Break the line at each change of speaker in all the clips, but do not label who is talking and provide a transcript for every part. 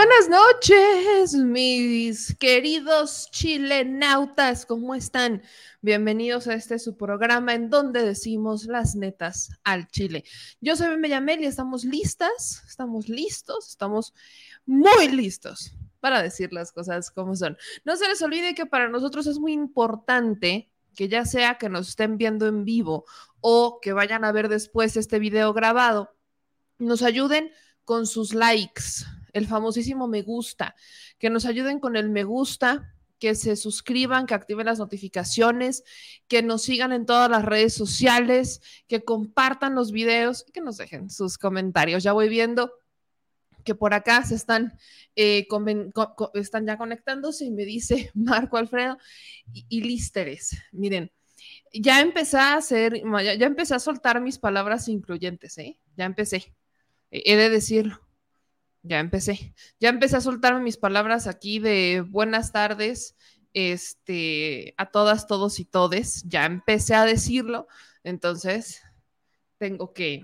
buenas noches, mis queridos chilenautas, ¿cómo están? Bienvenidos a este su programa en donde decimos las netas al Chile. Yo soy Mel y estamos listas, estamos listos, estamos muy listos para decir las cosas como son. No se les olvide que para nosotros es muy importante que ya sea que nos estén viendo en vivo o que vayan a ver después este video grabado, nos ayuden con sus likes, el famosísimo me gusta, que nos ayuden con el me gusta, que se suscriban, que activen las notificaciones, que nos sigan en todas las redes sociales, que compartan los videos y que nos dejen sus comentarios. Ya voy viendo que por acá se están, eh, están ya conectándose y me dice Marco Alfredo y, y Listeres. Miren, ya empecé a hacer, ya, ya, empecé a soltar mis palabras incluyentes, ¿eh? Ya empecé. He de decirlo. Ya empecé. Ya empecé a soltarme mis palabras aquí de buenas tardes, este, a todas, todos y todes. Ya empecé a decirlo. Entonces, tengo que,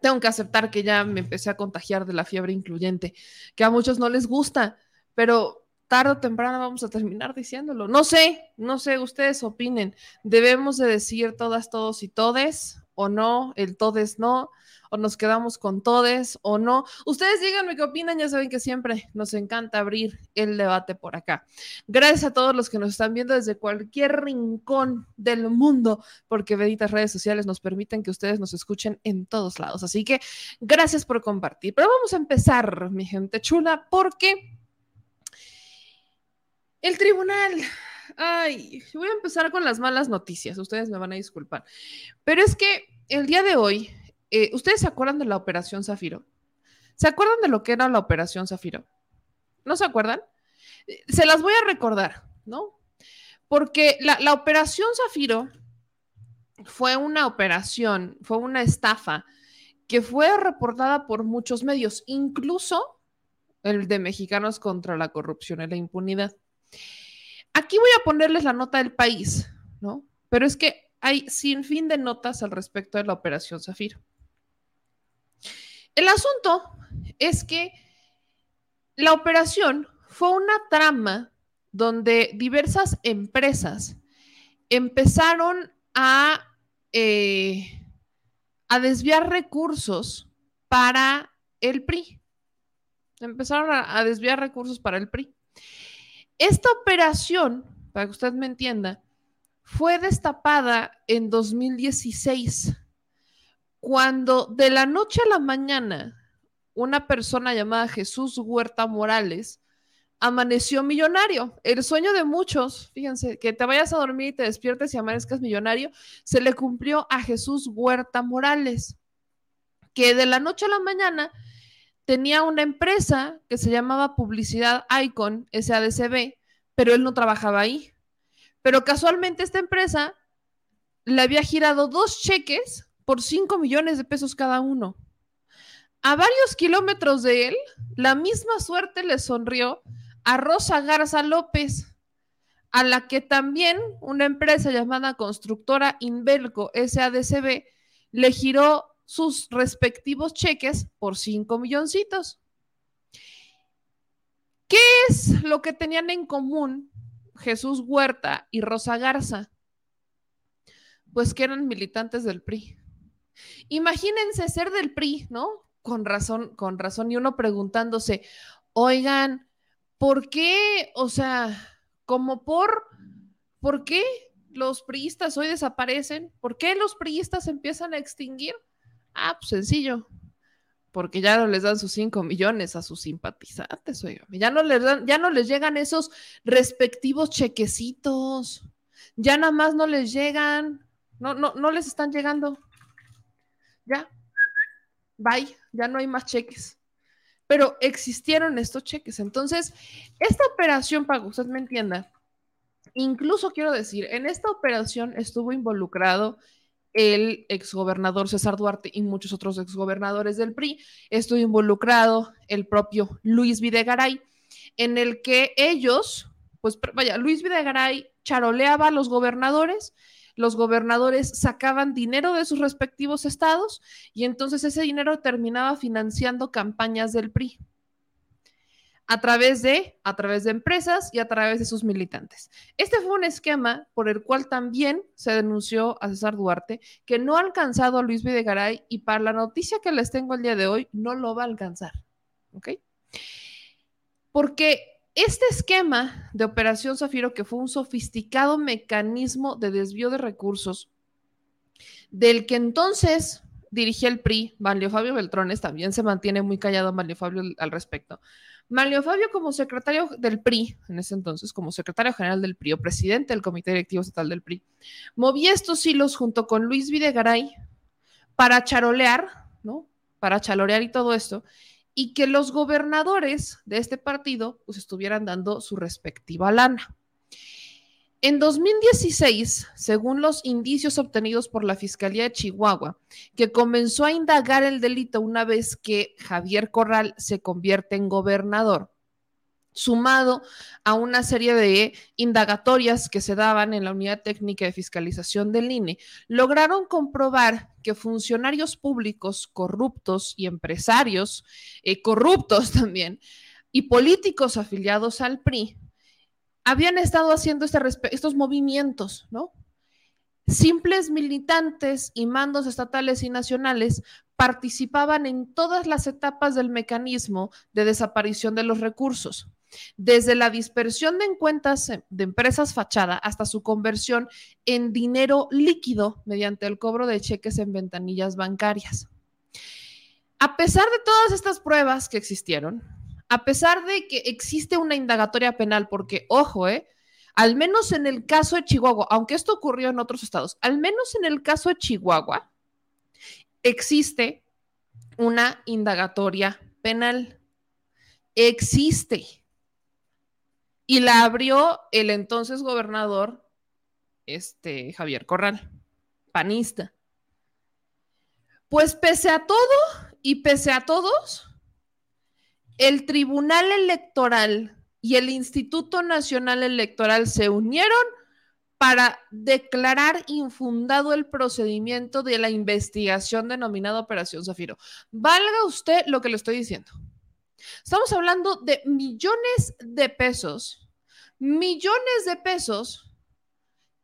tengo que aceptar que ya me empecé a contagiar de la fiebre incluyente, que a muchos no les gusta, pero tarde o temprano vamos a terminar diciéndolo. No sé, no sé, ustedes opinen. ¿Debemos de decir todas, todos y todes o no? El todes no o nos quedamos con todes o no. Ustedes díganme qué opinan, ya saben que siempre nos encanta abrir el debate por acá. Gracias a todos los que nos están viendo desde cualquier rincón del mundo, porque benditas redes sociales nos permiten que ustedes nos escuchen en todos lados. Así que gracias por compartir. Pero vamos a empezar, mi gente chula, porque el tribunal Ay, voy a empezar con las malas noticias, ustedes me van a disculpar. Pero es que el día de hoy eh, ¿ustedes se acuerdan de la Operación Zafiro? ¿Se acuerdan de lo que era la Operación Zafiro? ¿No se acuerdan? Eh, se las voy a recordar, ¿no? Porque la, la Operación Zafiro fue una operación, fue una estafa que fue reportada por muchos medios, incluso el de Mexicanos contra la Corrupción y la Impunidad. Aquí voy a ponerles la nota del país, ¿no? Pero es que hay sin fin de notas al respecto de la Operación Zafiro. El asunto es que la operación fue una trama donde diversas empresas empezaron a, eh, a desviar recursos para el PRI. Empezaron a, a desviar recursos para el PRI. Esta operación, para que usted me entienda, fue destapada en 2016 cuando de la noche a la mañana una persona llamada Jesús Huerta Morales amaneció millonario. El sueño de muchos, fíjense, que te vayas a dormir y te despiertes y amanezcas millonario, se le cumplió a Jesús Huerta Morales, que de la noche a la mañana tenía una empresa que se llamaba Publicidad Icon, SADCB, pero él no trabajaba ahí. Pero casualmente esta empresa le había girado dos cheques por 5 millones de pesos cada uno. A varios kilómetros de él, la misma suerte le sonrió a Rosa Garza López, a la que también una empresa llamada Constructora Invelco SADCB le giró sus respectivos cheques por 5 milloncitos. ¿Qué es lo que tenían en común Jesús Huerta y Rosa Garza? Pues que eran militantes del PRI. Imagínense ser del PRI, ¿no? Con razón, con razón, y uno preguntándose, oigan, ¿por qué? O sea, como por, ¿por qué los priistas hoy desaparecen? ¿Por qué los priistas empiezan a extinguir? Ah, pues sencillo, porque ya no les dan sus 5 millones a sus simpatizantes, oigan, ya no les dan, ya no les llegan esos respectivos chequecitos, ya nada más no les llegan no, no, no les están llegando. Ya, bye, ya no hay más cheques. Pero existieron estos cheques. Entonces, esta operación, para que usted me entienda, incluso quiero decir, en esta operación estuvo involucrado el exgobernador César Duarte y muchos otros exgobernadores del PRI. Estuvo involucrado el propio Luis Videgaray, en el que ellos, pues vaya, Luis Videgaray charoleaba a los gobernadores los gobernadores sacaban dinero de sus respectivos estados y entonces ese dinero terminaba financiando campañas del PRI a través de a través de empresas y a través de sus militantes. Este fue un esquema por el cual también se denunció a César Duarte que no ha alcanzado a Luis Videgaray y para la noticia que les tengo el día de hoy no lo va a alcanzar. ¿Ok? Porque este esquema de Operación Zafiro, que fue un sofisticado mecanismo de desvío de recursos, del que entonces dirigía el PRI, Manlio Fabio Beltrones, también se mantiene muy callado Manlio Fabio al respecto. Manlio Fabio como secretario del PRI, en ese entonces, como secretario general del PRI o presidente del Comité Directivo Estatal del PRI, movía estos hilos junto con Luis Videgaray para charolear, ¿no? Para chalorear y todo esto, y que los gobernadores de este partido pues estuvieran dando su respectiva lana. En 2016, según los indicios obtenidos por la Fiscalía de Chihuahua, que comenzó a indagar el delito una vez que Javier Corral se convierte en gobernador, sumado a una serie de indagatorias que se daban en la Unidad Técnica de Fiscalización del INE, lograron comprobar que funcionarios públicos corruptos y empresarios eh, corruptos también y políticos afiliados al PRI habían estado haciendo este estos movimientos, ¿no? Simples militantes y mandos estatales y nacionales participaban en todas las etapas del mecanismo de desaparición de los recursos desde la dispersión de cuentas eh, de empresas fachada hasta su conversión en dinero líquido mediante el cobro de cheques en ventanillas bancarias. A pesar de todas estas pruebas que existieron, a pesar de que existe una indagatoria penal, porque, ojo, eh, al menos en el caso de Chihuahua, aunque esto ocurrió en otros estados, al menos en el caso de Chihuahua, existe una indagatoria penal. Existe y la abrió el entonces gobernador este, Javier Corral, panista. Pues pese a todo y pese a todos, el Tribunal Electoral y el Instituto Nacional Electoral se unieron para declarar infundado el procedimiento de la investigación denominada Operación Zafiro. Valga usted lo que le estoy diciendo. Estamos hablando de millones de pesos, millones de pesos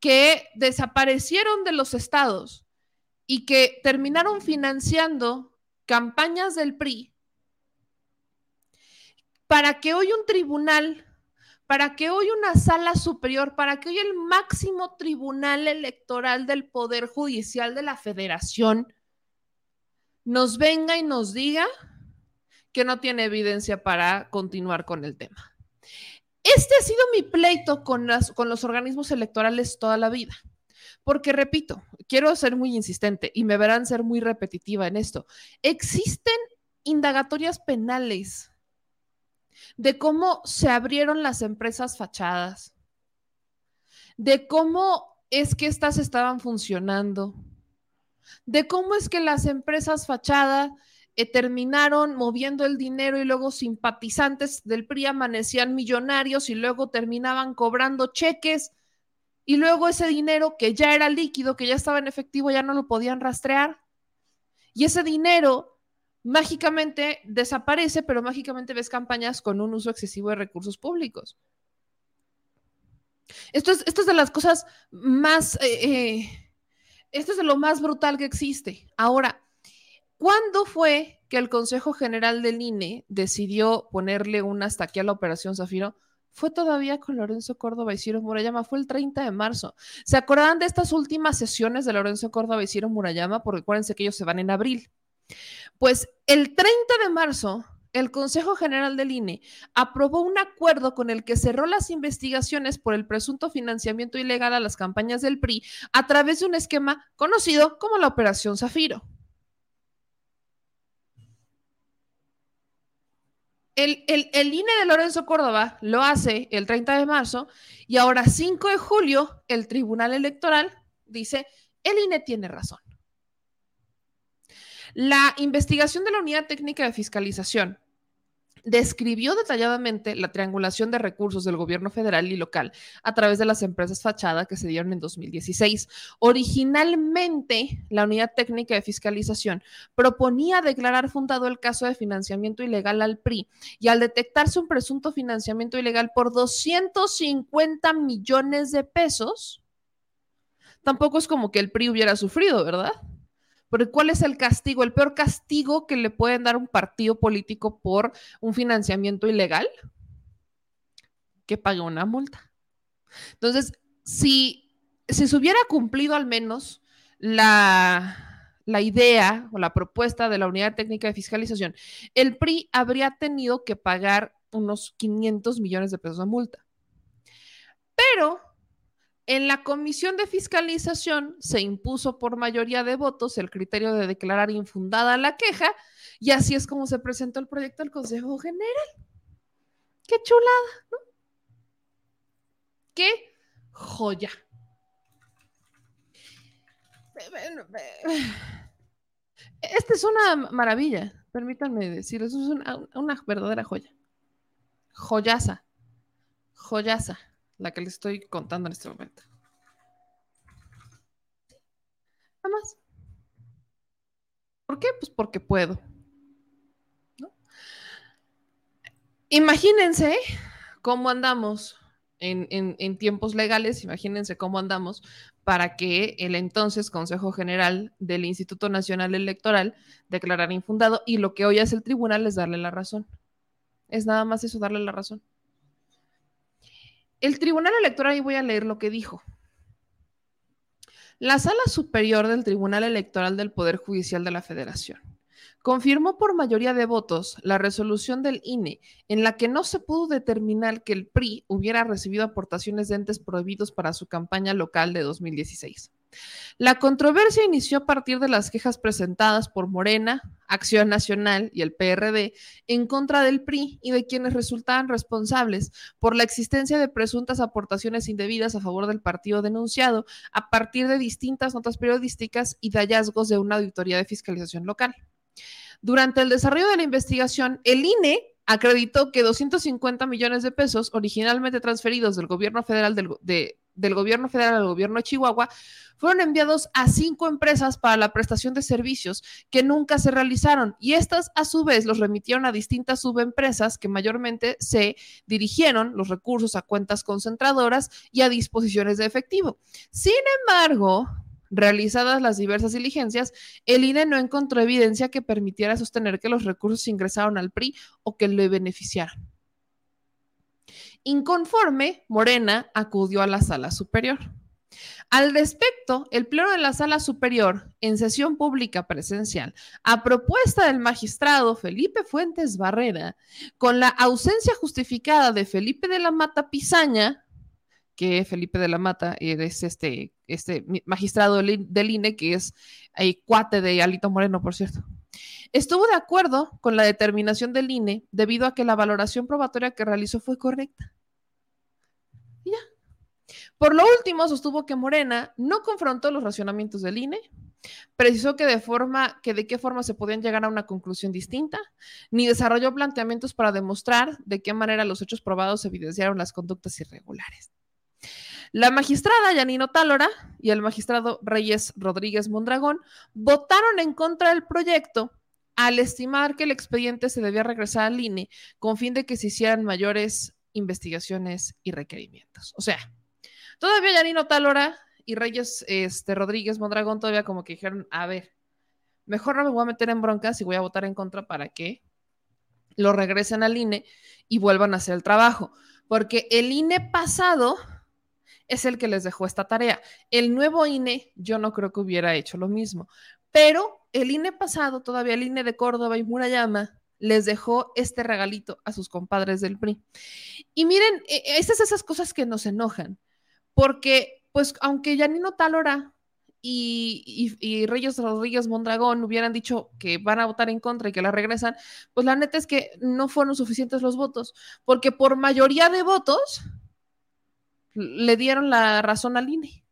que desaparecieron de los estados y que terminaron financiando campañas del PRI para que hoy un tribunal, para que hoy una sala superior, para que hoy el máximo tribunal electoral del Poder Judicial de la Federación nos venga y nos diga que no tiene evidencia para continuar con el tema. Este ha sido mi pleito con, con los organismos electorales toda la vida. Porque, repito, quiero ser muy insistente y me verán ser muy repetitiva en esto. Existen indagatorias penales de cómo se abrieron las empresas fachadas, de cómo es que estas estaban funcionando, de cómo es que las empresas fachadas eh, terminaron moviendo el dinero y luego simpatizantes del PRI amanecían millonarios y luego terminaban cobrando cheques y luego ese dinero que ya era líquido, que ya estaba en efectivo, ya no lo podían rastrear. Y ese dinero mágicamente desaparece, pero mágicamente ves campañas con un uso excesivo de recursos públicos. Esto es, de las cosas más, eh, eh, esto es de lo más brutal que existe. Ahora, ¿Cuándo fue que el Consejo General del INE decidió ponerle un hasta aquí a la Operación Zafiro? Fue todavía con Lorenzo Córdoba y Ciro Murayama, fue el 30 de marzo. ¿Se acordarán de estas últimas sesiones de Lorenzo Córdoba y Ciro Murayama? Porque acuérdense que ellos se van en abril. Pues el 30 de marzo el Consejo General del INE aprobó un acuerdo con el que cerró las investigaciones por el presunto financiamiento ilegal a las campañas del PRI a través de un esquema conocido como la Operación Zafiro. El, el, INE de Lorenzo Córdoba lo hace el 30 de marzo y ahora 5 de julio el Tribunal Electoral dice, el INE tiene razón. La investigación de la Unidad Técnica de Fiscalización describió detalladamente la triangulación de recursos del gobierno federal y local a través de las empresas fachada que se dieron en 2016. Originalmente, la Unidad Técnica de Fiscalización proponía declarar fundado el caso de financiamiento ilegal al PRI y al detectarse un presunto financiamiento ilegal por 250 millones de pesos, tampoco es como que el PRI hubiera sufrido, ¿verdad? Porque ¿cuál es el castigo? El peor castigo que le pueden dar un partido político por un financiamiento ilegal, que pague una multa. Entonces, si, si se hubiera cumplido al menos la, la idea o la propuesta de la Unidad Técnica de Fiscalización, el PRI habría tenido que pagar unos 500 millones de pesos de multa. Pero en la comisión de fiscalización se impuso por mayoría de votos el criterio de declarar infundada la queja y así es como se presentó el proyecto al Consejo General. Qué chulada, ¿no? Qué joya. Esta es una maravilla, permítanme decir, eso es una, una verdadera joya. Joyaza, joyaza la que les estoy contando en este momento. Nada más. ¿Por qué? Pues porque puedo. Imagínense cómo andamos en, en, tiempos legales, imagínense cómo andamos para que el entonces Consejo General del Instituto Nacional Electoral declarara infundado y lo que hoy hace el tribunal es darle la razón. Es nada más eso, darle la razón. El Tribunal Electoral, y voy a leer lo que dijo. La Sala Superior del Tribunal Electoral del Poder Judicial de la Federación confirmó por mayoría de votos la resolución del INE en la que no se pudo determinar que el PRI hubiera recibido aportaciones de entes prohibidos para su campaña local de 2016. La controversia inició a partir de las quejas presentadas por Morena, Acción Nacional y el PRD en contra del PRI y de quienes resultaban responsables por la existencia de presuntas aportaciones indebidas a favor del partido denunciado a partir de distintas notas periodísticas y de hallazgos de una auditoría de fiscalización local. Durante el desarrollo de la investigación, el INE acreditó que 250 millones de pesos originalmente transferidos del gobierno federal del, de, del gobierno federal al gobierno de Chihuahua fueron enviados a cinco empresas para la prestación de servicios que nunca se realizaron y estas a su vez los remitieron a distintas subempresas que mayormente se dirigieron los recursos a cuentas concentradoras y a disposiciones de efectivo. Sin embargo, realizadas las diversas diligencias, el INE no encontró evidencia que permitiera sostener que los recursos ingresaron al PRI o que le beneficiaran. Inconforme, Morena acudió a la sala superior. Al respecto, el Pleno de la Sala Superior, en sesión pública presencial, a propuesta del magistrado Felipe Fuentes Barrera, con la ausencia justificada de Felipe de la Mata Pizaña, que Felipe de la Mata es este, este magistrado del INE, que es ahí, cuate de Alito Moreno, por cierto. Estuvo de acuerdo con la determinación del INE debido a que la valoración probatoria que realizó fue correcta. Ya. Por lo último, sostuvo que Morena no confrontó los racionamientos del INE, precisó que de forma que de qué forma se podían llegar a una conclusión distinta, ni desarrolló planteamientos para demostrar de qué manera los hechos probados evidenciaron las conductas irregulares. La magistrada Yanino Tálora y el magistrado Reyes Rodríguez Mondragón votaron en contra del proyecto al estimar que el expediente se debía regresar al INE con fin de que se hicieran mayores investigaciones y requerimientos. O sea, todavía Yanino Talora y Reyes este, Rodríguez Mondragón todavía como que dijeron, a ver, mejor no me voy a meter en broncas y voy a votar en contra para que lo regresen al INE y vuelvan a hacer el trabajo. Porque el INE pasado es el que les dejó esta tarea. El nuevo INE yo no creo que hubiera hecho lo mismo. Pero el INE pasado, todavía el INE de Córdoba y Murayama, les dejó este regalito a sus compadres del PRI. Y miren, e, e, estas esas cosas que nos enojan, porque pues aunque Yanino Talora y, y, Reyes Rodríguez Mondragón hubieran dicho que van a votar en contra y que la regresan, pues la neta es que no fueron suficientes los votos, porque por mayoría de votos le dieron la razón al INE.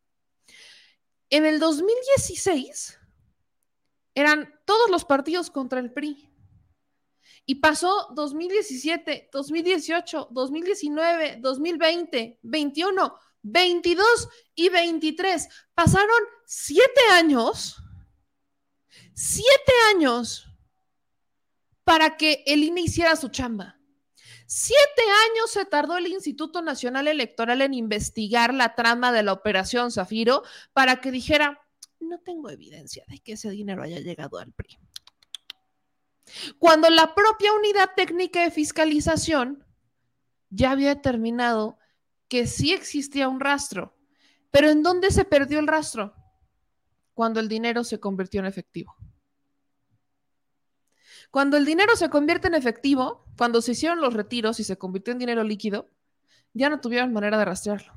En el 2016 eran todos los partidos contra el PRI. Y pasó 2017, 2018, 2019, 2020, 21, 22 y 23. Pasaron siete años, siete años para que el INE hiciera su chamba. Siete años se tardó el Instituto Nacional Electoral en investigar la trama de la Operación Zafiro para que dijera, no tengo evidencia de que ese dinero haya llegado al PRI. Cuando la propia unidad técnica de fiscalización ya había determinado que sí existía un rastro. Pero ¿en dónde se perdió el rastro? Cuando el dinero se convirtió en efectivo. Cuando el dinero se convierte en efectivo, cuando se hicieron los retiros y se convirtió en dinero líquido, ya no tuvieron manera de rastrearlo.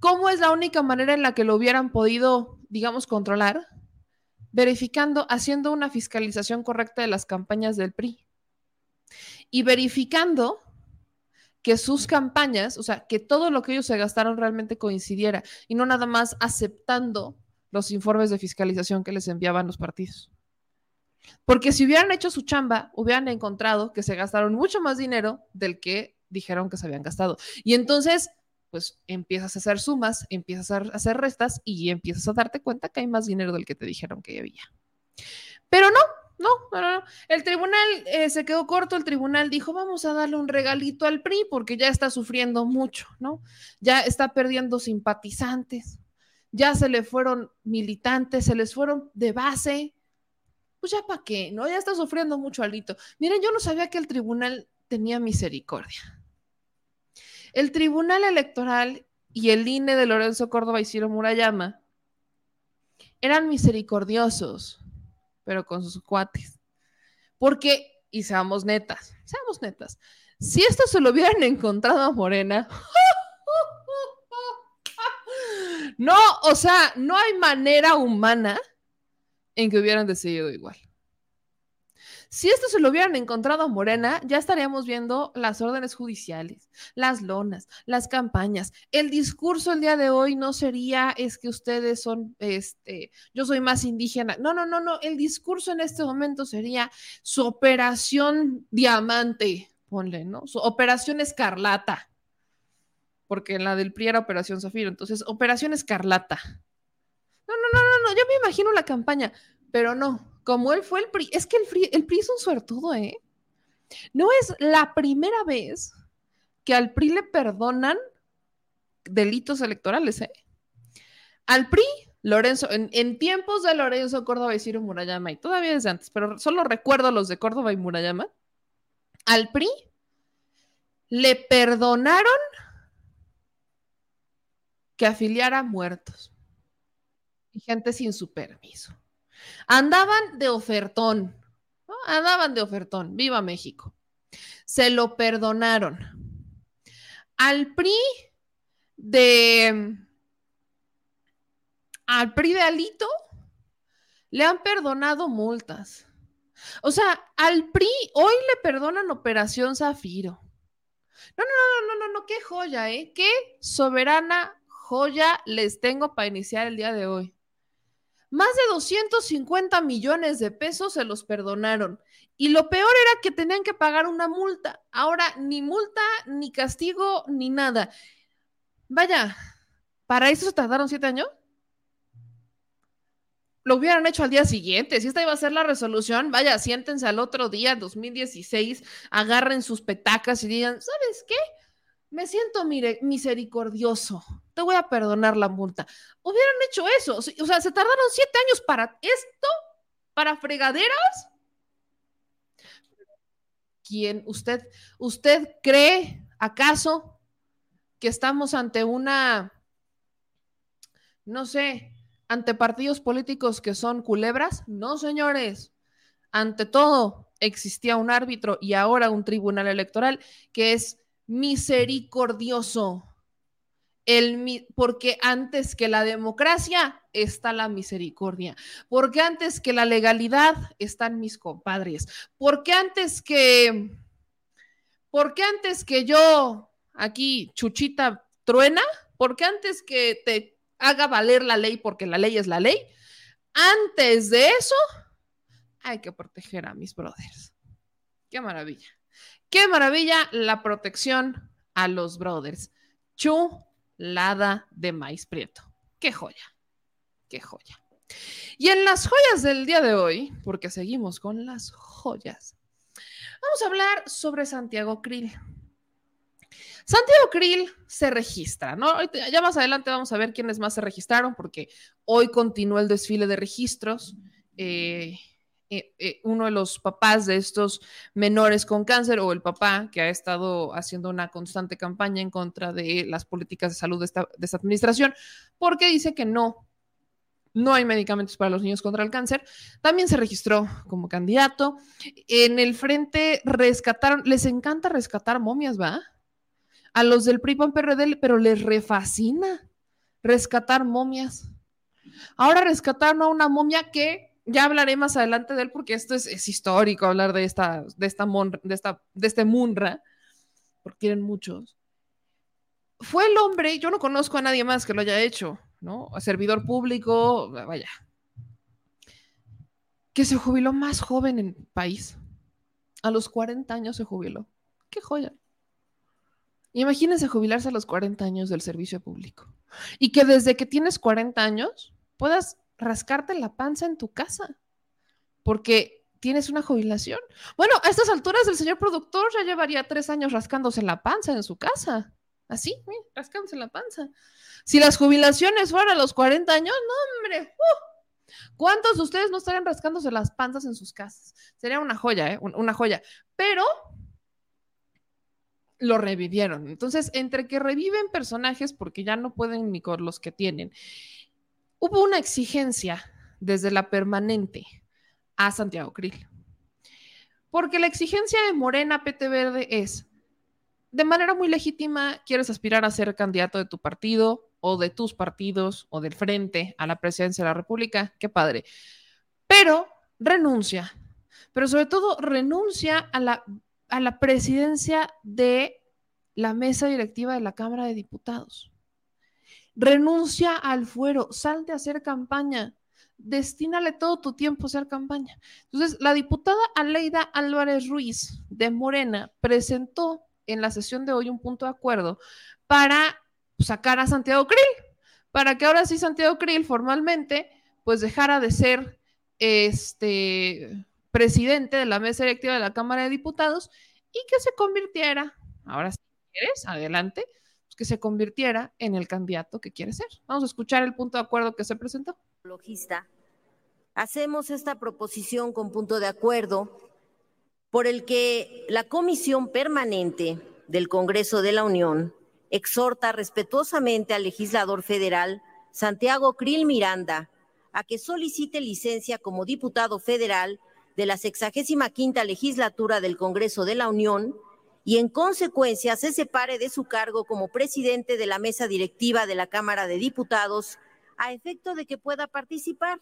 ¿Cómo es la única manera en la que lo hubieran podido, digamos, controlar? Verificando, haciendo una fiscalización correcta de las campañas del PRI. Y verificando que sus campañas, o sea, que todo lo que ellos se gastaron realmente coincidiera y no nada más aceptando los informes de fiscalización que les enviaban los partidos. Porque si hubieran hecho su chamba, hubieran encontrado que se gastaron mucho más dinero del que dijeron que se habían gastado. Y entonces, pues empiezas a hacer sumas, empiezas a hacer restas y empiezas a darte cuenta que hay más dinero del que te dijeron que había. Pero no, no, no, no. El tribunal eh, se quedó corto, el tribunal dijo, vamos a darle un regalito al PRI porque ya está sufriendo mucho, ¿no? Ya está perdiendo simpatizantes, ya se le fueron militantes, se les fueron de base. Pues ya para qué, ¿no? Ya está sufriendo mucho Alito. Miren, yo no sabía que el tribunal tenía misericordia. El tribunal electoral y el INE de Lorenzo Córdoba y Ciro Murayama eran misericordiosos pero con sus cuates. Porque, y seamos netas, seamos netas, si esto se lo hubieran encontrado a Morena, no, o sea, no hay manera humana en que hubieran decidido igual. Si esto se lo hubieran encontrado a Morena, ya estaríamos viendo las órdenes judiciales, las lonas, las campañas. El discurso el día de hoy no sería es que ustedes son, este, yo soy más indígena. No, no, no, no. El discurso en este momento sería su operación diamante, ponle, ¿no? Su operación escarlata. Porque en la del PRI era Operación Zafiro. Entonces, Operación Escarlata. No, no, no, no, no. Yo me imagino la campaña, pero no como él fue el PRI, es que el PRI, el PRI es un suertudo, ¿eh? No es la primera vez que al PRI le perdonan delitos electorales, ¿eh? Al PRI, Lorenzo, en, tiempos de Lorenzo, Córdoba y Ciro Murayama, y todavía desde antes, pero solo recuerdo los de Córdoba y Murayama, al PRI le perdonaron que afiliara muertos y gente sin su permiso. Andaban de ofertón, andaban de ofertón, viva México. Se lo perdonaron. Al PRI de... Al PRI de Alito le han perdonado multas. O sea, al PRI hoy le perdonan Operación Zafiro. No, no, no, no, no, no, qué joya, ¿eh? Qué soberana joya les tengo para iniciar el día de hoy. Más de 250 millones de pesos se los perdonaron. Y lo peor era que tenían que pagar una multa. Ahora, ni multa, ni castigo, ni nada. Vaya, ¿para eso se tardaron siete años? Lo hubieran hecho al día siguiente. Si esta iba a ser la resolución, vaya, siéntense al otro día, 2016, agarren sus petacas y digan, ¿sabes qué? me siento misericordioso, te voy a perdonar la multa. Hubieran hecho eso, o sea, se tardaron siete años para esto, para fregaderas. ¿Quién, usted, usted cree acaso que estamos ante una, no sé, ante partidos políticos que son culebras? No, señores. Ante todo, existía un árbitro y ahora un tribunal electoral que es misericordioso. El, porque antes que la democracia está la misericordia, porque antes que la legalidad están mis compadres, porque antes que, porque antes que yo aquí, Chuchita Truena, porque antes que te haga valer la ley, porque la ley es la ley, antes de eso, hay que proteger a mis brothers. Qué maravilla. Qué maravilla la protección a los brothers. Chulada de maíz prieto. Qué joya. Qué joya. Y en las joyas del día de hoy, porque seguimos con las joyas, vamos a hablar sobre Santiago Krill. Santiago Krill se registra, ¿no? Ya más adelante vamos a ver quiénes más se registraron, porque hoy continuó el desfile de registros. Eh, eh, eh, uno de los papás de estos menores con cáncer o el papá que ha estado haciendo una constante campaña en contra de las políticas de salud de esta, de esta administración, porque dice que no, no hay medicamentos para los niños contra el cáncer. También se registró como candidato. En el frente rescataron, les encanta rescatar momias, ¿va? A los del PRI pero les refascina rescatar momias. Ahora rescataron a una momia que ya hablaré más adelante de él porque esto es, histórico hablar de esta, de esta, de este Munra, porque tienen muchos. Fue el hombre, yo no conozco a nadie más que lo haya hecho, ¿no? Servidor público, vaya, que se jubiló más joven en el país. A los 40 años se jubiló. Qué joya. Imagínense jubilarse a los 40 años del servicio público y que desde que tienes 40 años puedas rascarte la panza en tu casa porque tienes una jubilación. Bueno, a estas alturas el señor productor ya llevaría tres años rascándose la panza en su casa. Así, rascándose la panza. Si las jubilaciones fueran a los 40 años, no, hombre. Uh, ¿Cuántos de ustedes no estarían rascándose las panzas en sus casas? Sería una joya, ¿eh? Una joya. Pero lo revivieron. Entonces, entre que reviven personajes porque ya no pueden ni con los que tienen, hubo una exigencia desde la permanente a Santiago Krill. Porque la exigencia de Morena PT Verde es, de manera muy legítima, quieres aspirar a ser candidato de tu partido o de tus partidos o del frente a la presidencia de la República, qué padre. Pero renuncia, pero sobre todo renuncia a la a la presidencia de la mesa directiva de la Cámara de Diputados. Renuncia al fuero, salte a hacer campaña, destínale todo tu tiempo a hacer campaña. Entonces, la diputada Aleida Álvarez Ruiz de Morena presentó en la sesión de hoy un punto de acuerdo para sacar a Santiago Krill, para que ahora sí Santiago Krill formalmente pues dejara de ser este presidente de la mesa directiva de la Cámara de Diputados y que se convirtiera, ahora si quieres, adelante, que se convirtiera en el candidato que quiere ser. Vamos a escuchar el punto de acuerdo que se presentó.
Logista, hacemos esta proposición con punto de acuerdo por el que la Comisión Permanente del Congreso de la Unión exhorta respetuosamente al legislador federal Santiago Krill Miranda a que solicite licencia como diputado federal de la sexagésima quinta legislatura del Congreso de la Unión y en consecuencia se separe de su cargo como presidente de la mesa directiva de la Cámara de Diputados a efecto de que pueda participar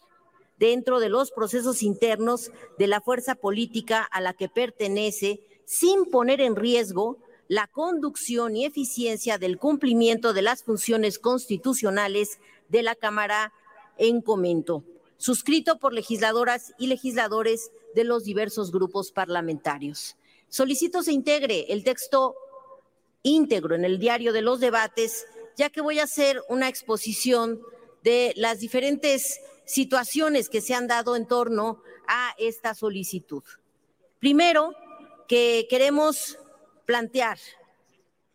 dentro de los procesos internos de la fuerza política a la que pertenece sin poner en riesgo la conducción y eficiencia del cumplimiento de las funciones constitucionales de la Cámara en comento, suscrito por legisladoras y legisladores de los diversos grupos parlamentarios. Solicito se integre el texto íntegro en el diario de los debates, ya que voy a hacer una exposición de las diferentes situaciones que se han dado en torno a esta solicitud. Primero, que queremos plantear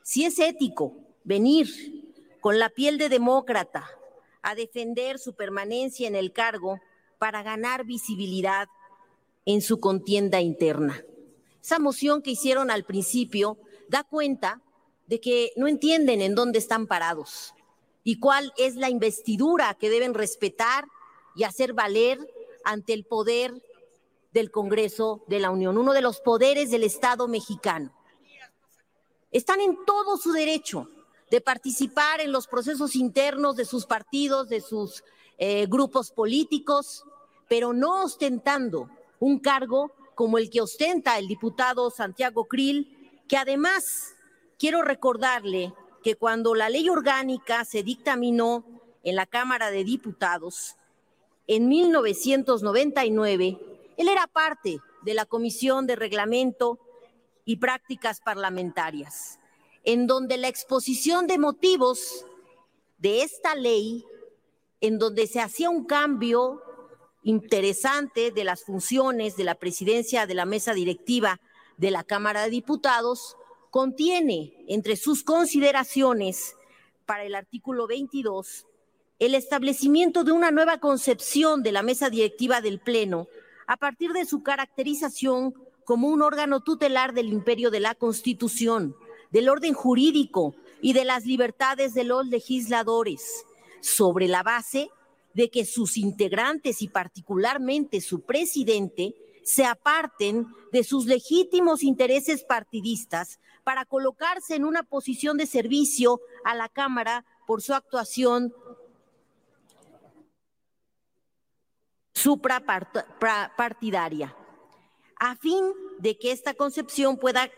si es ético venir con la piel de demócrata a defender su permanencia en el cargo para ganar visibilidad en su contienda interna. Esa moción que hicieron al principio da cuenta de que no entienden en dónde están parados y cuál es la investidura que deben respetar y hacer valer ante el poder del Congreso de la Unión, uno de los poderes del Estado mexicano. Están en todo su derecho de participar en los procesos internos de sus partidos, de sus eh, grupos políticos, pero no ostentando un cargo como el que ostenta el diputado Santiago Krill, que además quiero recordarle que cuando la ley orgánica se dictaminó en la Cámara de Diputados en 1999, él era parte de la Comisión de Reglamento y Prácticas Parlamentarias, en donde la exposición de motivos de esta ley, en donde se hacía un cambio interesante de las funciones de la presidencia de la mesa directiva de la Cámara de Diputados, contiene entre sus consideraciones para el artículo 22 el establecimiento de una nueva concepción de la mesa directiva del Pleno a partir de su caracterización como un órgano tutelar del imperio de la Constitución, del orden jurídico y de las libertades de los legisladores, sobre la base de que sus integrantes y particularmente su presidente se aparten de sus legítimos intereses partidistas para colocarse en una posición de servicio a la Cámara por su actuación suprapartidaria. A fin de que esta concepción pueda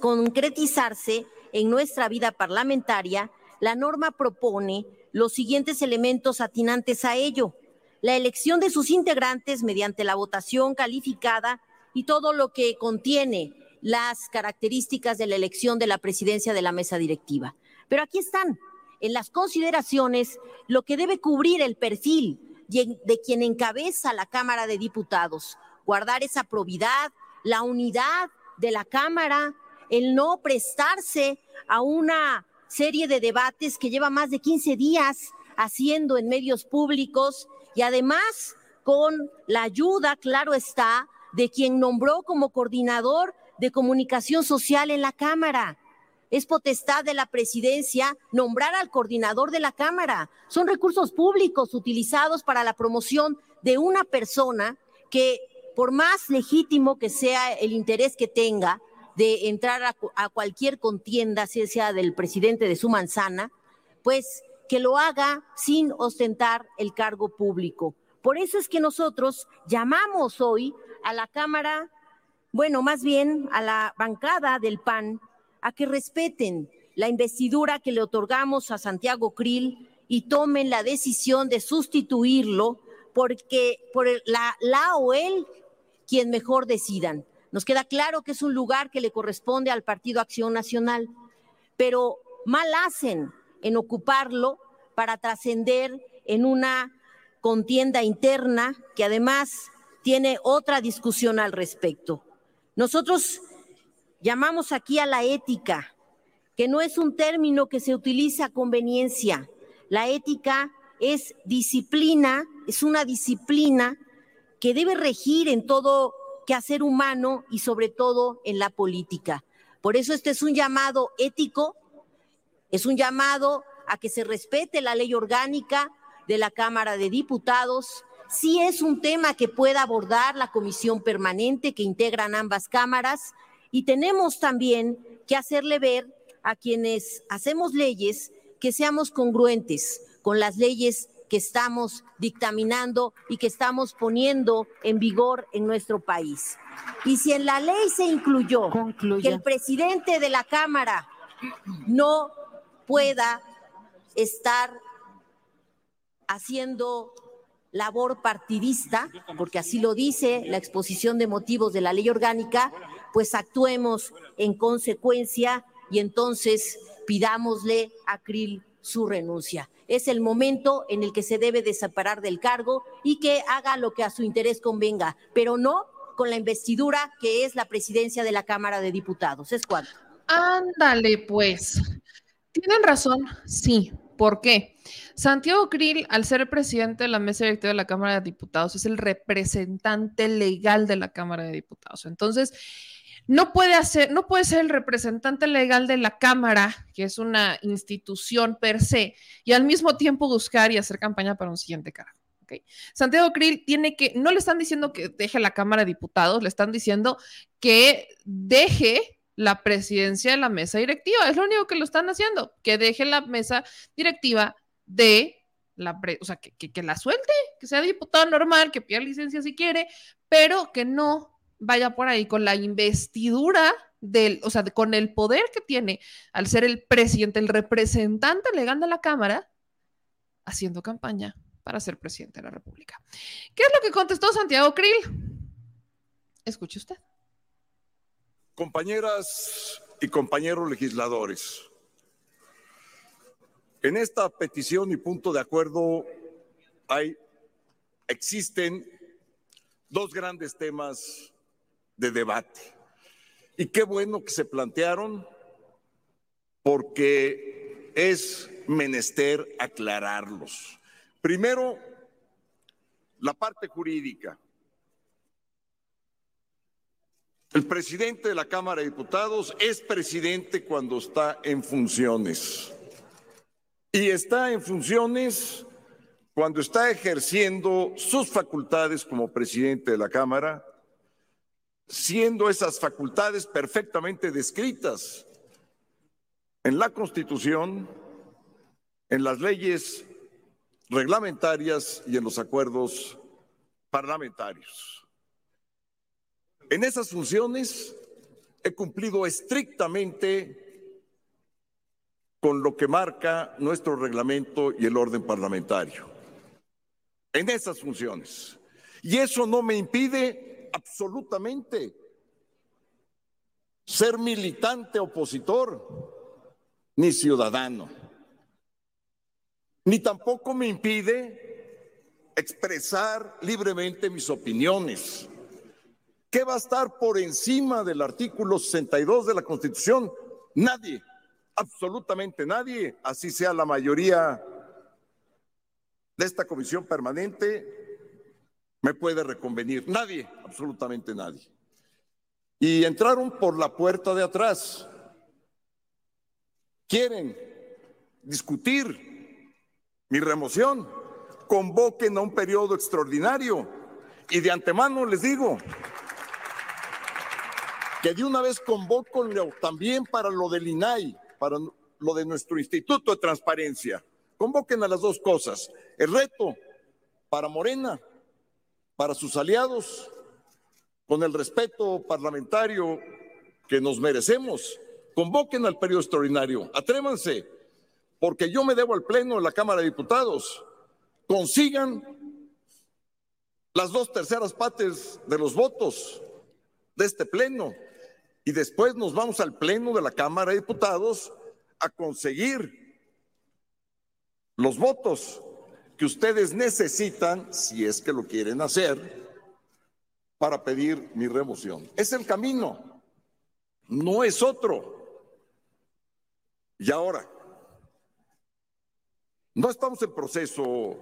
concretizarse en nuestra vida parlamentaria, la norma propone los siguientes elementos atinantes a ello. La elección de sus integrantes mediante la votación calificada y todo lo que contiene las características de la elección de la presidencia de la mesa directiva. Pero aquí están, en las consideraciones, lo que debe cubrir el perfil de quien encabeza la Cámara de Diputados, guardar esa probidad, la unidad de la Cámara, el no prestarse a una serie de debates que lleva más de 15 días haciendo en medios públicos y además con la ayuda, claro está, de quien nombró como coordinador de comunicación social en la Cámara. Es potestad de la presidencia nombrar al coordinador de la Cámara. Son recursos públicos utilizados para la promoción de una persona que, por más legítimo que sea el interés que tenga de entrar a, cualquier contienda, sea del presidente de su manzana, pues que lo haga sin ostentar el cargo público. Por eso es que nosotros llamamos hoy a la Cámara bueno, más bien a la bancada del PAN, a que respeten la investidura que le otorgamos a Santiago Krill y tomen la decisión de sustituirlo porque por la, la o él quien mejor decidan. Nos queda claro que es un lugar que le corresponde al Partido Acción Nacional, pero mal hacen en ocuparlo para trascender en una contienda interna que además tiene otra discusión al respecto. Nosotros llamamos aquí a la ética, que no es un término que se utiliza a conveniencia. La ética es disciplina, es una disciplina que debe regir en todo quehacer humano y sobre todo en la política. Por eso este es un llamado ético, es un llamado a que se respete la ley orgánica de la Cámara de Diputados, sí es un tema que pueda abordar la comisión permanente que integran ambas cámaras y tenemos también que hacerle ver a quienes hacemos leyes que seamos congruentes con las leyes que estamos dictaminando y que estamos poniendo en vigor en nuestro país. Y si en la ley se incluyó que el presidente de la Cámara no pueda estar haciendo labor partidista, porque así lo dice la exposición de motivos de la ley orgánica, pues actuemos en consecuencia y entonces pidámosle a Krill su renuncia. Es el momento en el que se debe de del cargo y que haga lo que a su interés convenga, pero no con la investidura que es la presidencia de la Cámara de Diputados. ¿Es cuánto?
Ándale, pues. Tienen razón, sí. ¿Por qué? Santiago Krill, al ser presidente de la mesa directiva de la Cámara de Diputados, es el representante legal de la Cámara de Diputados. Entonces, no puede hacer, no puede ser el representante legal de la Cámara, que es una institución per se, y al mismo tiempo buscar y hacer campaña para un siguiente cargo. Santiago Krill tiene que, no le están diciendo que deje la Cámara de Diputados, le están diciendo que deje la presidencia de la mesa directiva. Es lo único que lo están haciendo, que deje la mesa directiva de la, o sea, que, que, la suelte, que sea diputado normal, que pida licencia si quiere, pero que no vaya por ahí con la investidura del, o sea, con el poder que tiene al ser el presidente, el representante legal de la Cámara, haciendo campaña para ser presidente de la República. ¿Qué es lo que contestó Santiago Krill? Escuche usted.
Compañeras y compañeros legisladores, en esta petición y punto de acuerdo hay, existen dos grandes temas de debate. Y qué bueno que se plantearon porque es menester aclararlos. Primero, la parte jurídica. El presidente de la Cámara de Diputados es presidente cuando está en funciones. Y está en funciones cuando está ejerciendo sus facultades como presidente de la Cámara, siendo esas facultades perfectamente descritas en la Constitución, en las leyes reglamentarias y en los acuerdos parlamentarios. En esas funciones he cumplido estrictamente con lo que marca nuestro reglamento y el orden parlamentario. En esas funciones. Y eso no me impide absolutamente ser militante opositor ni ciudadano. Ni tampoco me impide expresar libremente mis opiniones ¿Qué va a estar por encima del artículo 62 de la Constitución? Nadie, absolutamente nadie, así sea la mayoría de esta comisión permanente, me puede reconvenir. Nadie, absolutamente nadie. Y entraron por la puerta de atrás. Quieren discutir mi remoción. Convoquen a un periodo extraordinario. Y de antemano les digo, que de una vez convoco también para lo del INAI, para lo de nuestro Instituto de Transparencia. Convoquen a las dos cosas. El reto para Morena, para sus aliados, con el respeto parlamentario que nos merecemos. Convoquen al periodo extraordinario, atrévanse, porque yo me debo al Pleno de la Cámara de Diputados. Consigan las dos terceras partes de los votos de este Pleno y después nos vamos al Pleno de la Cámara de Diputados a conseguir los votos que ustedes necesitan, si es que lo quieren hacer, para pedir mi remoción. Es el camino, no es otro. Y ahora, no estamos en proceso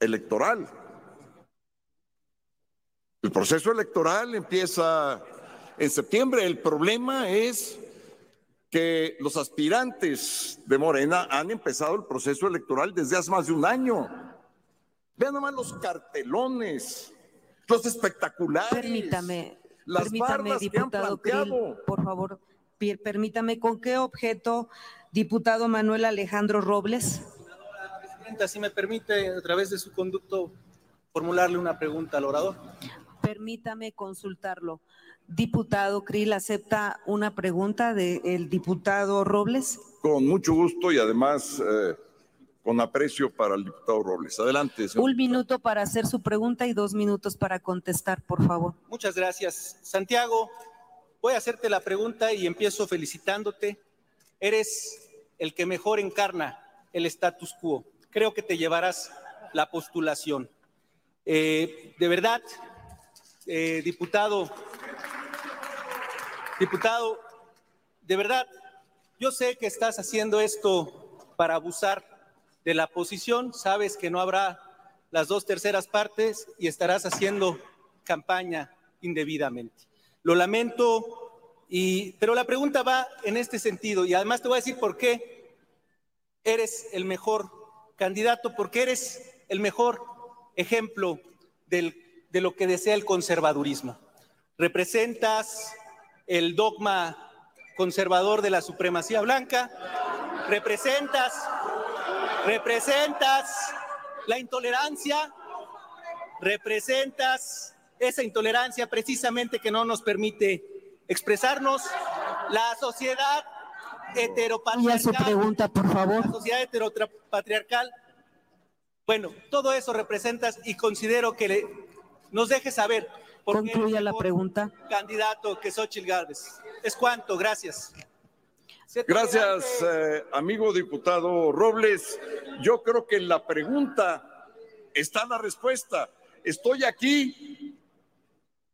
electoral. El proceso electoral empieza en septiembre. El problema es que los aspirantes de Morena han empezado el proceso electoral desde hace más de un año. Vean nomás los cartelones, los espectaculares.
Permítame, permítame, diputado Krill, por favor, permítame, ¿con qué objeto, diputado Manuel Alejandro Robles?
Presidenta, si me permite, a través de su conducto, formularle una pregunta al orador.
Permítame consultarlo. Diputado Krill, ¿acepta una pregunta del diputado Robles?
Con mucho gusto y además eh, con aprecio para el diputado Robles. Adelante.
Señor. Un minuto para hacer su pregunta y dos minutos para contestar, por favor.
Muchas gracias. Santiago, voy a hacerte la pregunta y empiezo felicitándote. Eres el que mejor encarna el status quo. Creo que te llevarás la postulación. Eh, de verdad, eh, diputado Diputado, de verdad, yo sé que estás haciendo esto para abusar de la posición, sabes que no habrá las dos terceras partes y estarás haciendo campaña indebidamente. Lo lamento, y, pero la pregunta va en este sentido y además te voy a decir por qué eres el mejor candidato, porque eres el mejor ejemplo de lo que desea el conservadurismo. Representas el dogma conservador de la supremacía blanca, representas, representas la intolerancia, representas esa intolerancia precisamente que no nos permite expresarnos. La sociedad heteropatriarcal.
su pregunta, por favor.
La sociedad heteropatriarcal. Bueno, todo eso representas y considero que le, nos deje saber.
Por Concluya la pregunta.
Candidato que Xochitl Gálvez. Es cuanto, gracias.
Gracias, eh, amigo diputado Robles. Yo creo que en la pregunta está la respuesta. Estoy aquí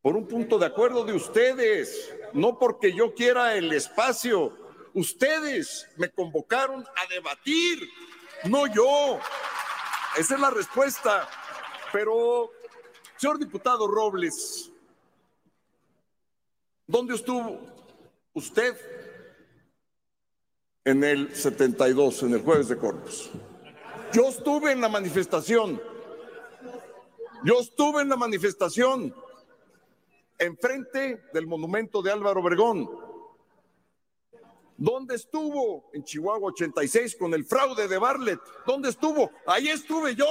por un punto de acuerdo de ustedes, no porque yo quiera el espacio. Ustedes me convocaron a debatir, no yo. Esa es la respuesta. Pero, señor diputado Robles, ¿dónde estuvo usted en el 72, en el jueves de Corpus? Yo estuve en la manifestación. Yo estuve en la manifestación enfrente del monumento de Álvaro Obregón. ¿Dónde estuvo en Chihuahua 86 con el fraude de Barlet? ¿Dónde estuvo? Ahí estuve yo.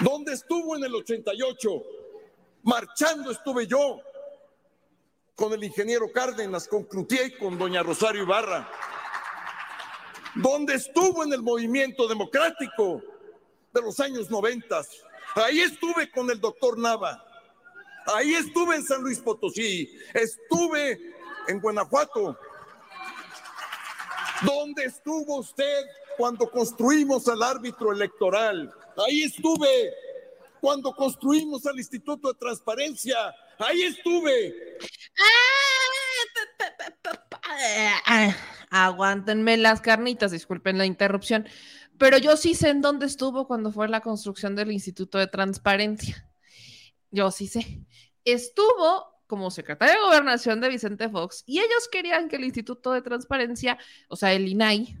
¿Dónde estuvo en el 88? Marchando estuve yo con el ingeniero Cárdenas, con Cloutier y con doña Rosario Ibarra. ¿Dónde estuvo en el movimiento democrático de los años 90? Ahí estuve con el doctor Nava. Ahí estuve en San Luis Potosí. Estuve en Guanajuato. ¿Dónde estuvo usted cuando construimos al árbitro electoral? Ahí estuve cuando construimos al Instituto de Transparencia. Ahí estuve.
Ah, aguántenme las carnitas, disculpen la interrupción, pero yo sí sé en dónde estuvo cuando fue la construcción del Instituto de Transparencia. Yo sí sé. Estuvo como secretario de gobernación de Vicente Fox y ellos querían que el Instituto de Transparencia, o sea, el INAI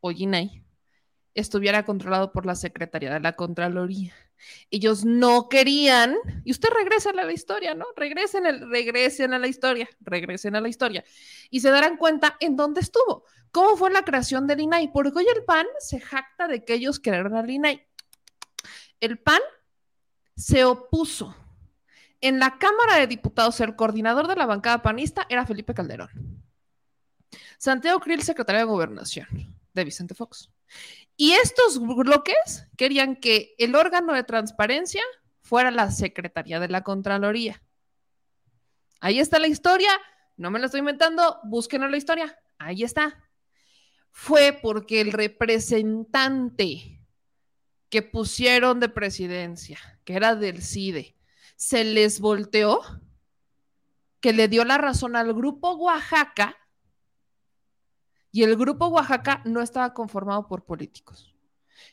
o INAI, estuviera controlado por la Secretaría de la Contraloría. Ellos no querían, y usted regresa a la historia, ¿no? Regresen, el, regresen a la historia, regresen a la historia, y se darán cuenta en dónde estuvo, cómo fue la creación del INAI, porque hoy el PAN se jacta de que ellos crearon al INAI. El PAN se opuso en la Cámara de Diputados, el coordinador de la bancada panista era Felipe Calderón. Santiago Krill, secretario de Gobernación de Vicente Fox. Y estos bloques querían que el órgano de transparencia fuera la Secretaría de la Contraloría. Ahí está la historia, no me la estoy inventando, busquen la historia, ahí está. Fue porque el representante que pusieron de presidencia, que era del CIDE, se les volteó, que le dio la razón al grupo Oaxaca, y el grupo Oaxaca no estaba conformado por políticos.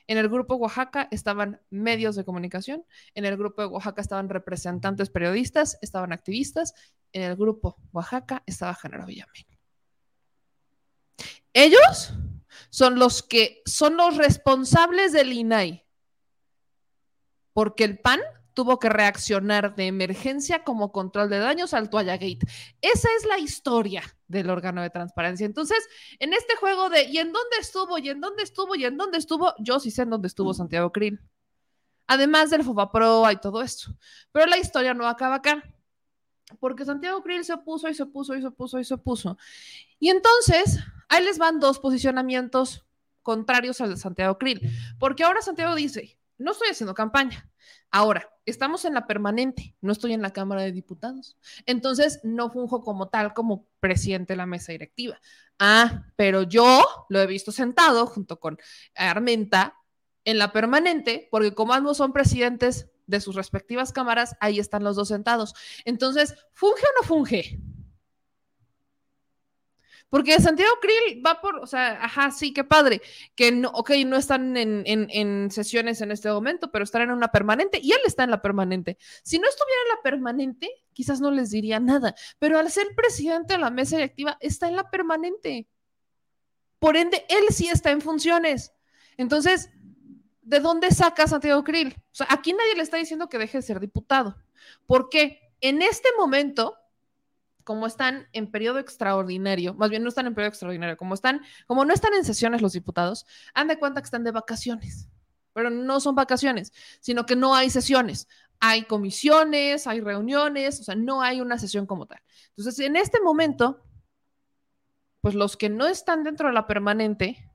En el grupo Oaxaca estaban medios de comunicación, en el grupo de Oaxaca estaban representantes periodistas, estaban activistas, en el grupo Oaxaca estaba Genaro Villamil. Ellos son los que son los responsables del INAI, porque el PAN tuvo que reaccionar de emergencia como control de daños al Toalla Gate. Esa es la historia del órgano de transparencia. Entonces, en este juego de ¿y en dónde estuvo? ¿y en dónde estuvo? ¿y en dónde estuvo? Yo sí sé en dónde estuvo Santiago Krill. Además del FOBAPRO y todo esto. Pero la historia no acaba acá. Porque Santiago Krill se opuso y se opuso y se opuso y se opuso. Y entonces, ahí les van dos posicionamientos contrarios al de Santiago Krill. Porque ahora Santiago dice, no estoy haciendo campaña. Ahora, estamos en la permanente, no estoy en la Cámara de Diputados. Entonces, no funjo como tal, como presidente de la mesa directiva. Ah, pero yo lo he visto sentado junto con Armenta en la permanente, porque como ambos son presidentes de sus respectivas cámaras, ahí están los dos sentados. Entonces, ¿funge o no funge? Porque Santiago Krill va por, o sea, ajá, sí, qué padre, que no, ok, no están en, sesiones en este momento, pero están en una permanente y él está en la permanente. Si no estuviera en la permanente, quizás no les diría nada, pero al ser presidente de la mesa directiva, está en la permanente. Por ende, él sí está en funciones. Entonces, ¿de dónde saca Santiago Krill? O sea, aquí nadie le está diciendo que deje de ser diputado. ¿Por qué? En este momento, como están en periodo extraordinario, más bien no están en periodo extraordinario, como están, como no están en sesiones los diputados, han de cuenta que están de vacaciones, pero no son vacaciones, sino que no hay sesiones. Hay comisiones, hay reuniones, o sea, no hay una sesión como tal. Entonces, en este momento, pues los que no están dentro de la permanente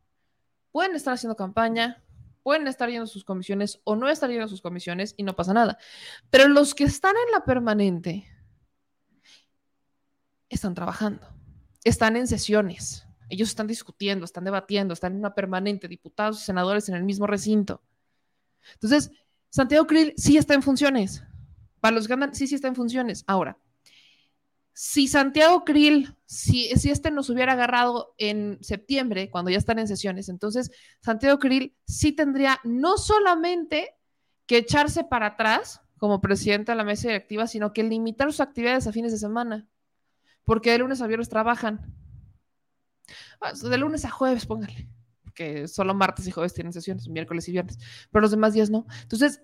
pueden estar haciendo campaña, pueden estar yendo a sus comisiones o no estar yendo a sus comisiones y no pasa nada. Pero los que están en la permanente están trabajando, están en sesiones, ellos están discutiendo, están debatiendo, están en una permanente, diputados y senadores en el mismo recinto. Entonces, Santiago Krill sí está en funciones. Para los que andan, sí, sí está en funciones. Ahora, si Santiago Krill, si, si este nos hubiera agarrado en septiembre, cuando ya están en sesiones, entonces Santiago Krill sí tendría no solamente que echarse para atrás como presidente de la mesa directiva, sino que limitar sus actividades a fines de semana, porque de lunes a viernes trabajan. Ah, de lunes a jueves, póngale, que solo martes y jueves tienen sesiones, miércoles y viernes, pero los demás días no. Entonces,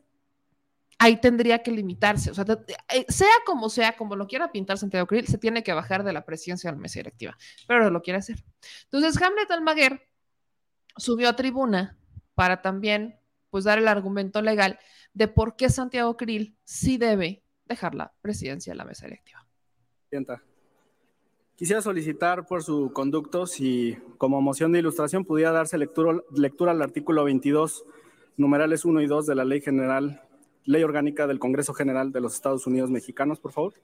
ahí tendría que limitarse. O sea, eh, sea como sea, como lo quiera pintar Santiago Krill, se tiene que bajar de la presidencia de la mesa directiva, pero lo quiere hacer. Entonces, Hamlet Almaguer subió a tribuna para también pues dar el argumento legal de por qué Santiago Krill sí debe dejar la presidencia de la mesa directiva.
Quisiera solicitar por su conducto si como moción de ilustración pudiera darse lectura, lectura al artículo 22, numerales 1 y 2 de la Ley General Ley Orgánica del Congreso General de los Estados Unidos Mexicanos, por favor.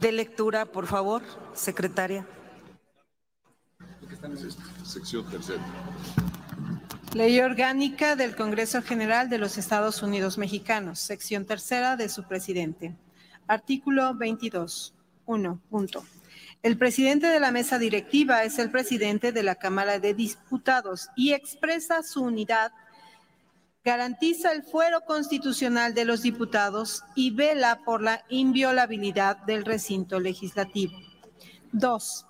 De lectura, por favor, secretaria.
Sección tercera.
Ley Orgánica del Congreso General de los Estados Unidos Mexicanos, sección tercera de su presidente. Artículo 22. 1. Punto. El presidente de la mesa directiva es el presidente de la Cámara de Diputados y expresa su unidad, garantiza el fuero constitucional de los diputados y vela por la inviolabilidad del recinto legislativo. Dos,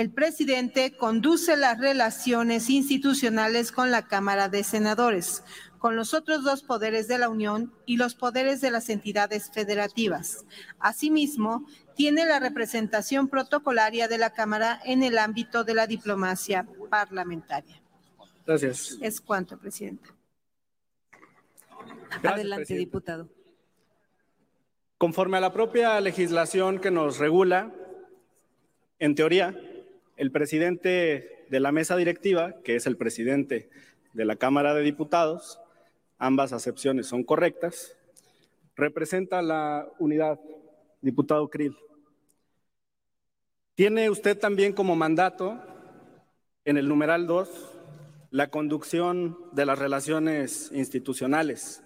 el presidente conduce las relaciones institucionales con la Cámara de Senadores, con los otros dos poderes de la Unión y los poderes de las entidades federativas. Asimismo, tiene la representación protocolaria de la Cámara en el ámbito de la diplomacia parlamentaria.
Gracias.
Es cuanto, presidente.
Adelante, diputado.
Conforme a la propia legislación que nos regula, en teoría, el presidente de la mesa directiva, que es el presidente de la Cámara de Diputados, ambas acepciones son correctas, representa la unidad, diputado Krill. Tiene usted también como mandato, en el numeral 2, la conducción de las relaciones institucionales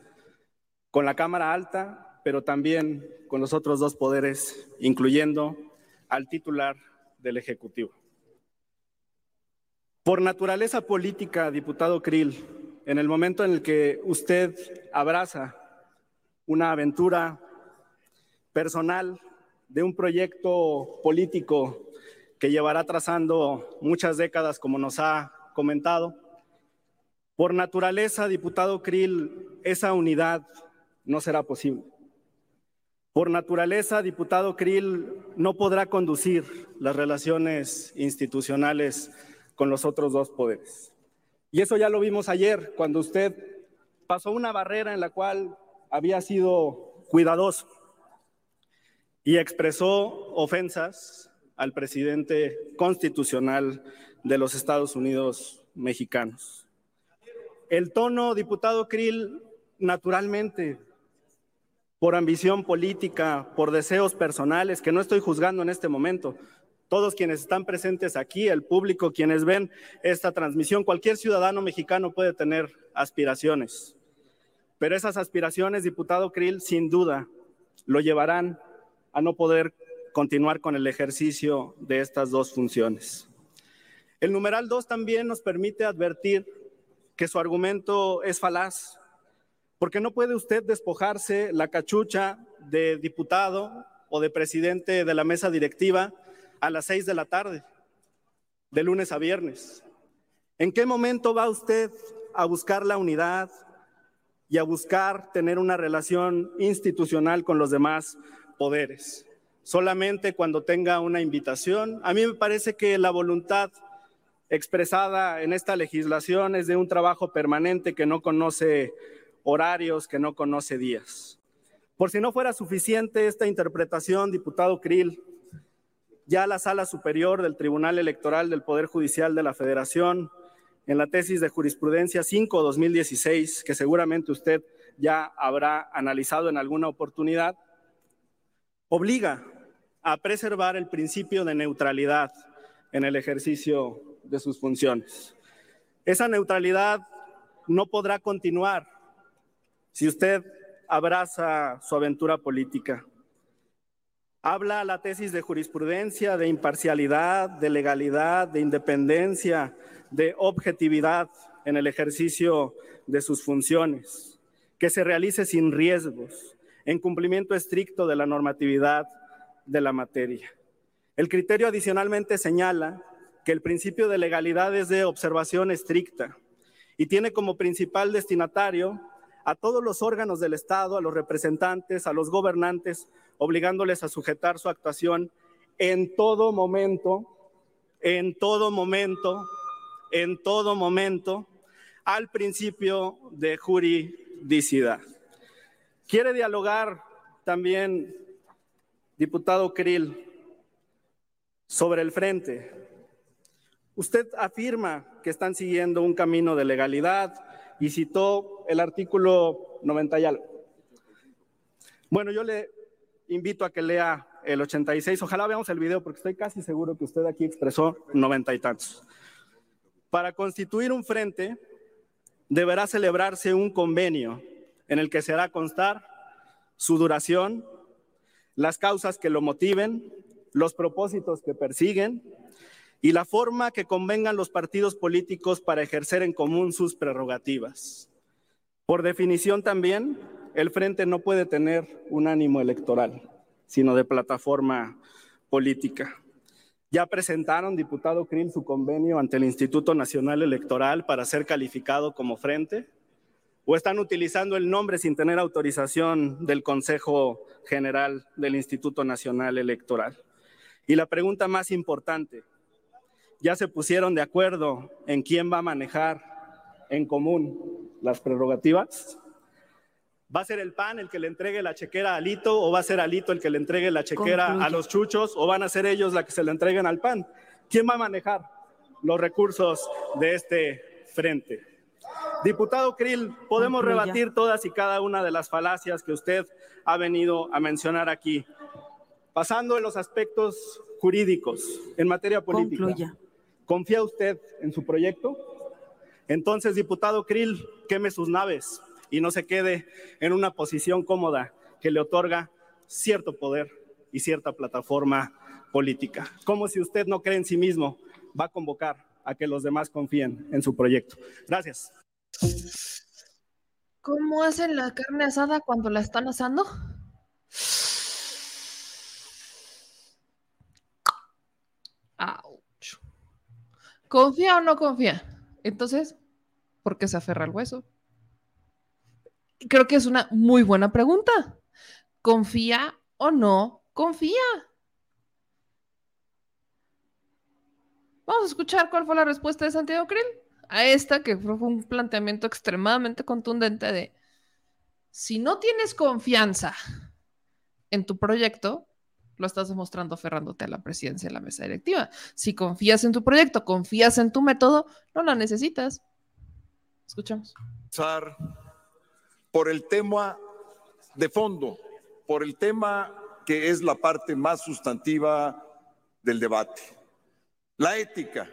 con la Cámara Alta, pero también con los otros dos poderes, incluyendo al titular del Ejecutivo. Por naturaleza política, diputado Krill, en el momento en el que usted abraza una aventura personal de un proyecto político que llevará trazando muchas décadas, como nos ha comentado, por naturaleza, diputado Krill, esa unidad no será posible. Por naturaleza, diputado Krill no podrá conducir las relaciones institucionales con los otros dos poderes. Y eso ya lo vimos ayer, cuando usted pasó una barrera en la cual había sido cuidadoso y expresó ofensas al presidente constitucional de los Estados Unidos mexicanos. El tono, diputado Krill, naturalmente, por ambición política, por deseos personales, que no estoy juzgando en este momento, todos quienes están presentes aquí, el público, quienes ven esta transmisión, cualquier ciudadano mexicano puede tener aspiraciones. Pero esas aspiraciones, diputado Krill, sin duda lo llevarán a no poder continuar con el ejercicio de estas dos funciones. El numeral 2 también nos permite advertir que su argumento es falaz, porque no puede usted despojarse la cachucha de diputado o de presidente de la mesa directiva a las seis de la tarde, de lunes a viernes. ¿En qué momento va usted a buscar la unidad y a buscar tener una relación institucional con los demás poderes? Solamente cuando tenga una invitación. A mí me parece que la voluntad expresada en esta legislación es de un trabajo permanente que no conoce horarios, que no conoce días. Por si no fuera suficiente esta interpretación, diputado Krill, ya la Sala Superior del Tribunal Electoral del Poder Judicial de la Federación, en la tesis de jurisprudencia 5-2016, que seguramente usted ya habrá analizado en alguna oportunidad, obliga a preservar el principio de neutralidad en el ejercicio de sus funciones. Esa neutralidad no podrá continuar si usted abraza su aventura política. Habla la tesis de jurisprudencia de imparcialidad, de legalidad, de independencia, de objetividad en el ejercicio de sus funciones, que se realice sin riesgos, en cumplimiento estricto de la normatividad de la materia. El criterio adicionalmente señala que el principio de legalidad es de observación estricta y tiene como principal destinatario a todos los órganos del Estado, a los representantes, a los gobernantes, obligándoles a sujetar su actuación en todo momento, en todo momento, en todo momento, al principio de juridicidad. Quiere dialogar también, diputado Krill, sobre el frente. Usted afirma que están siguiendo un camino de legalidad, y citó el artículo 90 y algo. Bueno, yo le invito a que lea el 86. Ojalá veamos el video porque estoy casi seguro que usted aquí expresó 90 y tantos. Para constituir un frente, deberá celebrarse un convenio en el que se hará constar su duración, las causas que lo motiven, los propósitos que persiguen, y la forma que convengan los partidos políticos para ejercer en común sus prerrogativas. Por definición también, el frente no puede tener un ánimo electoral, sino de plataforma política. Ya presentaron, diputado Krill, su convenio ante el Instituto Nacional Electoral para ser calificado como frente, o están utilizando el nombre sin tener autorización del Consejo General del Instituto Nacional Electoral. Y la pregunta más importante, ya se pusieron de acuerdo en quién va a manejar en común las prerrogativas. ¿Va a ser el PAN el que le entregue la chequera a Alito o va a ser Alito el que le entregue la chequera a los chuchos o van a ser ellos la que se le entreguen al PAN? ¿Quién va a manejar los recursos de este frente? Diputado Krill, podemos rebatir todas y cada una de las falacias que usted ha venido a mencionar aquí. Pasando en los aspectos jurídicos, en materia política. ¿Confía usted en su proyecto? Entonces, diputado Krill, queme sus naves y no se quede en una posición cómoda que le otorga cierto poder y cierta plataforma política. Como si usted no cree en sí mismo, va a convocar a que los demás confíen en su proyecto. Gracias.
¿Cómo hacen la carne asada cuando la están asando? ¿Confía o no confía? Entonces, ¿por qué se aferra al hueso? Creo que es una muy buena pregunta. ¿Confía o no confía? Vamos a escuchar cuál fue la respuesta de Santiago Krill a esta, que fue un planteamiento extremadamente contundente de, si no tienes confianza en tu proyecto, lo estás demostrando aferrándote a la presidencia de la mesa directiva. Si confías en tu proyecto, confías en tu método, no la necesitas. Escuchamos.
Por el tema de fondo, por el tema que es la parte más sustantiva del debate. La ética.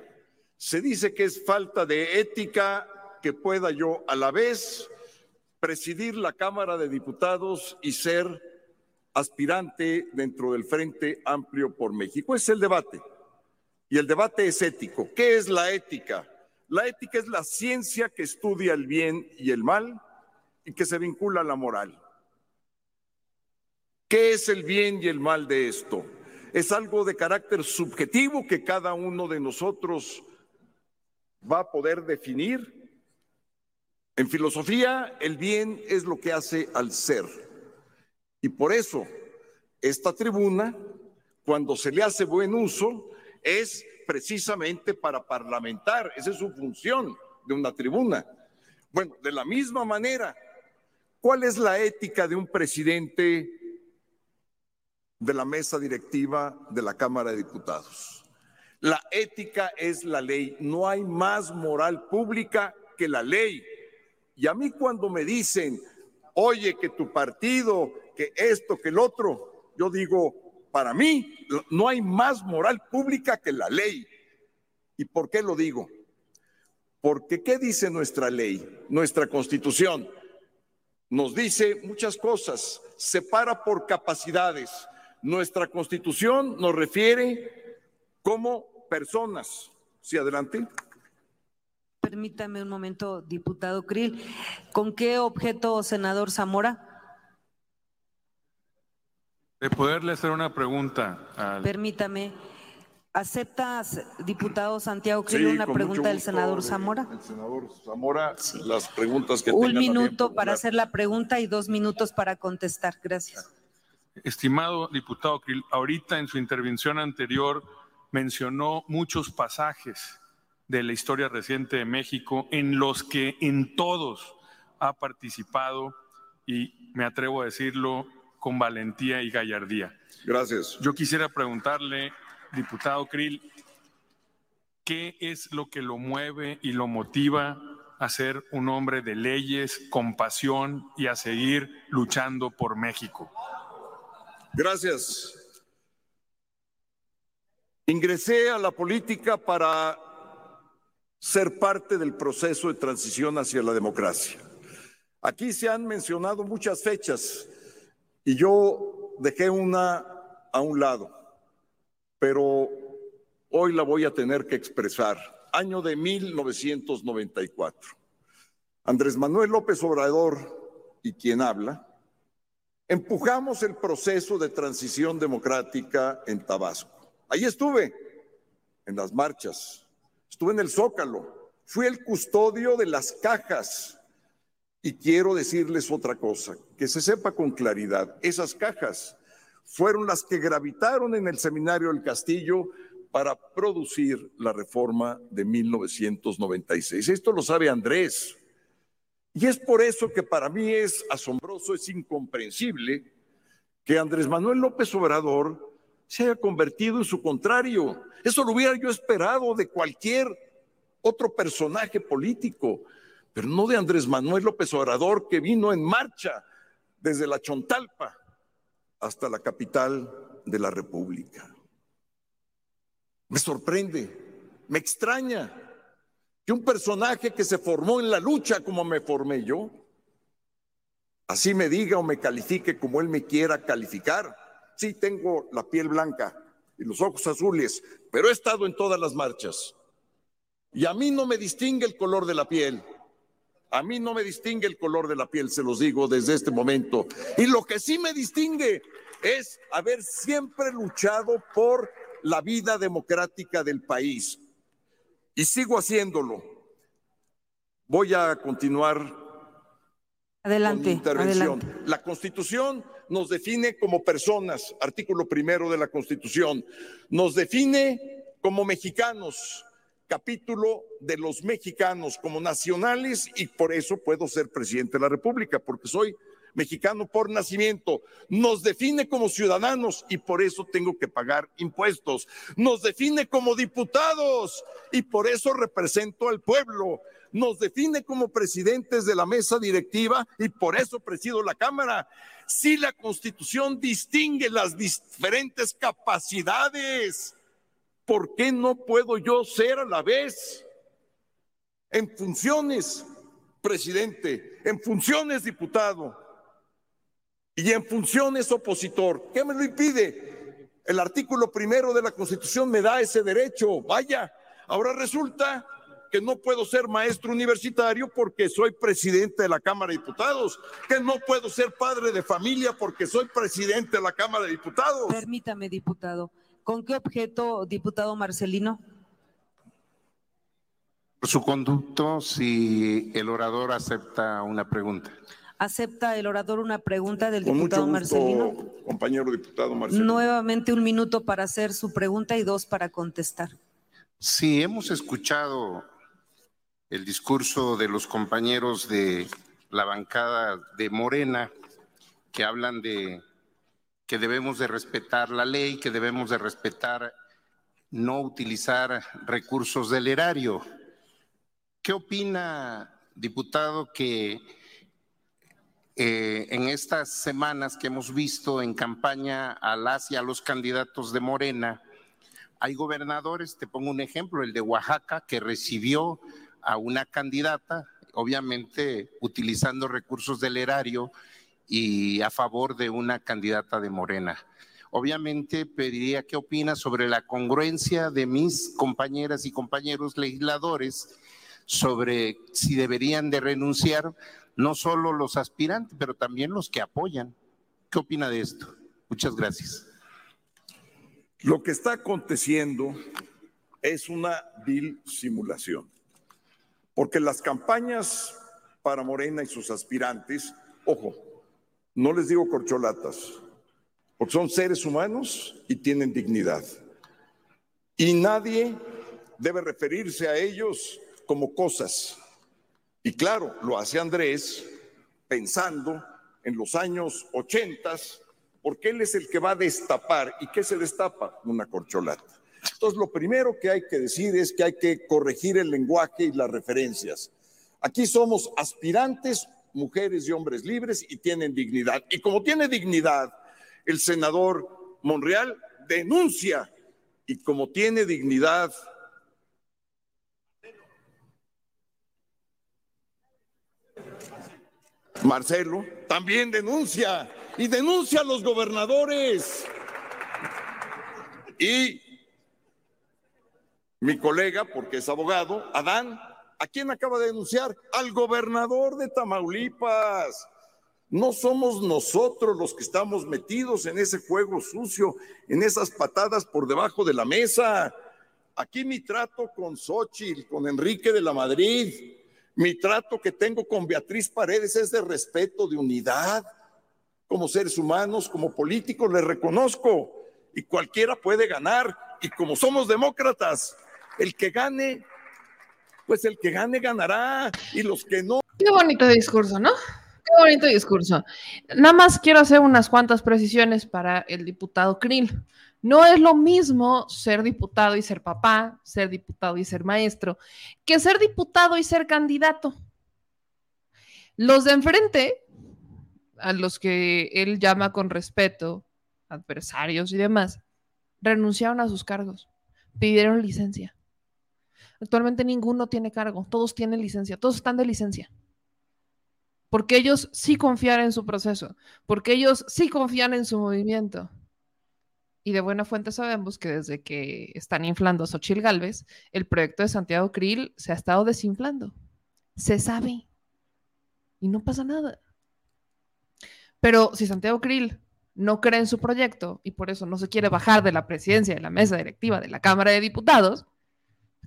Se dice que es falta de ética que pueda yo a la vez presidir la Cámara de Diputados y ser aspirante dentro del Frente Amplio por México. Es el debate. Y el debate es ético. ¿Qué es la ética? La ética es la ciencia que estudia el bien y el mal y que se vincula a la moral. ¿Qué es el bien y el mal de esto? es algo de carácter subjetivo que cada uno de nosotros va a poder definir. En filosofía, el bien es lo que hace al ser. Y por eso, esta tribuna, cuando se le hace buen uso, es precisamente para parlamentar. Esa es su función de una tribuna. Bueno, de la misma manera, ¿cuál es la ética de un presidente de la mesa directiva de la Cámara de Diputados? La ética es la ley. No hay más moral pública que la ley. Y a mí cuando me dicen, oye, que tu partido, que esto, que el otro, yo digo, para mí no hay más moral pública que la ley. ¿Y por qué lo digo? Porque ¿qué dice nuestra ley, nuestra constitución? Nos dice muchas cosas, separa por capacidades. Nuestra constitución nos refiere como personas. Sí, adelante.
Permítame un momento, diputado Krill. ¿Con qué objeto, senador Zamora?
De poderle hacer una pregunta.
Al... Permítame. ¿Aceptas, diputado Santiago Krill, una pregunta del senador Zamora?
El senador Zamora, las preguntas que
Un minuto para hacer la pregunta y dos minutos para contestar. Gracias.
Estimado diputado Krill, ahorita en su intervención anterior mencionó muchos pasajes de la historia reciente de México en los que en todos ha participado y me atrevo a decirlo con valentía y gallardía.
Gracias.
Yo quisiera preguntarle, diputado Krill, ¿qué es lo que lo mueve y lo motiva a ser un hombre de leyes, compasión y a seguir luchando por México?
Gracias. Ingresé a la política para ser parte del proceso de transición hacia la democracia. Aquí se han mencionado muchas fechas y yo dejé una a un lado, pero hoy la voy a tener que expresar. Año de 1994. Andrés Manuel López Obrador y quien habla, empujamos el proceso de transición democrática en Tabasco. Ahí estuve, en las marchas, estuve en el Zócalo, fui el custodio de las cajas y quiero decirles otra cosa, que se sepa con claridad, esas cajas fueron las que gravitaron en el seminario del Castillo para producir la reforma de 1996. Esto lo sabe Andrés. Y es por eso que para mí es asombroso, es incomprensible que Andrés Manuel López Obrador se haya convertido en su contrario. Eso lo hubiera yo esperado de cualquier otro personaje político pero no de Andrés Manuel López Obrador, que vino en marcha desde la Chontalpa hasta la capital de la República. Me sorprende, me extraña que un personaje que se formó en la lucha como me formé yo, así me diga o me califique como él me quiera calificar. Sí, tengo la piel blanca y los ojos azules, pero he estado en todas las marchas. Y a mí no me distingue el color de la piel. A mí no me distingue el color de la piel, se los digo desde este momento. Y lo que sí me distingue es haber siempre luchado por la vida democrática del país. Y sigo haciéndolo. Voy a continuar
Adelante, con
intervención. La Constitución nos define como personas, artículo primero de la Constitución, nos define como mexicanos, capítulo de los mexicanos como nacionales y por eso puedo ser presidente de la República, porque soy mexicano por nacimiento. Nos define como ciudadanos y por eso tengo que pagar impuestos. Nos define como diputados y por eso represento al pueblo. Nos define como presidentes de la mesa directiva y por eso presido la Cámara. Si la Constitución distingue las diferentes capacidades, ¿por qué no puedo yo ser a la vez en funciones presidente, en funciones diputado y en funciones opositor? ¿Qué me lo impide? El artículo primero de la Constitución me da ese derecho. Vaya, ahora resulta que no puedo ser maestro universitario porque soy presidente de la Cámara de Diputados, que no puedo ser padre de familia porque soy presidente de la Cámara de Diputados.
Permítame, diputado. ¿Con qué objeto, diputado Marcelino?
Por su conducto, si el orador acepta una pregunta.
¿Acepta el orador una pregunta del diputado Marcelino?
Compañero diputado Marcelino.
Nuevamente un minuto para hacer su pregunta y dos para contestar.
Sí, hemos escuchado el discurso de los compañeros de la bancada de Morena que hablan de que debemos de respetar la ley, que debemos de respetar no utilizar recursos del erario. ¿Qué opina, diputado, que eh, en estas semanas que hemos visto en campaña a las y a los candidatos de Morena, hay gobernadores, te pongo un ejemplo, el de Oaxaca, que recibió a una candidata, obviamente utilizando recursos del erario y a favor de una candidata de Morena. Obviamente pediría qué opina sobre la congruencia de mis compañeras y compañeros legisladores sobre si deberían de renunciar no solo los aspirantes, pero también los que apoyan. ¿Qué opina de esto? Muchas gracias.
Lo que está aconteciendo es una vil simulación, porque las campañas para Morena y sus aspirantes, ojo, no les digo corcholatas, porque son seres humanos y tienen dignidad. Y nadie debe referirse a ellos como cosas. Y claro, lo hace Andrés pensando en los años ochentas, porque él es el que va a destapar. ¿Y qué se destapa? Una corcholata. Entonces, lo primero que hay que decir es que hay que corregir el lenguaje y las referencias. Aquí somos aspirantes, mujeres y hombres libres y tienen dignidad. Y como tiene dignidad, el senador Monreal denuncia. Y como tiene dignidad Marcelo también denuncia y denuncia a los gobernadores. Y mi colega, porque es abogado, Adán, ¿a quién acaba de denunciar? Al gobernador de Tamaulipas. No somos nosotros los que estamos metidos en ese juego sucio, en esas patadas por debajo de la mesa. Aquí mi trato con Xochitl, con Enrique de la Madrid, mi trato que tengo con Beatriz Paredes es de respeto, de unidad. Como seres humanos, como políticos, le reconozco. Y cualquiera puede ganar. Y como somos demócratas, el que gane, pues el que gane ganará. Y los que no.
Qué bonito discurso, ¿no? Qué bonito discurso. Nada más quiero hacer unas cuantas precisiones para el diputado Krill. No es lo mismo ser diputado y ser papá, ser diputado y ser maestro, que ser diputado y ser candidato. Los de enfrente, a los que él llama con respeto, adversarios y demás, renunciaron a sus cargos, pidieron licencia. Actualmente ninguno tiene cargo, todos tienen licencia, todos están de licencia. Porque ellos sí confían en su proceso, porque ellos sí confían en su movimiento. Y de buena fuente sabemos que desde que están inflando a Xochitl Galvez, el proyecto de Santiago Krill se ha estado desinflando. Se sabe. Y no pasa nada. Pero si Santiago Krill no cree en su proyecto y por eso no se quiere bajar de la presidencia de la mesa directiva de la Cámara de Diputados,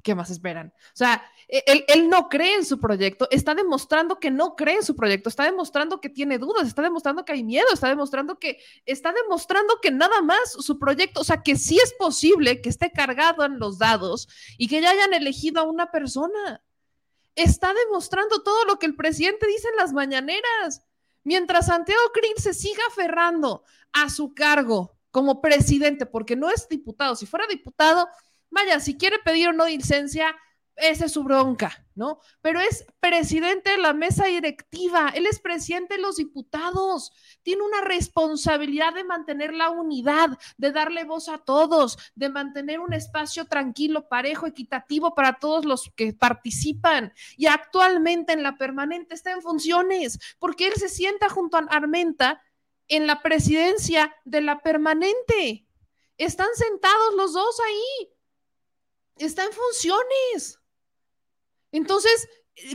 ¿qué más esperan? O sea, e, él, no cree en su proyecto, está demostrando que no cree en su proyecto, está demostrando que tiene dudas, está demostrando que hay miedo, está demostrando que está demostrando que nada más su proyecto, o sea, que sí es posible que esté cargado en los dados y que ya hayan elegido a una persona. Está demostrando todo lo que el presidente dice en las mañaneras. Mientras Santiago Krill se siga aferrando a su cargo como presidente, porque no es diputado, si fuera diputado, Vaya, si quiere pedir o no licencia, esa es su bronca, ¿no? Pero es presidente de la mesa directiva, él es presidente de los diputados, tiene una responsabilidad de mantener la unidad, de darle voz a todos, de mantener un espacio tranquilo, parejo, equitativo para todos los que participan. Y actualmente en la permanente está en funciones, porque él se sienta junto a Armenta en la presidencia de la permanente. Están sentados los dos ahí está en funciones. Entonces,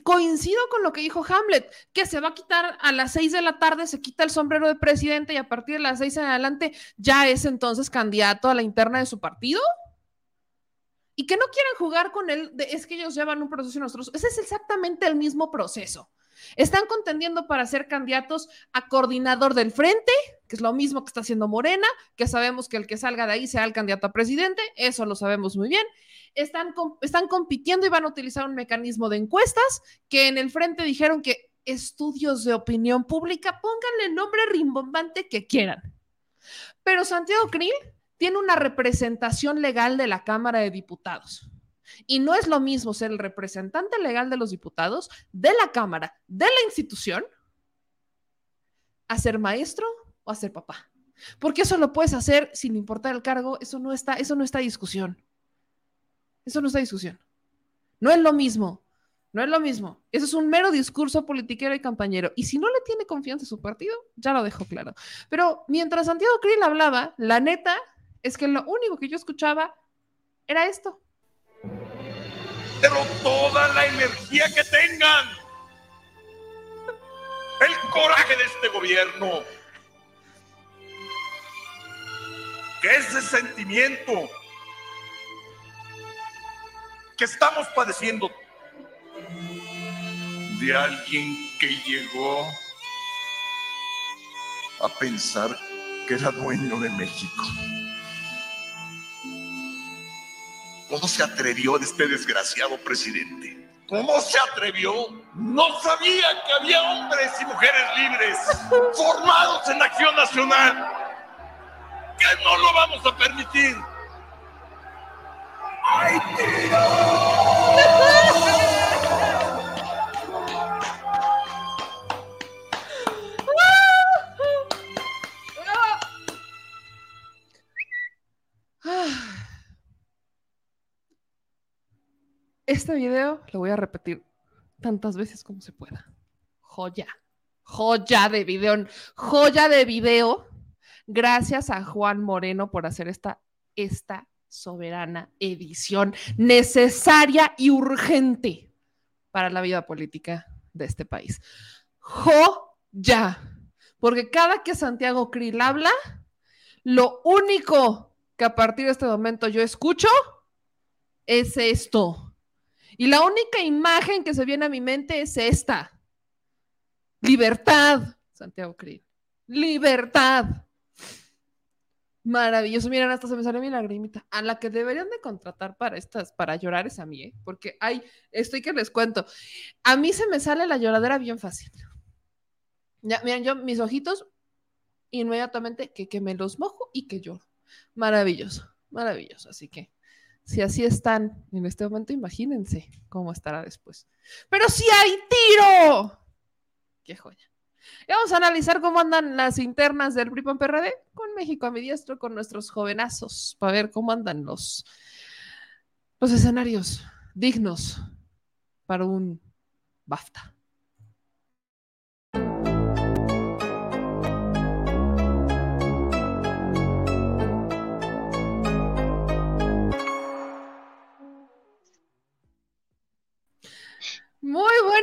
coincido con lo que dijo Hamlet, que se va a quitar a las seis de la tarde, se quita el sombrero de presidente y a partir de las seis en adelante ya es entonces candidato a la interna de su partido. Y que no quieran jugar con él, es que ellos llevan un proceso y nosotros. Ese es exactamente el mismo proceso. Están contendiendo para ser candidatos a coordinador del frente, que es lo mismo que está haciendo Morena, que sabemos que el que salga de ahí sea el candidato a presidente, eso lo sabemos muy bien, están, están compitiendo y van a utilizar un mecanismo de encuestas que en el frente dijeron que estudios de opinión pública, pónganle el nombre rimbombante que quieran. Pero Santiago Krill tiene una representación legal de la Cámara de Diputados. Y no es lo mismo ser el representante legal de los diputados, de la Cámara, de la institución, a ser maestro o a ser papá. Porque eso lo puedes hacer sin importar el cargo, eso no está, eso no está discusión. Eso no está discusión. No es lo mismo. No es lo mismo. Eso es un mero discurso politiquero y campañero. Y si no le tiene confianza su partido, ya lo dejó claro. Pero mientras Santiago Krill hablaba, la neta es que lo único que yo escuchaba era esto.
Pero toda la energía que tengan, el coraje de este gobierno, que ese sentimiento que estamos padeciendo de alguien que llegó a pensar que era dueño de México. ¿Cómo se atrevió este desgraciado presidente? ¿Cómo se atrevió? No sabía que había hombres y mujeres libres formados en acción nacional. Que no lo vamos a permitir. ¡Ay,
Este video lo voy a repetir tantas veces como se pueda. Joya, joya de video, joya de video. Gracias a Juan Moreno por hacer esta, esta soberana edición necesaria y urgente para la vida política de este país. Joya, porque cada que Santiago Krill habla, lo único que a partir de este momento yo escucho es esto. Y la única imagen que se viene a mi mente es esta. Libertad, Santiago Krill. Libertad. Maravilloso. Miren, hasta se me salió mi lagrimita. A la que deberían de contratar para estas, para llorar es a mí, ¿eh? Porque hay, estoy que les cuento. A mí se me sale la lloradera bien fácil. Ya, miren, yo, mis ojitos, inmediatamente que, que me los mojo y que lloro. Maravilloso, maravilloso. Así que si así están en este momento, imagínense cómo estará después. Pero si hay tiro. Qué joya. Y vamos a analizar cómo andan las internas del PRI PRD con México a mi diestro, con nuestros jovenazos, para ver cómo andan los, los escenarios dignos para un BAFTA.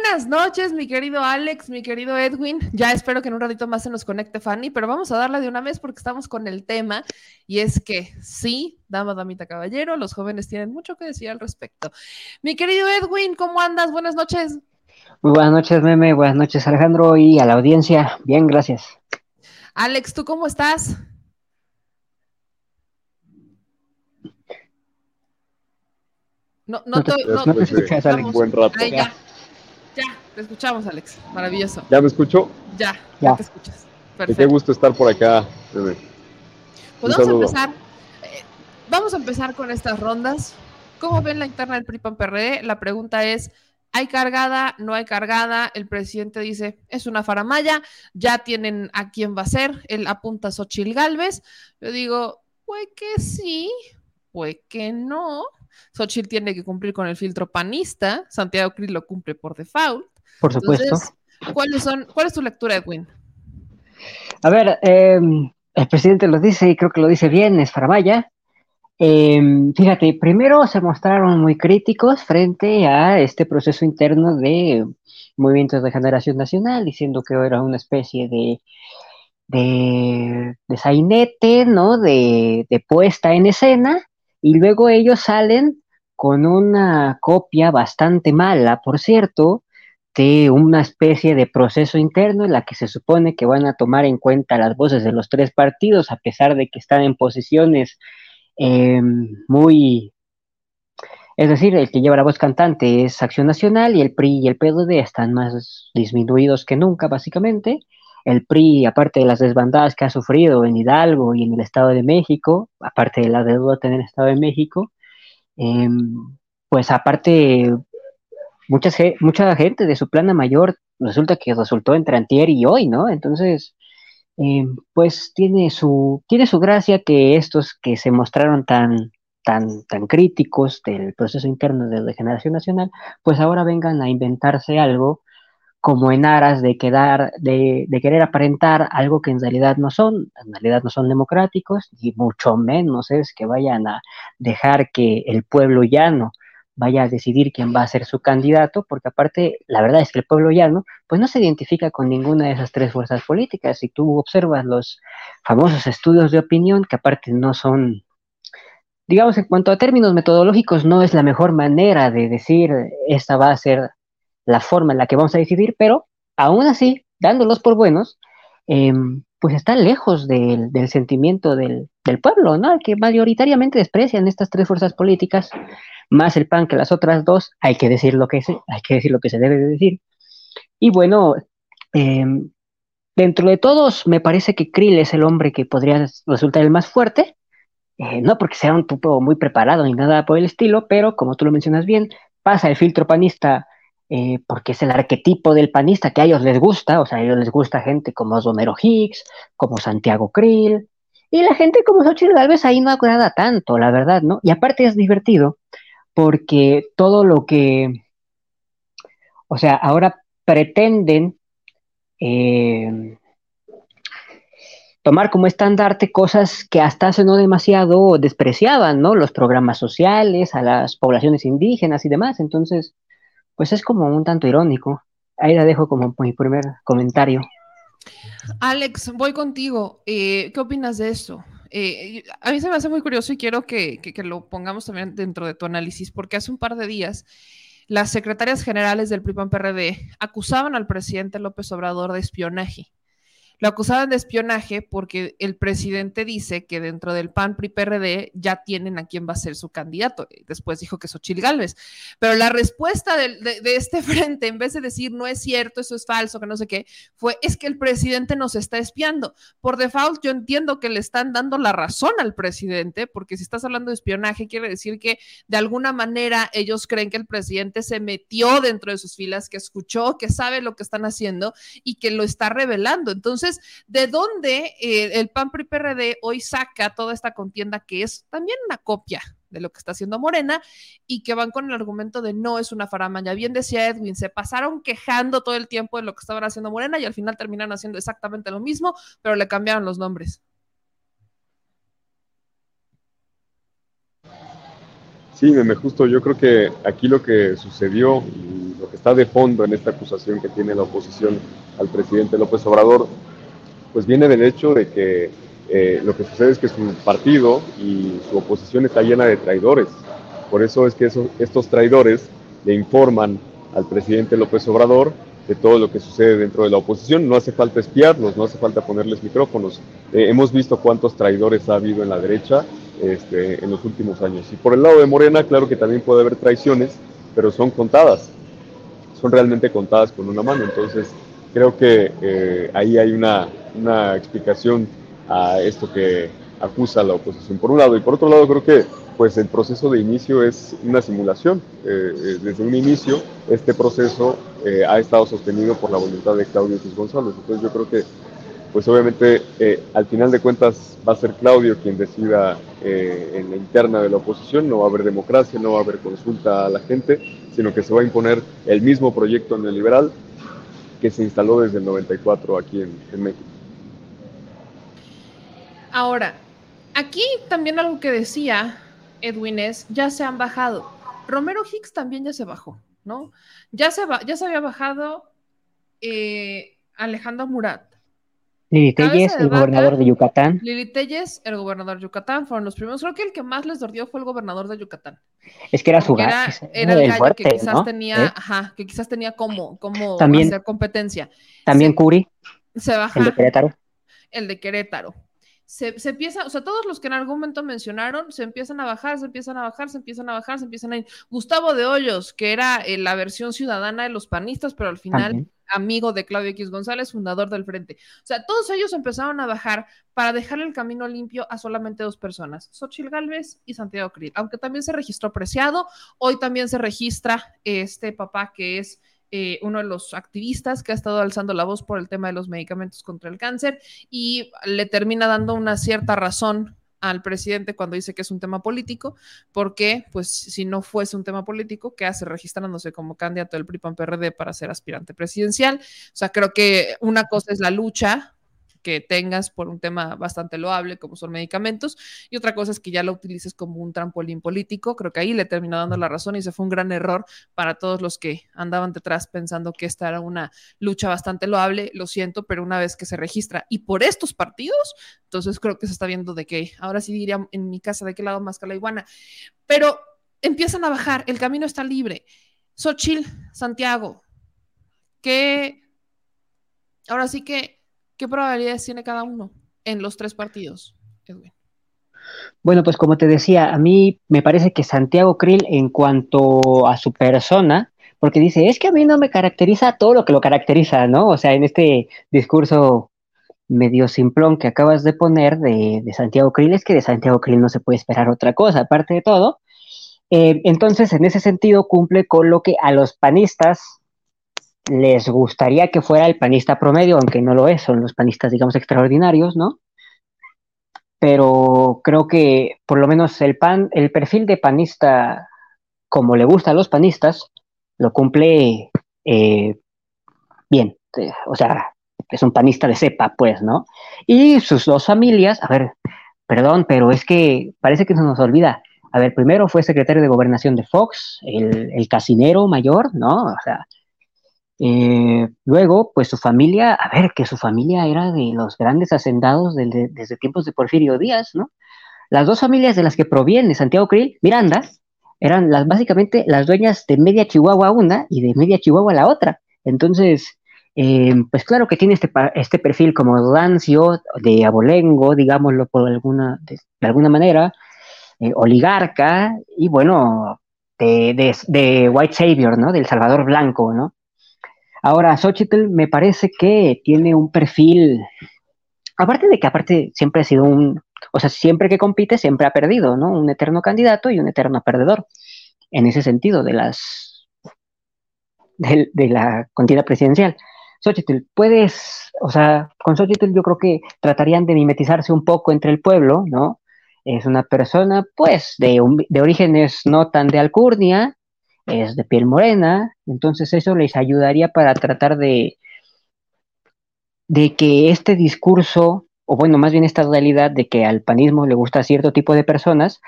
Buenas noches, mi querido Alex, mi querido Edwin. Ya espero que en un ratito más se nos conecte Fanny, pero vamos a darla de una vez porque estamos con el tema y es que sí, dama, damita, caballero, los jóvenes tienen mucho que decir al respecto. Mi querido Edwin, ¿cómo andas? Buenas noches.
Muy buenas noches, Meme, buenas noches, Alejandro, y a la audiencia. Bien, gracias.
Alex, ¿tú cómo estás? No, no, te, no, no,
escuchas, Alex. Buen rato.
Ya, te escuchamos, Alex. Maravilloso.
¿Ya me escucho?
Ya, ya, te escuchas.
Perfecto. Qué gusto estar por acá.
Pues vamos a empezar. Eh, vamos a empezar con estas rondas. ¿Cómo ven la interna del PRI-PAN-PRD? La pregunta es, ¿hay cargada? ¿No hay cargada? El presidente dice, es una faramaya, ya tienen a quién va a ser. Él apunta a Xochil Galvez. Yo digo, pues que sí, pues que no. Xochitl tiene que cumplir con el filtro panista, Santiago Cris lo cumple por default.
Por supuesto.
¿cuáles son, ¿Cuál es tu lectura, Edwin?
A ver, em, el presidente lo dice y creo que lo dice bien, es Faramaya. Em, fíjate, primero se mostraron muy críticos frente a este proceso interno de movimientos de generación nacional, diciendo que era una especie de, de, sainete, ¿no? De, de puesta en escena, y luego ellos salen con una copia bastante mala, por cierto, de una especie de proceso interno en la que se supone que van a tomar en cuenta las voces de los tres partidos, a pesar de que están en posiciones eh, muy... Es decir, el que lleva la voz cantante es Acción Nacional y el PRI y el PDD están más disminuidos que nunca, básicamente. El PRI, aparte de las desbandadas que ha sufrido en Hidalgo y en el Estado de México, aparte de la deuda en el Estado de México, em, pues aparte, mucha, mucha gente de su plana mayor resulta que resultó entre antier y hoy, ¿no? Entonces, eh, pues tiene su, tiene su gracia que estos que se mostraron tan, tan, tan críticos del proceso interno de degeneración nacional, pues ahora vengan a inventarse algo como en aras de quedar, de, de, querer aparentar algo que en realidad no son, en realidad no son democráticos, y mucho menos es que vayan a dejar que el pueblo llano vaya a decidir quién va a ser su candidato, porque aparte, la verdad es que el pueblo llano, pues no se identifica con ninguna de esas tres fuerzas políticas. Si tú observas los famosos estudios de opinión, que aparte no son, digamos, en cuanto a términos metodológicos, no es la mejor manera de decir esta va a ser la forma en la que vamos a decidir, pero aún así, dándolos por buenos, em, pues están lejos del, sentimiento del, del, pueblo, ¿no? Que mayoritariamente desprecian estas tres fuerzas políticas más el PAN que las otras dos, hay que decir lo que se, hay que decir lo que se debe de decir. Y bueno, em, dentro de todos, me parece que Krill es el hombre que podría resultar el más fuerte, eh, no porque sea un tipo muy preparado ni nada por el estilo, pero como tú lo mencionas bien, pasa el filtro panista eh, porque es el arquetipo del panista que a ellos les gusta, o sea, a ellos les gusta gente como Romero Hicks, como Santiago Krill, y la gente como Xochitl Galvez ahí no agrada tanto, la verdad, ¿no? Y aparte es divertido, porque todo lo que, o sea, ahora pretenden eh, tomar como estandarte cosas que hasta hace no demasiado despreciaban, ¿no? Los programas sociales, a las poblaciones indígenas y demás. Entonces, pues es como un tanto irónico. Ahí la dejo como mi primer comentario.
Alex, voy contigo. Eh, ¿Qué opinas de esto? Eh, a mí se me hace muy curioso y quiero que, lo pongamos también dentro de tu análisis, porque hace un par de días las secretarias generales del PRI-PAN-PRD acusaban al presidente López Obrador de espionaje. Lo acusaban de espionaje porque el presidente dice que dentro del PAN PRI PRD ya tienen a quién va a ser su candidato. Después dijo que es Ochil Gálvez. Pero la respuesta de, de, este frente, en vez de decir no es cierto, eso es falso, que no sé qué, fue es que el presidente nos está espiando. Por default, yo entiendo que le están dando la razón al presidente, porque si estás hablando de espionaje, quiere decir que de alguna manera ellos creen que el presidente se metió dentro de sus filas, que escuchó, que sabe lo que están haciendo y que lo está revelando. Entonces, entonces, ¿de dónde eh, el PAN PRI PRD hoy saca toda esta contienda que es también una copia de lo que está haciendo Morena y que van con el argumento de no es una faramaña. Bien decía Edwin, se pasaron quejando todo el tiempo de lo que estaban haciendo Morena y al final terminaron haciendo exactamente lo mismo, pero le cambiaron los nombres.
Sí, me justo yo creo que aquí lo que sucedió y lo que está de fondo en esta acusación que tiene la oposición al presidente López Obrador pues viene del hecho de que eh, lo que sucede es que su partido y su oposición está llena de traidores. Por eso es que estos traidores le informan al presidente López Obrador de todo lo que sucede dentro de la oposición. No hace falta espiarlos, no hace falta ponerles micrófonos. Eh, hemos visto cuántos traidores ha habido en la derecha este, en los últimos años. Y por el lado de Morena, claro que también puede haber traiciones, pero son contadas. Son realmente contadas con una mano. Entonces, creo que eh, ahí hay una, una, explicación a esto que acusa la oposición. Por un lado y por otro lado creo que pues el proceso de inicio es una simulación. Eh, eh, desde un inicio este proceso ha estado sostenido por la voluntad de Claudio X González. Entonces yo creo que pues obviamente al final de cuentas va a ser Claudio quien decida en la interna de la oposición, no va a haber democracia, no va a haber consulta a la gente, sino que se va a imponer el mismo proyecto neoliberal que se instaló desde el 94 aquí en, México.
Ahora, aquí también algo que decía Edwin, es, ya se han bajado. Romero Hicks también ya se bajó, ¿no? Ya se, ya se había bajado eh, Alejandro Murat.
Lili Telles, el gobernador de Yucatán.
Lili Telles, el gobernador de Yucatán, fueron los primeros. Creo que el que más les dordió fue el gobernador de Yucatán.
Es que era su gallo.
Era, el gallo que quizás tenía, ¿Eh? ajá, que quizás tenía como, como hacer competencia.
También Curi.
Se baja.
El de Querétaro.
El de Querétaro se, empieza, o sea, todos los que en algún momento mencionaron, se empiezan a bajar, se empiezan a bajar, se empiezan a bajar, se empiezan a ir. Gustavo de Hoyos, que era eh, la versión ciudadana de los panistas, pero al final amigo de Claudio X González, fundador del Frente. O sea, todos ellos empezaron a bajar para dejar el camino limpio a solamente dos personas, Xochil Gálvez y Santiago Krill, aunque también se registró preciado, hoy también se registra este papá que es eh, uno de los activistas que ha estado alzando la voz por el tema de los medicamentos contra el cáncer y le termina dando una cierta razón al presidente cuando dice que es un tema político, porque pues si no fuese un tema político, ¿qué hace registrándose como candidato del PRI PAN PRD para ser aspirante presidencial? O sea, creo que una cosa es la lucha que tengas por un tema bastante loable como son medicamentos y otra cosa es que ya lo utilices como un trampolín político. Creo que ahí le terminó dando la razón y ese fue un gran error para todos los que andaban detrás pensando que esta era una lucha bastante loable. Lo siento, pero una vez que se registra y por estos partidos, entonces creo que se está viendo de que ahora sí diría en mi casa de qué lado más que la iguana, pero empiezan a bajar, el camino está libre. Xochil, Santiago, que ahora sí que ¿Qué probabilidades tiene cada uno en los tres partidos?
Bueno, pues como te decía, a mí me parece que Santiago Krill, en cuanto a su persona, porque dice, es que a mí no me caracteriza todo lo que lo caracteriza, ¿no? O sea, en este discurso medio simplón que acabas de poner de, Santiago Krill, es que de Santiago Krill no se puede esperar otra cosa, aparte de todo. Eh, entonces, en ese sentido, cumple con lo que a los panistas les gustaría que fuera el panista promedio, aunque no lo es, son los panistas, digamos, extraordinarios, ¿no? Pero creo que por lo menos el pan, el perfil de panista, como le gusta a los panistas, lo cumple eh, bien. O sea, es un panista de cepa, pues, ¿no? Y sus dos familias, a ver, perdón, pero es que parece que se nos olvida. A ver, primero fue secretario de gobernación de Fox, el, el casinero mayor, ¿no? O sea, eh, luego, pues su familia, a ver, que su familia era de los grandes hacendados desde tiempos de Porfirio Díaz, ¿no? Las dos familias de las que proviene Santiago Krill, Miranda, eran las, básicamente las dueñas de media Chihuahua una y de media Chihuahua la otra. Entonces, eh, pues claro que tiene este, este perfil como Dancio, de abolengo, digámoslo por alguna, de, alguna manera, eh, oligarca, y bueno, de, de, de, White Savior, ¿no? Del Salvador Blanco, ¿no? Ahora, Xochitl me parece que tiene un perfil, aparte de que aparte siempre ha sido un, o sea, siempre que compite siempre ha perdido, ¿no? Un eterno candidato y un eterno perdedor, en ese sentido de las, de, la contienda presidencial. Xochitl, puedes, o sea, con Xochitl yo creo que tratarían de mimetizarse un poco entre el pueblo, ¿no? Es una persona, pues, de, de orígenes no tan de alcurnia, es de piel morena, entonces eso les ayudaría para tratar de, de que este discurso, o bueno, más bien esta realidad de que al panismo le gusta cierto tipo de personas,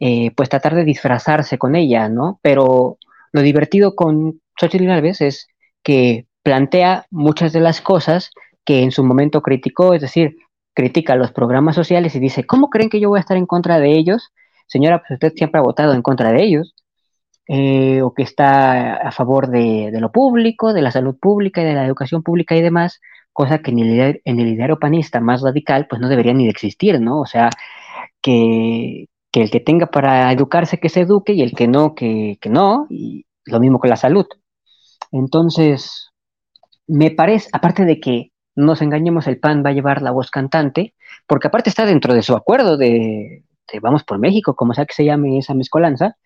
eh, pues tratar de disfrazarse con ella, ¿no? Pero lo divertido con Xochitl Galvez es que plantea muchas de las cosas que en su momento criticó, es decir, critica los programas sociales y dice, ¿cómo creen que yo voy a estar en contra de ellos? Señora, pues usted siempre ha votado en contra de ellos. Eh, o que está a favor de, lo público, de la salud pública y de la educación pública y demás, cosa que en el, en ideario panista más radical pues no debería ni de existir, ¿no? O sea, que, el que tenga para educarse que se eduque y el que no, que, no, y lo mismo con la salud. Entonces, me parece, aparte de que no nos engañemos, el PAN va a llevar la voz cantante, porque aparte está dentro de su acuerdo de, de Vamos por México, como sea que se llame esa mezcolanza,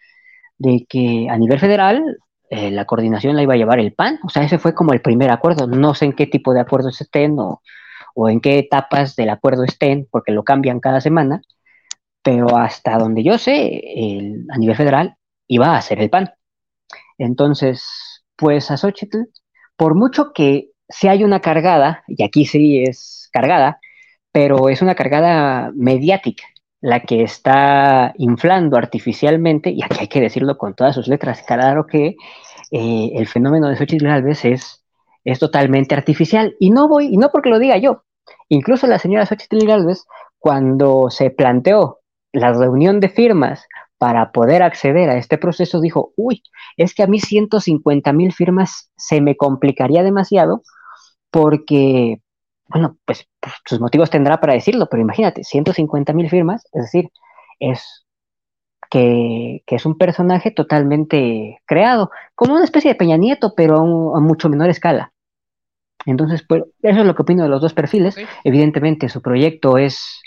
de que a nivel federal eh, la coordinación la iba a llevar el PAN. O sea, ese fue como el primer acuerdo. No sé en qué tipo de acuerdos estén o, en qué etapas del acuerdo estén, porque lo cambian cada semana, pero hasta donde yo sé, a nivel federal iba a ser el PAN. Entonces, pues a Xochitl, por mucho que si hay una cargada, y aquí sí es cargada, pero es una cargada mediática, la que está inflando artificialmente, y aquí hay que decirlo con todas sus letras, claro que eh, el fenómeno de Xochitl Galvez es, es totalmente artificial. Y no voy, y no porque lo diga yo, incluso la señora Xochitl Galvez, cuando se planteó la reunión de firmas para poder acceder a este proceso, dijo, uy, es que a mí 150 mil firmas se me complicaría demasiado porque, bueno, pues, pues, sus motivos tendrá para decirlo, pero imagínate, 150 mil firmas, es decir, es que, es un personaje totalmente creado, como una especie de Peña Nieto, pero a, mucho menor escala. Entonces, pues, eso es lo que opino de los dos perfiles. Evidentemente, su proyecto es,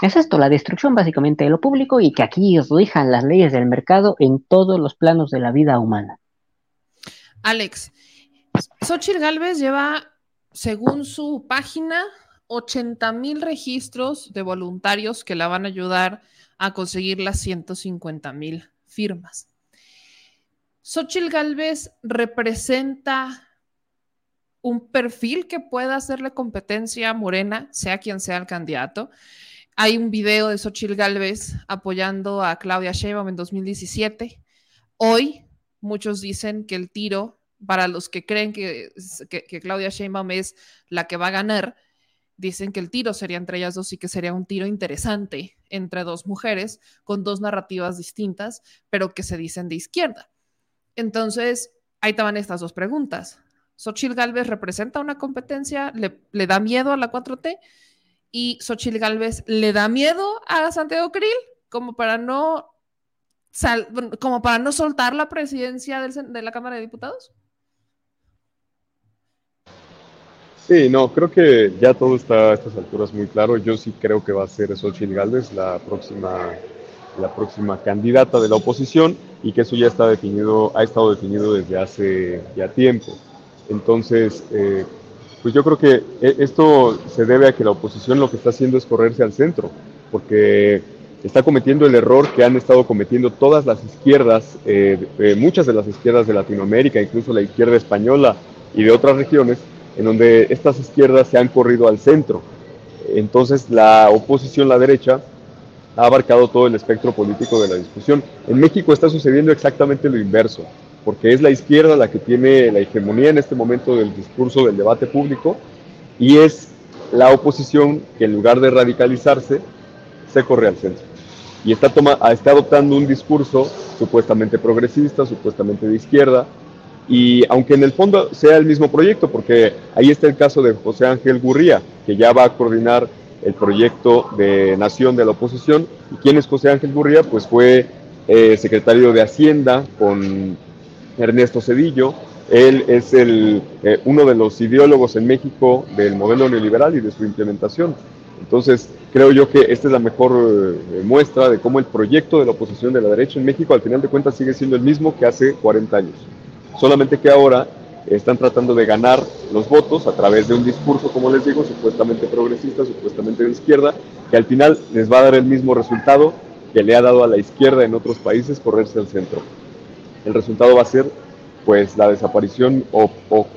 es esto, la destrucción básicamente de lo público y que aquí rijan las leyes del mercado en todos los planos de la vida humana.
Alex, Xochitl Galvez lleva, según su página, 80 mil registros de voluntarios que la van a ayudar a conseguir las 150 mil firmas. Xochitl Galvez representa un perfil que pueda hacerle competencia a Morena, sea quien sea el candidato. Hay un video de Xochitl Galvez apoyando a Claudia Sheinbaum en 2017. Hoy muchos dicen que el tiro, para los que creen que, que, Claudia Sheinbaum es la que va a ganar, dicen que el tiro sería entre ellas dos y que sería un tiro interesante entre dos mujeres con dos narrativas distintas, pero que se dicen de izquierda. Entonces, ahí estaban estas dos preguntas. ¿Xochitl Galvez representa una competencia? ¿Le, da miedo a la 4T? ¿Y Xochitl Galvez le da miedo a Santiago Krill como para no, como para no soltar la presidencia de la Cámara de Diputados?
Sí, no, creo que ya todo está a estas alturas muy claro. Yo sí creo que va a ser Xochitl Gálvez la próxima, la próxima candidata de la oposición y que eso ya está definido, ha estado definido desde hace ya tiempo. Entonces, eh, pues yo creo que e, esto se debe a que la oposición lo que está haciendo es correrse al centro, porque está cometiendo el error que han estado cometiendo todas las izquierdas, eh, muchas de las izquierdas de Latinoamérica, incluso la izquierda española y de otras regiones, en donde estas izquierdas se han corrido al centro. Entonces la oposición, la derecha, ha abarcado todo el espectro político de la discusión. En México está sucediendo exactamente lo inverso, porque es la izquierda la que tiene la hegemonía en este momento del discurso del debate público y es la oposición que en lugar de radicalizarse se corre al centro. Y está, toma, está adoptando un discurso supuestamente progresista, supuestamente de izquierda, y aunque en el fondo sea el mismo proyecto, porque ahí está el caso de José Ángel Gurría, que ya va a coordinar el proyecto de Nación de la Oposición. ¿Y quién es José Ángel Gurría? Pues fue eh, secretario de Hacienda con Ernesto Cedillo. Él es el, eh, uno de los ideólogos en México del modelo neoliberal y de su implementación. Entonces, creo yo que esta es la mejor eh, muestra de cómo el proyecto de la oposición de la derecha en México, al final de cuentas, sigue siendo el mismo que hace 40 años solamente que ahora están tratando de ganar los votos a través de un discurso, como les digo, supuestamente progresista, supuestamente de izquierda, que al final les va a dar el mismo resultado que le ha dado a la izquierda en otros países correrse al centro. El resultado va a ser pues la desaparición o,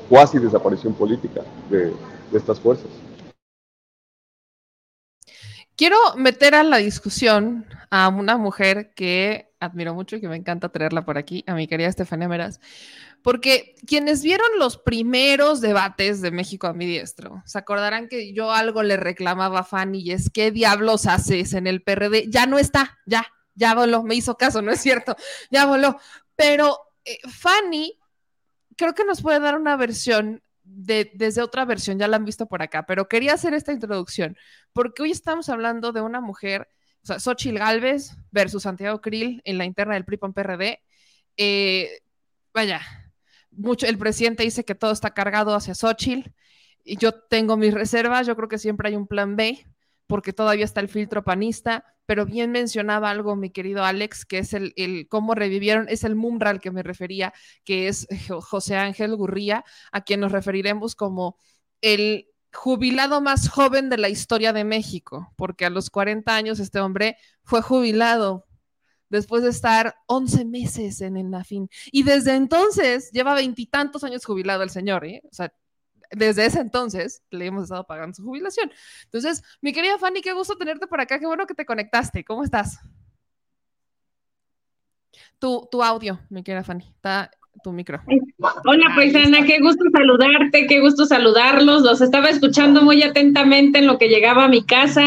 cuasi desaparición política de estas fuerzas.
Quiero meter a la discusión a una mujer que admiro mucho y que me encanta traerla por aquí, a mi querida Estefania Meras, porque quienes vieron los primeros debates de México a mi diestro, se acordarán que yo algo le reclamaba a Fanny y es ¿qué diablos haces en el PRD? Ya no está, ya, ya voló, me hizo caso, no es cierto, ya voló. Pero eh, Fanny creo que nos puede dar una versión desde otra versión, ya la han visto por acá, pero quería hacer esta introducción porque hoy estamos hablando de una mujer, o sea, Xochitl Galvez versus Santiago Krill en la interna del PRI-PAN-PRD. Eh, vaya, mucho, el presidente dice que todo está cargado hacia Xochitl y yo tengo mis reservas, yo creo que siempre hay un plan B porque todavía está el filtro panista, pero bien mencionaba algo mi querido Alex, que es el, el cómo revivieron, es el Mumra al que me refería, que es José Ángel Gurría, a quien nos referiremos como el jubilado más joven de la historia de México, porque a los 40 años este hombre fue jubilado después de estar 11 meses en el NAFIN. Y desde entonces lleva veintitantos años jubilado el señor, ¿eh? O sea, desde ese entonces le hemos estado pagando su jubilación. Entonces, mi querida Fanny, qué gusto tenerte por acá, qué bueno que te conectaste. ¿Cómo estás? Tu, tu audio, mi querida Fanny, está tu micro.
Hola, pues Ana, qué gusto saludarte, qué gusto saludarlos. Los estaba escuchando muy atentamente en lo que llegaba a mi casa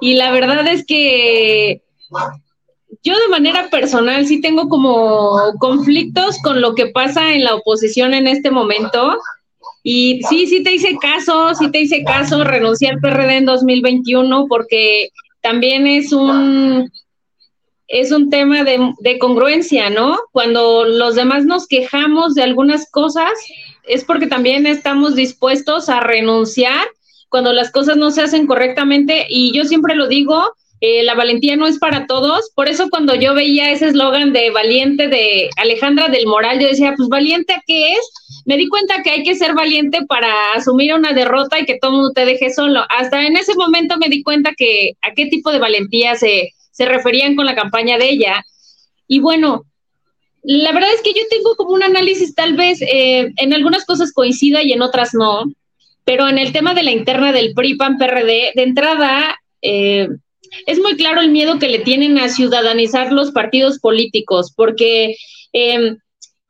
y la verdad es que yo de manera personal sí tengo como conflictos con lo que pasa en la oposición en este momento. Y sí, sí te hice caso, sí te hice caso, renuncié al PRD en 2021 porque también es un, es un tema de, de, congruencia, ¿no? Cuando los demás nos quejamos de algunas cosas, es porque también estamos dispuestos a renunciar cuando las cosas no se hacen correctamente. Y yo siempre lo digo, eh, la valentía no es para todos. Por eso cuando yo veía ese eslogan de valiente de Alejandra del Moral, yo decía, pues valiente a qué es. Me di cuenta que hay que ser valiente para asumir una derrota y que todo mundo te deje solo. Hasta en ese momento me di cuenta que a qué tipo de valentía se, se referían con la campaña de ella. Y bueno, la verdad es que yo tengo como un análisis, tal vez eh, en algunas cosas coincida y en otras no, pero en el tema de la interna del PRI-PAN-PRD, de entrada, eh, es muy claro el miedo que le tienen a ciudadanizar los partidos políticos, porque em,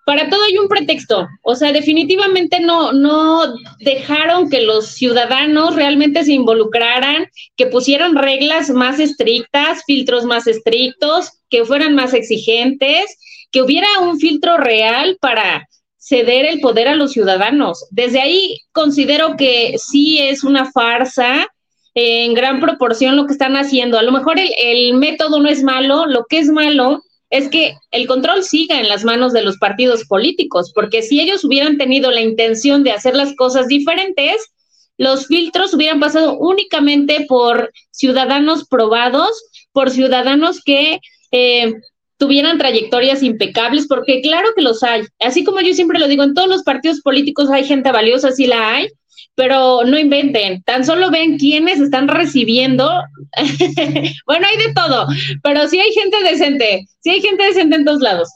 para todo hay un pretexto. O sea, definitivamente no, no dejaron que los ciudadanos realmente se involucraran, que pusieran reglas más estrictas, filtros más estrictos, que fueran más exigentes, que hubiera un filtro real para ceder el poder a los ciudadanos. Desde ahí considero que sí es una farsa en gran proporción lo que están haciendo. A lo mejor el, método no es malo, lo que es malo es que el control siga en las manos de los partidos políticos, porque si ellos hubieran tenido la intención de hacer las cosas diferentes, los filtros hubieran pasado únicamente por ciudadanos probados, por ciudadanos que eh, tuvieran trayectorias impecables, porque claro que los hay. Así como yo siempre lo digo, en todos los partidos políticos hay gente valiosa, sí la hay, pero no inventen, tan solo ven quiénes están recibiendo. bueno, hay de todo, pero sí hay gente decente, sí hay gente decente en todos lados.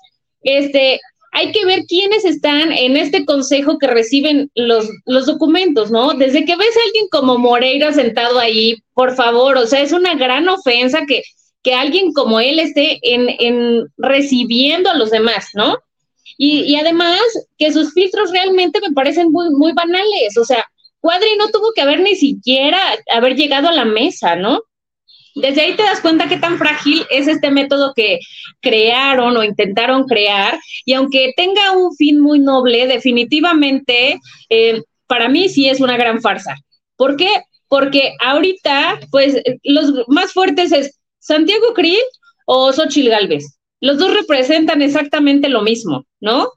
Este, hay que ver quiénes están en este consejo que reciben los, los documentos, ¿no? Desde que ves a alguien como Moreira sentado ahí, por favor, o sea, es una gran ofensa que, que alguien como él esté en, en recibiendo a los demás, ¿no? Y, y, además que sus filtros realmente me parecen muy, muy banales, o sea, Cuadri no tuvo que haber ni siquiera haber llegado a la mesa, ¿no? Desde ahí te das cuenta qué tan frágil es este método que crearon o intentaron crear y aunque tenga un fin muy noble, definitivamente eh, para mí sí es una gran farsa. ¿Por qué? Porque ahorita, pues, los más fuertes es Santiago Krill o Xochil Gálvez. Los dos representan exactamente lo mismo, ¿no?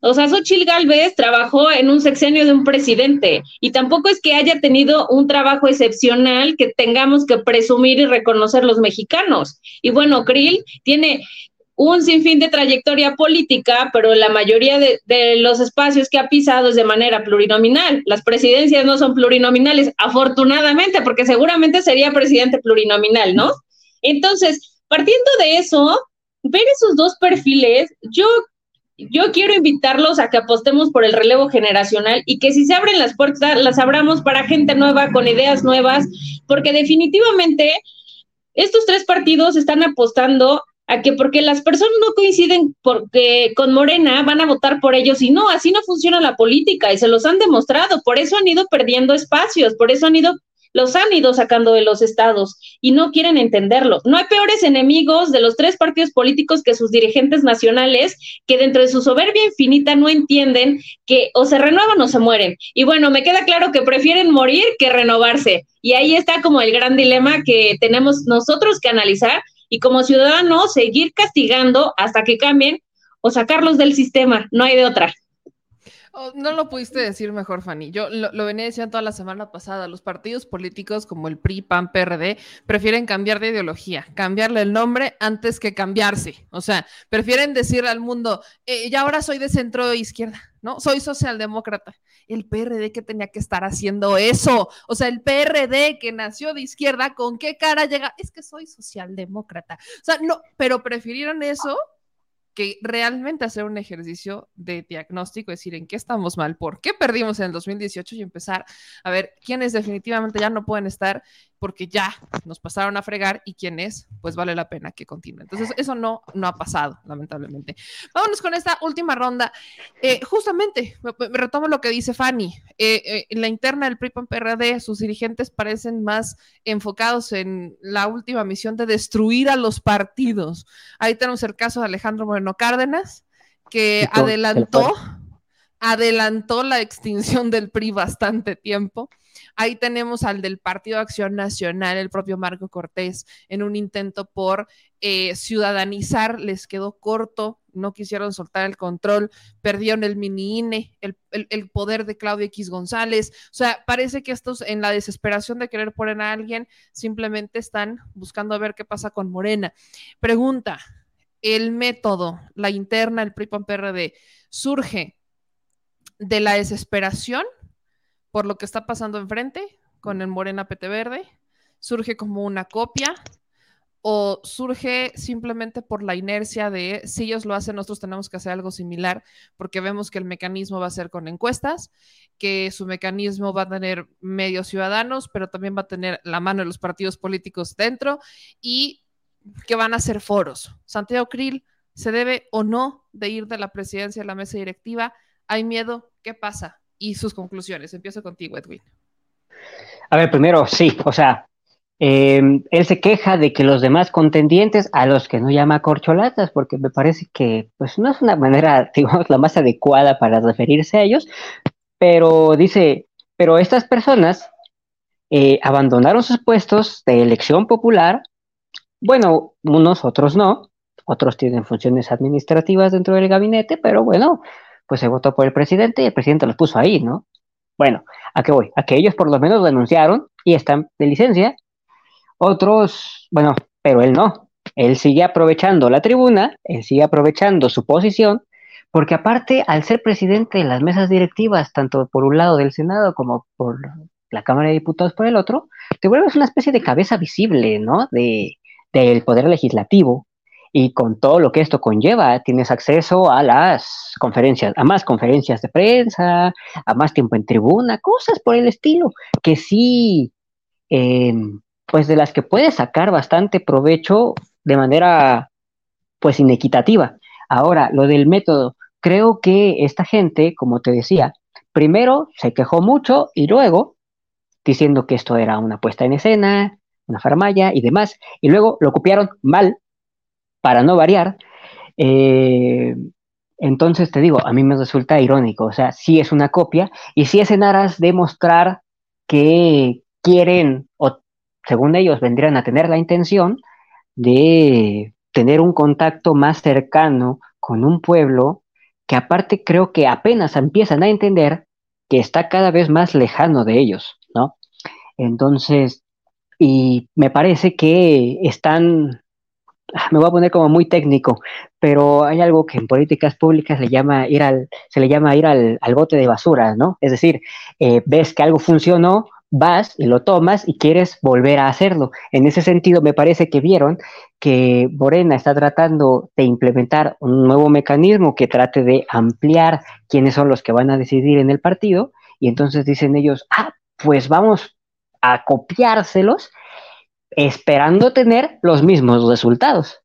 O sea, Xochil Gálvez trabajó en un sexenio de un presidente y tampoco es que haya tenido un trabajo excepcional que tengamos que presumir y reconocer los mexicanos. Y bueno, Krill tiene un sinfín de trayectoria política, pero la mayoría de, de, los espacios que ha pisado es de manera plurinominal. Las presidencias no son plurinominales, afortunadamente, porque seguramente sería presidente plurinominal, ¿no? Entonces, partiendo de eso, ver esos dos perfiles, yo yo quiero invitarlos a que apostemos por el relevo generacional y que si se abren las puertas, las abramos para gente nueva, con ideas nuevas, porque definitivamente estos tres partidos están apostando a que porque las personas no coinciden porque con Morena van a votar por ellos y no, así no funciona la política y se los han demostrado, por eso han ido perdiendo espacios, por eso han ido los han ido sacando de los estados y no quieren entenderlo. No hay peores enemigos de los tres partidos políticos que sus dirigentes nacionales, que dentro de su soberbia infinita no entienden que o se renuevan o se mueren. Y bueno, me queda claro que prefieren morir que renovarse. Y ahí está como el gran dilema que tenemos nosotros que analizar y como ciudadanos seguir castigando hasta que cambien o sacarlos del sistema. No hay de otra.
No lo pudiste decir mejor, Fanny. Yo lo, venía diciendo toda la semana pasada. Los partidos políticos como el PRI, PAN, PRD prefieren cambiar de ideología, cambiarle el nombre antes que cambiarse. O sea, prefieren decirle al mundo, eh, ya ahora soy de centro izquierda, ¿no? Soy socialdemócrata. El PRD que tenía que estar haciendo eso. O sea, el PRD que nació de izquierda, ¿con qué cara llega? Es que soy socialdemócrata. O sea, no, pero prefirieron eso que realmente hacer un ejercicio de diagnóstico, decir en qué estamos mal, por qué perdimos en el 2018 y empezar a ver quiénes definitivamente ya no pueden estar porque ya nos pasaron a fregar y quiénes, pues vale la pena que continúen. Entonces, eso no, no ha pasado, lamentablemente. Vámonos con esta última ronda. Eh, justamente, me, retomo lo que dice Fanny. Eh, eh, en la interna del PRI-PAN-PRD, sus dirigentes parecen más enfocados en la última misión de destruir a los partidos. Ahí tenemos el caso de Alejandro Moreno Cárdenas, que adelantó adelantó la extinción del PRI bastante tiempo. Ahí tenemos al del Partido Acción Nacional, el propio Marco Cortés, en un intento por eh, ciudadanizar, les quedó corto, no quisieron soltar el control, perdieron el mini INE, el, el, poder de Claudio X González. O sea, parece que estos, en la desesperación de querer poner a alguien, simplemente están buscando a ver qué pasa con Morena. Pregunta, el método, la interna, el PRI-PAN-PRD, surge de la desesperación por lo que está pasando enfrente con el Morena PT Verde, surge como una copia o surge simplemente por la inercia de si ellos lo hacen, nosotros tenemos que hacer algo similar porque vemos que el mecanismo va a ser con encuestas, que su mecanismo va a tener medios ciudadanos, pero también va a tener la mano de los partidos políticos dentro y que van a ser foros. Santiago Krill se debe o no de ir de la presidencia a la mesa directiva hay miedo, ¿qué pasa? Y sus conclusiones. Empiezo contigo, Edwin.
A ver, primero, sí, o sea, em, él se queja de que los demás contendientes, a los que no llama corcholatas, porque me parece que pues no es una manera, digamos, la más adecuada para referirse a ellos, pero dice, pero estas personas eh, abandonaron sus puestos de elección popular, bueno, unos, otros no, otros tienen funciones administrativas dentro del gabinete, pero bueno, pues se votó por el presidente y el presidente los puso ahí, ¿no? Bueno, ¿a qué voy? A que ellos por lo menos denunciaron y están de licencia. Otros, bueno, pero él no. Él sigue aprovechando la tribuna, él sigue aprovechando su posición, porque aparte, al ser presidente de las mesas directivas, tanto por un lado del Senado como por la Cámara de Diputados por el otro, te vuelves una especie de cabeza visible, ¿no? De, del poder legislativo y con todo lo que esto conlleva, tienes acceso a las conferencias, a más conferencias de prensa, a más tiempo en tribuna, cosas por el estilo, que sí, eh, pues de las que puedes sacar bastante provecho de manera, pues inequitativa. Ahora, lo del método, creo que esta gente, como te decía, primero se quejó mucho y luego diciendo que esto era una puesta en escena, una farmaya y demás, y luego lo copiaron mal para no variar. Eh, entonces te digo, a mí me resulta irónico, o sea, sí es una copia y sí es en aras de mostrar que quieren, o según ellos vendrían a tener la intención de tener un contacto más cercano con un pueblo que aparte creo que apenas empiezan a entender que está cada vez más lejano de ellos, ¿no? Entonces, y me parece que están me voy a poner como muy técnico, pero hay algo que en políticas públicas le llama ir al, se le llama ir al, bote de basura, ¿no? Es decir, eh, ves que algo funcionó, vas y lo tomas y quieres volver a hacerlo. En ese sentido, me parece que vieron que Morena está tratando de implementar un nuevo mecanismo que trate de ampliar quiénes son los que van a decidir en el partido, y entonces dicen ellos, ah, pues vamos a copiárselos esperando tener los mismos resultados,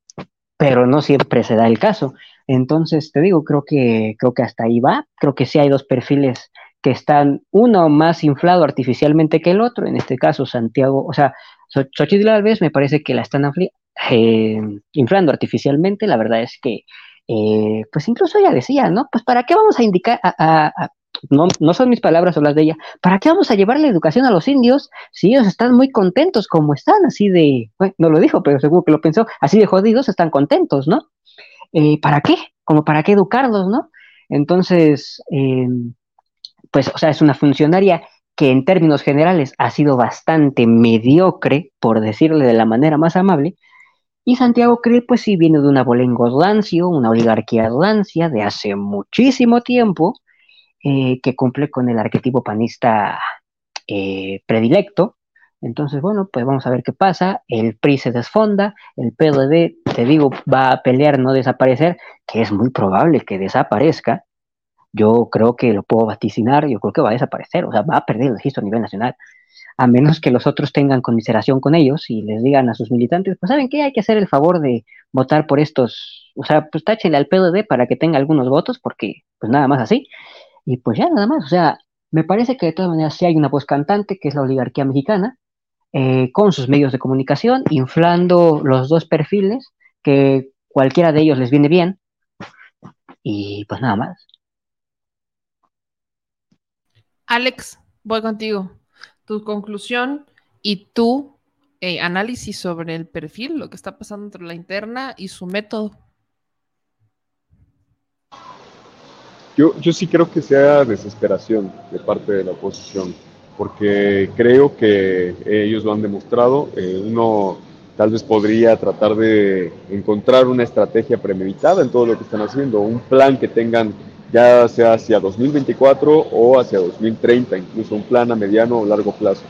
pero no siempre se da el caso. Entonces, te digo, creo que, creo que hasta ahí va. Creo que sí hay dos perfiles que están, uno más inflado artificialmente que el otro, en este caso Santiago, o sea, Xochitl Alves me parece que la están eh, inflando artificialmente, la verdad es que, eh, pues incluso ella decía, ¿no? Pues para qué vamos a indicar, no, no son mis palabras o las de ella, ¿para qué vamos a llevar la educación a los indios si ellos están muy contentos como están, así de, bueno, no lo dijo, pero seguro que lo pensó, así de jodidos están contentos, ¿no? Eh, ¿Para qué? Como para qué educarlos, ¿no? Entonces, eh, pues, o sea, es una funcionaria que en términos generales ha sido bastante mediocre, por decirle de la manera más amable, y Santiago Krill, pues sí, viene de una bolengo rancio, una oligarquía rancia de hace muchísimo tiempo, eh, que cumple con el arquetipo panista eh, predilecto. Entonces, bueno, pues vamos a ver qué pasa. El PRI se desfonda, el PRD te digo, va a pelear no desaparecer, que es muy probable que desaparezca, yo creo que lo puedo vaticinar, yo creo que va a desaparecer, o sea, va a perder el registro a nivel nacional, a menos que los otros tengan conmiseración con ellos y les digan a sus militantes, pues saben qué, hay que hacer el favor de votar por estos, o sea, pues táchenle al PDD para que tenga algunos votos, porque pues nada más así, y pues ya nada más, o sea, me parece que de todas maneras sí hay una voz cantante, que es la oligarquía mexicana, eh, con sus medios de comunicación, inflando los dos perfiles, que cualquiera de ellos les viene bien, y pues nada más.
Alex, voy contigo. Tu conclusión y tu eh, análisis sobre el perfil, lo que está pasando entre la interna y su método.
Yo, yo sí creo que sea desesperación de parte de la oposición, porque creo que ellos lo han demostrado. Eh, uno tal vez podría tratar de encontrar una estrategia premeditada en todo lo que están haciendo, un plan que tengan ya sea hacia 2024 o hacia 2030, incluso un plan a mediano o largo plazo.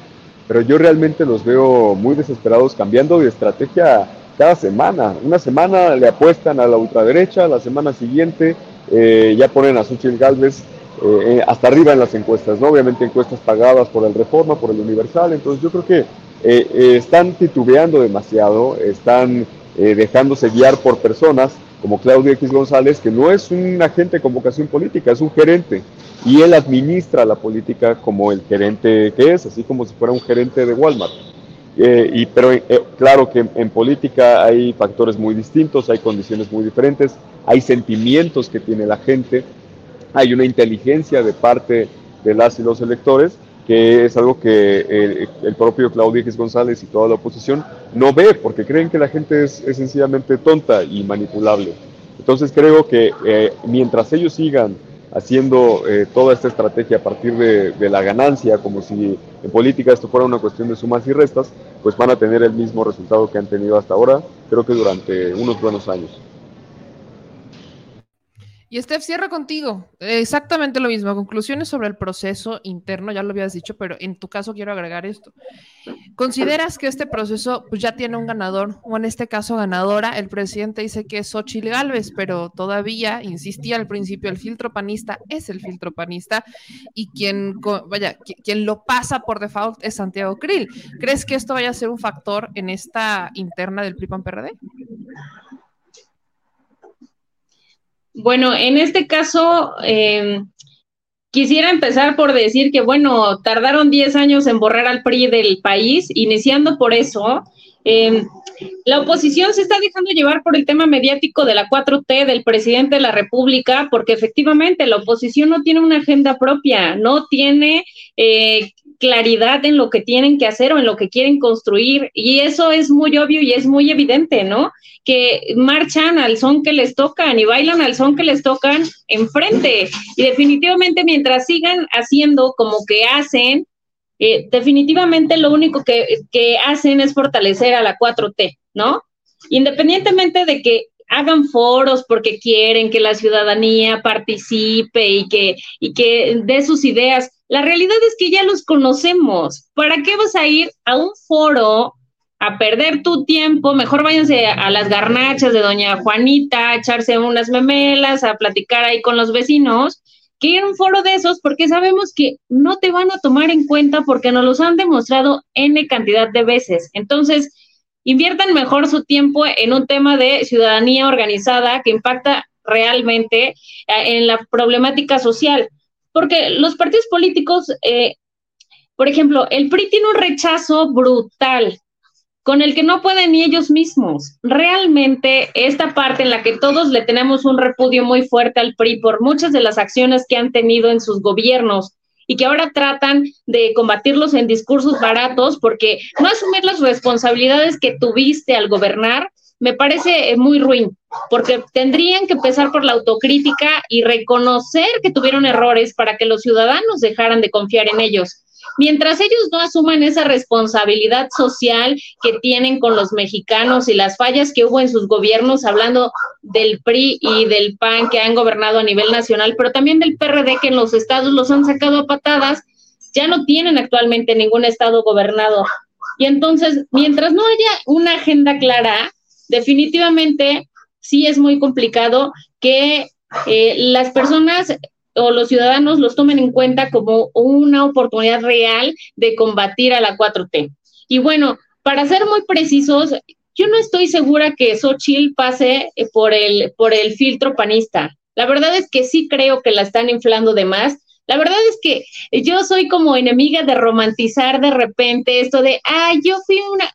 Pero yo realmente los veo muy desesperados cambiando de estrategia cada semana. Una semana le apuestan a la ultraderecha, la semana siguiente eh, ya ponen a Xochitl Galvez eh, hasta arriba en las encuestas, ¿no? Obviamente encuestas pagadas por el Reforma, por el Universal, entonces yo creo que eh, están titubeando demasiado, están dejándose guiar por personas como Claudio X González, que no es un agente con vocación política, es un gerente, y él administra la política como el gerente que es, así como si fuera un gerente de Walmart. Eh, y, pero eh, claro que en, política hay factores muy distintos, hay condiciones muy diferentes, hay sentimientos que tiene la gente, hay una inteligencia de parte de las y los electores, que es algo que el, propio Claudio X González y toda la oposición no ve, porque creen que la gente es, sencillamente tonta y manipulable. Entonces creo que eh, mientras ellos sigan haciendo eh, toda esta estrategia a partir de, la ganancia, como si en política esto fuera una cuestión de sumas y restas, pues van a tener el mismo resultado que han tenido hasta ahora, creo que durante unos buenos años.
Y Steph, cierra contigo. Exactamente lo mismo. Conclusiones sobre el proceso interno, ya lo habías dicho, pero en tu caso quiero agregar esto. ¿Consideras que este proceso pues, ya tiene un ganador, o en este caso ganadora? El presidente dice que es Xochitl Galvez, pero todavía, insistía al principio, el filtro panista es el filtro panista y quien, vaya, quien lo pasa por default es Santiago Krill. ¿Crees que esto vaya a ser un factor en esta interna del PRI-PAN-PRD?
Bueno, en este caso, em, quisiera empezar por decir que, bueno, tardaron 10 años en borrar al PRI del país, iniciando por eso. Em, la oposición se está dejando llevar por el tema mediático de la 4T del presidente de la República, porque efectivamente la oposición no tiene una agenda propia, no tiene eh, claridad en lo que tienen que hacer o en lo que quieren construir, y eso es muy obvio y es muy evidente, ¿no? que marchan al son que les tocan y bailan al son que les tocan enfrente. Y definitivamente mientras sigan haciendo como que hacen, eh, definitivamente lo único que, que hacen es fortalecer a la 4T, ¿no? Independientemente de que hagan foros porque quieren que la ciudadanía participe y que, y que dé sus ideas. La realidad es que ya los conocemos. ¿Para qué vas a ir a un foro a perder tu tiempo, mejor váyanse a las garnachas de doña Juanita, a echarse unas memelas, a platicar ahí con los vecinos, que ir a un foro de esos porque sabemos que no te van a tomar en cuenta porque nos los han demostrado N cantidad de veces. Entonces, inviertan mejor su tiempo en un tema de ciudadanía organizada que impacta realmente eh, en la problemática social. Porque los partidos políticos, eh, por ejemplo, el PRI tiene un rechazo brutal con el que no pueden ni ellos mismos. Realmente esta parte en la que todos le tenemos un repudio muy fuerte al PRI por muchas de las acciones que han tenido en sus gobiernos y que ahora tratan de combatirlos en discursos baratos porque no asumir las responsabilidades que tuviste al gobernar me parece eh, muy ruin, porque tendrían que empezar por la autocrítica y reconocer que tuvieron errores para que los ciudadanos dejaran de confiar en ellos. Mientras ellos no asuman esa responsabilidad social que tienen con los mexicanos y las fallas que hubo en sus gobiernos, hablando del PRI y del PAN que han gobernado a nivel nacional, pero también del PRD que en los estados los han sacado a patadas, ya no tienen actualmente ningún estado gobernado. Y entonces, mientras no haya una agenda clara, definitivamente sí es muy complicado que eh, las personas o los ciudadanos los tomen en cuenta como una oportunidad real de combatir a la 4T. Y bueno, para ser muy precisos, yo no estoy segura que Xochitl pase eh, por el, por el filtro panista. La verdad es que sí creo que la están inflando de más. La verdad es que yo soy como enemiga de romantizar de repente esto de, ah, yo fui una,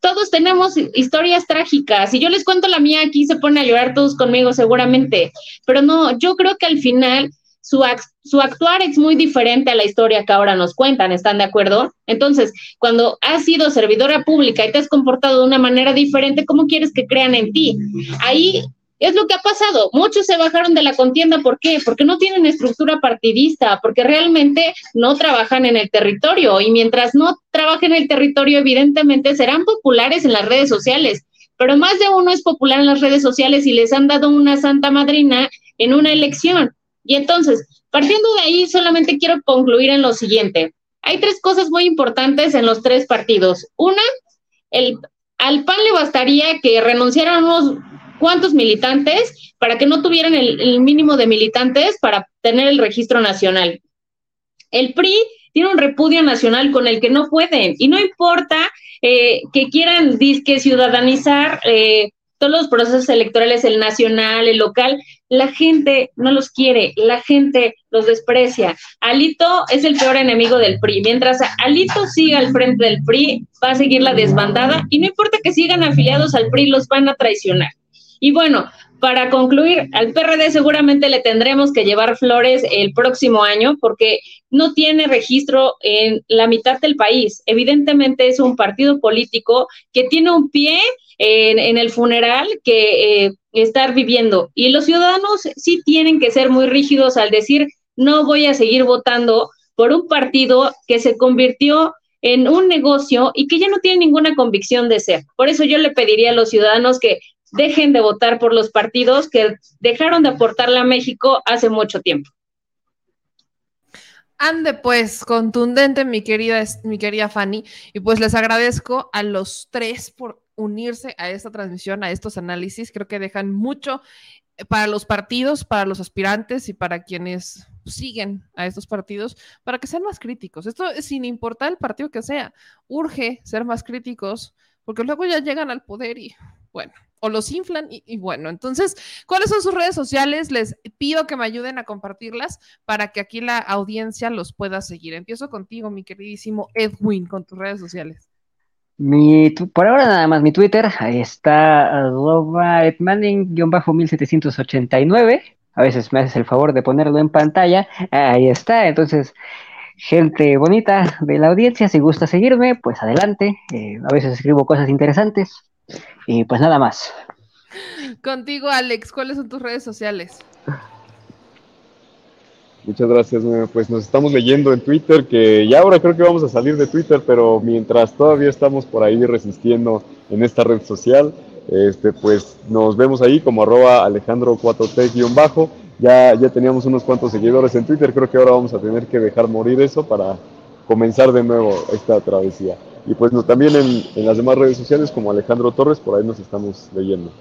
todos tenemos historias trágicas. y yo les cuento la mía, aquí se pone a llorar todos conmigo seguramente. Pero no, yo creo que al final su, su actuar es muy diferente a la historia que ahora nos cuentan, ¿están de acuerdo? Entonces, cuando has sido servidora pública y te has comportado de una manera diferente, ¿cómo quieres que crean en ti? Ahí es lo que ha pasado. Muchos se bajaron de la contienda. ¿Por qué? Porque no tienen estructura partidista, porque realmente no trabajan en el territorio. Y mientras no trabajen en el territorio, evidentemente serán populares en las redes sociales. Pero más de uno es popular en las redes sociales y les han dado una santa madrina en una elección. Y entonces, partiendo de ahí, solamente quiero concluir en lo siguiente. Hay tres cosas muy importantes en los tres partidos. Una, el, al PAN le bastaría que renunciaran unos cuantos militantes para que no tuvieran el, el mínimo de militantes para tener el registro nacional. El PRI tiene un repudio nacional con el que no pueden y no importa eh, que quieran disque ciudadanizar eh, todos los procesos electorales, el nacional, el local, la gente no los quiere, la gente los desprecia. Alito es el peor enemigo del PRI. Mientras Alito siga al frente del PRI, va a seguir la desbandada y no importa que sigan afiliados al PRI, los van a traicionar. Y bueno, para concluir, al PRD seguramente le tendremos que llevar flores el próximo año porque no tiene registro en la mitad del país. Evidentemente es un partido político que tiene un pie en, el funeral que eh, estar viviendo. Y los ciudadanos sí tienen que ser muy rígidos al decir, no voy a seguir votando por un partido que se convirtió en un negocio y que ya no tiene ninguna convicción de ser. Por eso yo le pediría a los ciudadanos que dejen de votar por los partidos que dejaron de aportarle a México hace mucho tiempo.
Ande pues, contundente mi querida, mi querida Fanny, y pues les agradezco a los tres por unirse a esta transmisión, a estos análisis. Creo que dejan mucho eh, para los partidos, para los aspirantes y para quienes siguen a estos partidos, para que sean más críticos. Esto es sin importar el partido que sea, urge ser más críticos, porque luego ya llegan al poder y bueno, o los inflan y, bueno, entonces, ¿cuáles son sus redes sociales? Les pido que me ayuden a compartirlas para que aquí la audiencia los pueda seguir. Empiezo contigo, mi queridísimo Edwin, con tus redes sociales.
Mi, por ahora nada más mi Twitter, ahí está arroba edmanning-1789. A veces me haces el favor de ponerlo en pantalla. Ahí está, entonces, gente bonita de la audiencia, si gusta seguirme, pues adelante. Eh, a veces escribo cosas interesantes. Y pues nada más.
Contigo, Alex, ¿cuáles son tus redes sociales?
Muchas gracias. Pues nos estamos leyendo en Twitter, que ya ahora creo que vamos a salir de Twitter, pero mientras todavía estamos por ahí resistiendo en esta red social, este, pues nos vemos ahí como arroba Alejandro 4T-bajo. Ya, ya teníamos unos cuantos seguidores en Twitter, creo que ahora vamos a tener que dejar morir eso para comenzar de nuevo esta travesía. Y pues no, también en, en las demás redes sociales como Alejandro Torres, por ahí nos estamos leyendo.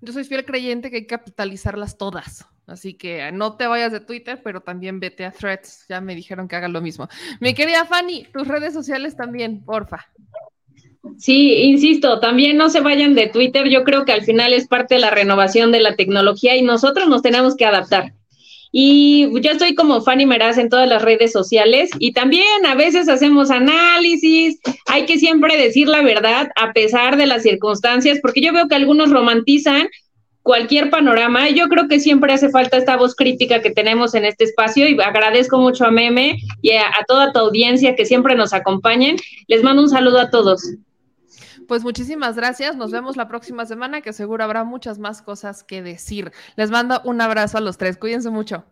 Yo soy fiel creyente que hay que capitalizarlas todas. Así que no te vayas de Twitter, pero también vete a Threads. Ya me dijeron que hagan lo mismo. Mi querida Fanny, tus redes sociales también, porfa.
Sí, insisto, también no se vayan de Twitter. Yo creo que al final es parte de la renovación de la tecnología y nosotros nos tenemos que adaptar. Y yo estoy como Fanny Meraz en todas las redes sociales y también a veces hacemos análisis, hay que siempre decir la verdad a pesar de las circunstancias, porque yo veo que algunos romantizan cualquier panorama. Yo creo que siempre hace falta esta voz crítica que tenemos en este espacio y agradezco mucho a Meme y a, a toda tu audiencia que siempre nos acompañen. Les mando un saludo a todos.
Pues muchísimas gracias. Nos vemos la próxima semana, que seguro habrá muchas más cosas que decir. Les mando un abrazo a los tres. Cuídense mucho.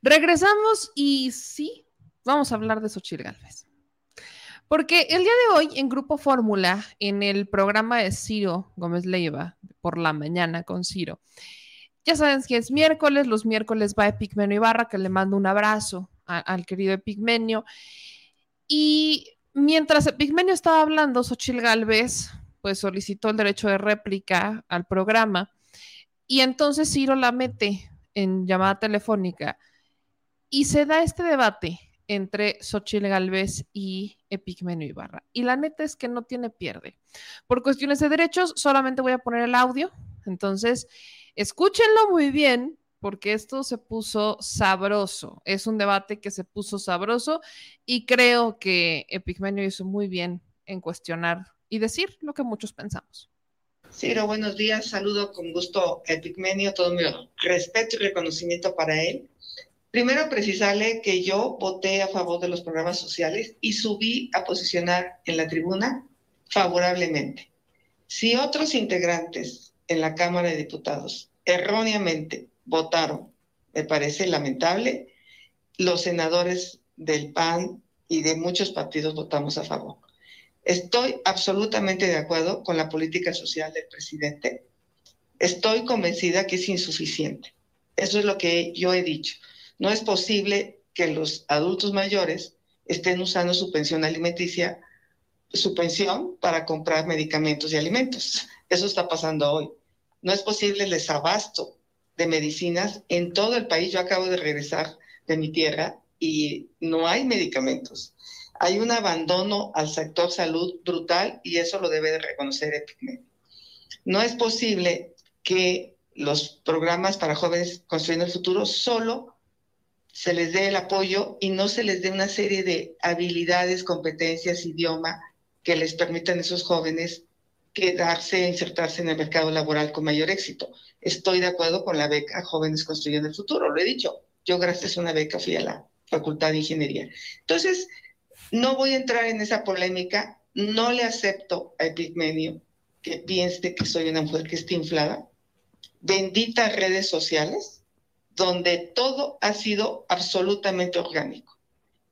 Regresamos y sí, vamos a hablar de Xochitl Galvez. Porque el día de hoy en Grupo Fórmula, en el programa de Ciro Gómez Leiva, por la mañana con Ciro, ya saben que es miércoles, los miércoles va Epigmenio Ibarra, que le mando un abrazo al querido Epigmenio. Y mientras Epigmenio estaba hablando, Xochil Gálvez pues solicitó el derecho de réplica al programa y entonces Ciro la mete en llamada telefónica y se da este debate entre Xochitl Galvez y Epigmenio Ibarra. Y la neta es que no tiene pierde. Por cuestiones de derechos, solamente voy a poner el audio. Entonces, escúchenlo muy bien, porque esto se puso sabroso. Es un debate que se puso sabroso y creo que Epigmenio hizo muy bien en cuestionar y decir lo que muchos pensamos.
Ciro, buenos días. Saludo con gusto a Epigmenio, todo mi respeto y reconocimiento para él. Primero, precisarle que yo voté a favor de los programas sociales y subí a posicionar en la tribuna favorablemente. Si otros integrantes en la Cámara de Diputados erróneamente votaron, me parece lamentable, los senadores del PAN y de muchos partidos votamos a favor. Estoy absolutamente de acuerdo con la política social del presidente. Estoy convencida que es insuficiente. Eso es lo que yo he dicho. No es posible que los adultos mayores estén usando su pensión alimenticia, su pensión para comprar medicamentos y alimentos. Eso está pasando hoy. No es posible el desabasto de medicinas en todo el país. Yo acabo de regresar de mi tierra y no hay medicamentos. Hay un abandono al sector salud brutal y eso lo debe de reconocer Epicmed. No es posible que los programas para jóvenes construyendo el futuro solo se les dé el apoyo y no se les dé una serie de habilidades, competencias, idioma que les permitan a esos jóvenes quedarse, insertarse en el mercado laboral con mayor éxito. Estoy de acuerdo con la beca Jóvenes Construyendo el Futuro, lo he dicho. Yo gracias a una beca fui a la Facultad de Ingeniería. Entonces, no voy a entrar en esa polémica, no le acepto a Epigmenio que piense que soy una mujer que está inflada. Benditas redes sociales, donde todo ha sido absolutamente orgánico.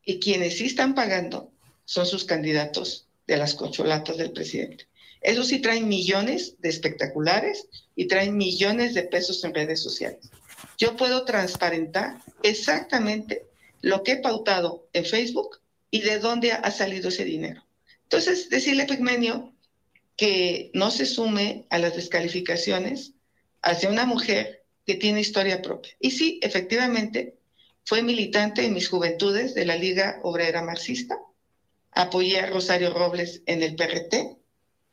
Y quienes sí están pagando son sus candidatos de las cocholatas del presidente. Eso sí traen millones de espectaculares y traen millones de pesos en redes sociales. Yo puedo transparentar exactamente lo que he pautado en Facebook y de dónde ha salido ese dinero. Entonces, decirle a Pigmenio que no se sume a las descalificaciones hacia una mujer que tiene historia propia. Y sí, efectivamente, fue militante en mis juventudes de la Liga Obrera Marxista. Apoyé a Rosario Robles en el PRT.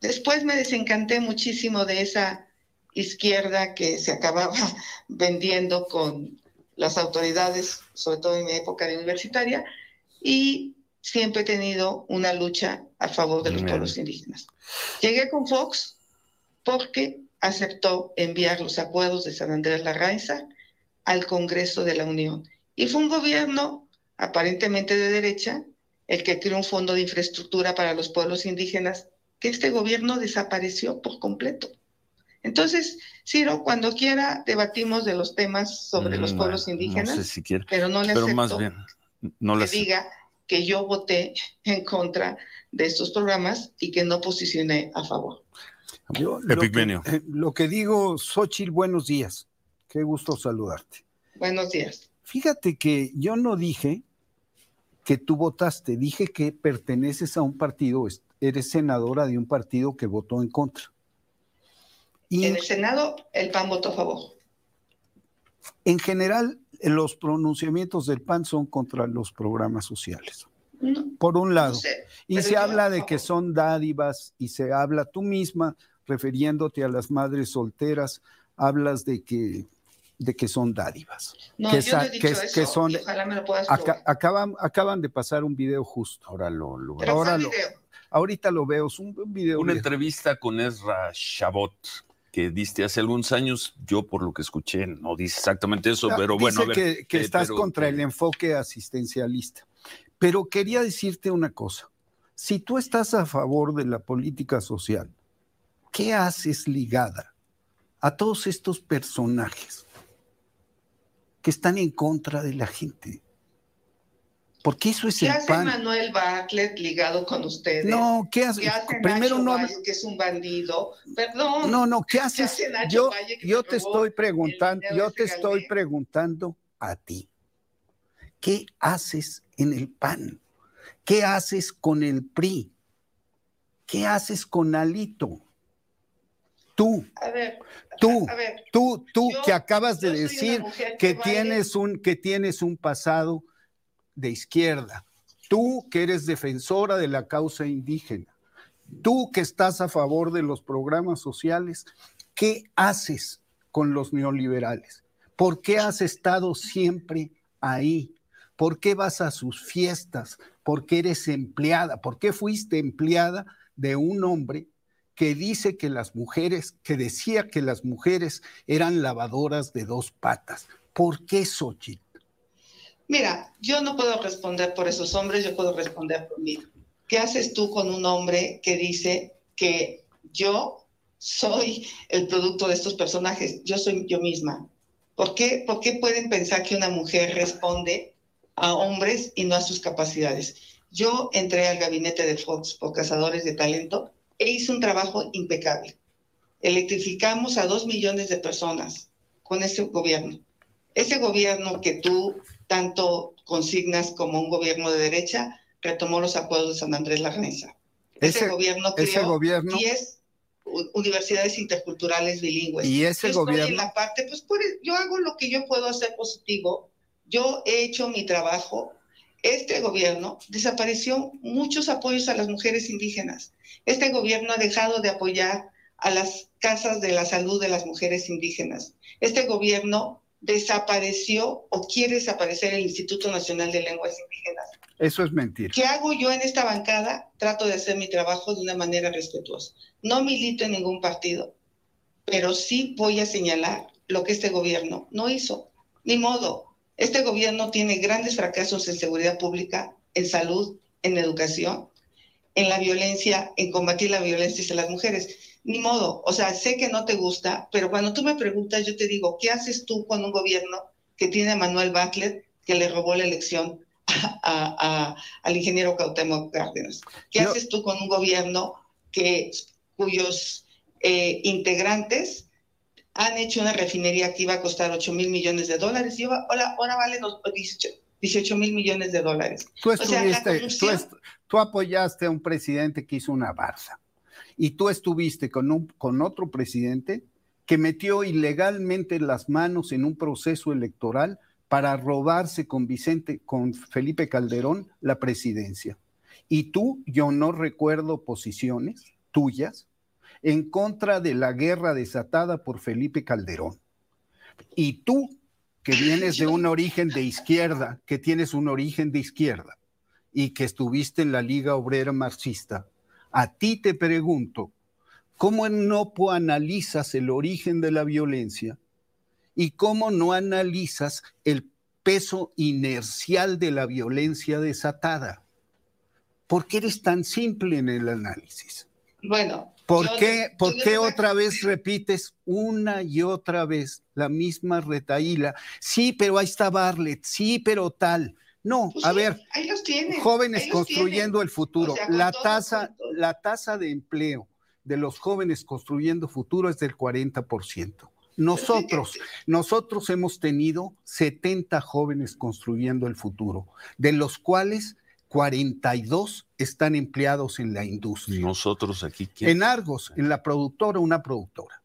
Después me desencanté muchísimo de esa izquierda que se acababa vendiendo con las autoridades, sobre todo en mi época de universitaria, y siempre he tenido una lucha a favor de los pueblos indígenas. Llegué con Fox porque aceptó enviar los acuerdos de San Andrés Larraiza al Congreso de la Unión. Y fue un gobierno aparentemente de derecha el que creó un fondo de infraestructura para los pueblos indígenas, que este gobierno desapareció por completo. Entonces, Ciro, cuando quiera debatimos de los temas sobre los mm, pueblos indígenas,
no sé si
pero no le pero
más bien, no
que diga que yo voté en contra de estos programas y que no posicioné a favor.
Yo, lo, que,
lo que digo, Xochitl, buenos días. Qué gusto saludarte.
Buenos días.
Fíjate que yo no dije que tú votaste, dije que perteneces a un partido, eres senadora de un partido que votó en contra.
Y en el Senado, el PAN votó a favor.
En general, los pronunciamientos del PAN son contra los programas sociales. Por un lado. y se habla de que son dádivas y se habla tú misma refiriéndote a las madres solteras, hablas de que de que son dádivas.
No,
que,
yo no he dicho eso,
que son,
ojalá me lo puedas
acaban, acaban de pasar un video justo.
Ahora lo,
ahora lo, ahorita lo veo, es un, video.
Una entrevista con Ezra Shabot que diste hace algunos años, yo por lo que escuché no dice exactamente eso, pero bueno.
A que, que estás contra el enfoque asistencialista. Pero quería decirte una cosa. Si tú estás a favor de la política social, ¿qué haces ligada a todos estos personajes que están en contra de la gente? Porque eso es
¿Qué
el
hace
pan.
Manuel Bartlett ligado con ustedes?
No, ¿qué hace? Primero
Nacho
no
Valle, que es un bandido. Perdón.
No, no, ¿qué haces?
hace Nacho
yo
Valle
yo te estoy preguntando, yo te estoy preguntando a ti. ¿Qué haces en el PAN? ¿Qué haces con el PRI? ¿Qué haces con Alito? Tú,
A ver,
tú,
a ver,
tú, tú
yo-
que acabas de decir que tienes un que tienes un pasado de izquierda. Tú que eres defensora de la causa indígena. Tú que estás a favor de los programas sociales, ¿qué haces con los neoliberales? ¿Por qué has estado siempre ahí? ¿Por qué vas a sus fiestas? ¿Por qué eres empleada? ¿Por qué fuiste empleada de un hombre que dice que las mujeres, que decía que las mujeres eran lavadoras de dos patas? ¿Por qué, Xochitl?
Mira, yo no puedo responder por esos hombres, yo puedo responder por mí. ¿Qué haces tú con un hombre que dice que yo soy el producto de estos personajes? Yo soy yo misma. ¿Por qué, ¿Por qué pueden pensar que una mujer responde a hombres y no a sus capacidades? Yo entré al gabinete de Fox por Cazadores de Talento e hice un trabajo impecable. Electrificamos a dos millones de personas con ese gobierno. Ese gobierno que tú tanto consignas como un gobierno de derecha retomó los acuerdos de San Andrés Larnesa. Ese,
Ese-
gobierno
ese
creó
gobierno-
10 u- universidades interculturales bilingües.
Y ese
yo estoy
gobierno-
en la parte, pues por- yo hago lo que yo puedo hacer positivo. Yo he hecho mi trabajo. Este gobierno desapareció muchos apoyos a las mujeres indígenas. Este gobierno ha dejado de apoyar a las casas de la salud de las mujeres indígenas. Este gobierno desapareció o quiere desaparecer el Instituto Nacional de Lenguas Indígenas.
Eso es mentira.
¿Qué hago yo en esta bancada? Trato de hacer mi trabajo de una manera respetuosa. No milito en ningún partido, pero sí voy a señalar lo que este gobierno no hizo. Ni modo. Este gobierno tiene grandes fracasos en seguridad pública, en salud, en educación, en la violencia, en combatir la violencia hacia las mujeres. Ni modo. O sea, sé que no te gusta, pero cuando tú me preguntas, yo te digo, ¿qué haces tú con un gobierno que tiene a Manuel Bartlett, que le robó la elección a- a- al ingeniero Cautemo Cárdenas? ¿Qué haces tú con un gobierno que, cuyos eh, integrantes han hecho una refinería que iba a costar 8 mil millones de dólares y ahora, ahora- ahora vale los 18 mil millones de dólares?
Tú
O sea,
tú apoyaste a un presidente que hizo una barza y tú estuviste con, un, con otro presidente que metió ilegalmente las manos en un proceso electoral para robarse con Vicente, con Felipe Calderón, la presidencia. Y tú, yo no recuerdo posiciones tuyas en contra de la guerra desatada por Felipe Calderón. Y tú, que vienes de un origen de izquierda, que tienes un origen de izquierda y que estuviste en la Liga Obrera Marxista, a ti te pregunto, ¿cómo no analizas el origen de la violencia y cómo no analizas el peso inercial de la violencia desatada? ¿Por qué eres tan simple en el análisis?
Bueno.
¿Por
yo-
qué, por qué otra vez repites una y otra vez la misma retaíla? Sí, pero ahí está Bartlett, sí, pero tal. No,
Pues
a
sí,
ver,
ahí los tienen,
jóvenes
ahí los
construyendo
tienen.
el futuro.
O sea, con
la, tasa, la tasa de empleo de los jóvenes construyendo futuro es del 40%. Nosotros, nosotros hemos tenido 70 jóvenes construyendo el futuro, de los cuales 42 están empleados en la industria.
Nosotros aquí. ¿quién?
En Argos, en la productora, una productora.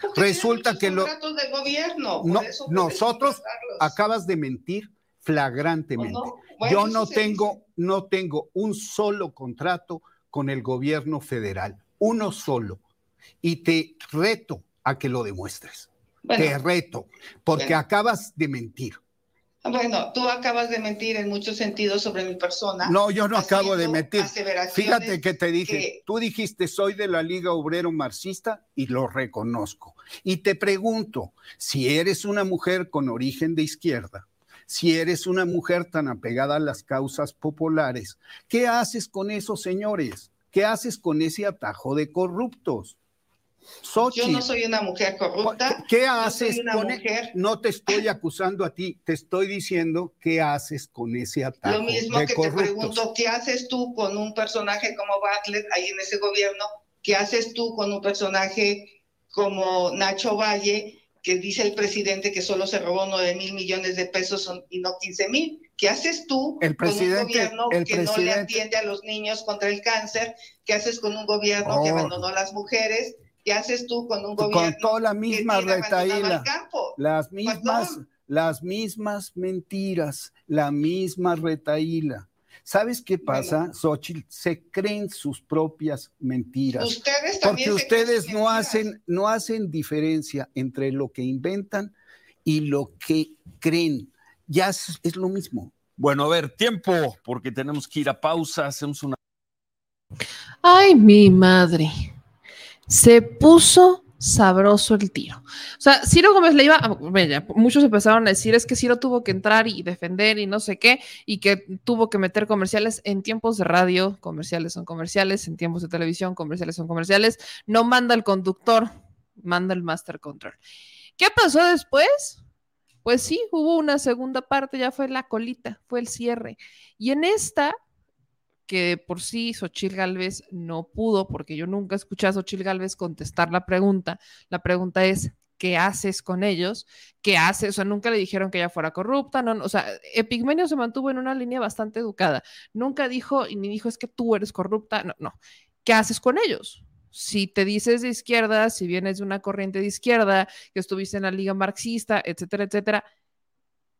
Porque
Resulta que
tienen
lo,
muchos contratos del gobierno.
no, nosotros acabas de mentir flagrantemente.
Bueno,
Yo no tengo, no tengo un solo contrato con el gobierno federal, uno solo. Y te reto a que lo demuestres.
Bueno.
te reto, porque
Bueno.
acabas de mentir.
Bueno, tú acabas de mentir en muchos sentidos sobre mi persona.
No, yo no acabo de mentir. Fíjate que te dije,
que-
tú dijiste soy de la Liga Obrero Marxista y lo reconozco. Y te pregunto, si eres una mujer con origen de izquierda, si eres una mujer tan apegada a las causas populares, ¿qué haces con esos señores? ¿Qué haces con ese atajo de corruptos?
Yo no soy una mujer corrupta.
¿Qué haces con e-? mujer... No te estoy acusando a ti, te estoy diciendo qué haces con ese ataque.
Lo mismo que te pregunto, ¿qué haces tú con un personaje como Bartlett ahí en ese gobierno? ¿Qué haces tú con un personaje como Nacho Valle, que dice el presidente que solo se robó 9 mil millones de pesos y no 15 mil? ¿Qué haces tú
el presidente, con un
gobierno que no le atiende a los niños contra el cáncer? ¿Qué haces con un gobierno que oh. abandonó a las mujeres? ¿Qué haces tú con un gobierno
con toda la misma retaíla, las mismas, las mismas mentiras, la misma retaíla. ¿Sabes qué pasa, Xochitl? Se creen sus propias mentiras.
Ustedes
porque ustedes no hacen, no hacen diferencia entre lo que inventan y lo que creen. Ya es, es lo mismo.
Bueno, a ver, tiempo, porque tenemos que ir a pausa, hacemos una...
Ay, mi madre se puso sabroso el tiro. O sea, Ciro Gómez le iba, a, muchos empezaron a decir es que Ciro tuvo que entrar y defender y no sé qué, y que tuvo que meter comerciales en tiempos de radio, comerciales son comerciales, en tiempos de televisión, comerciales son comerciales, no manda el conductor, manda el master control. ¿Qué pasó después? Pues sí, hubo una segunda parte, ya fue la colita, fue el cierre. Y en esta que por sí Xochil Gálvez no pudo, porque yo nunca escuché a Xochil Gálvez contestar la pregunta. La pregunta es, ¿qué haces con ellos? ¿Qué haces? O sea, nunca le dijeron que ella fuera corrupta, no, o sea, Epigmenio se mantuvo en una línea bastante educada. Nunca dijo, y ni dijo es que tú eres corrupta, no, no. ¿Qué haces con ellos? Si te dices de izquierda, si vienes de una corriente de izquierda, que estuviste en la liga marxista, etcétera, etcétera,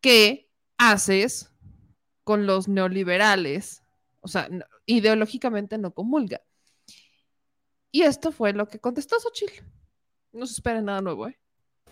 ¿qué haces con los neoliberales o sea, ideológicamente no comulga. Y esto fue lo que contestó Xochitl. No se espera nada nuevo, ¿eh?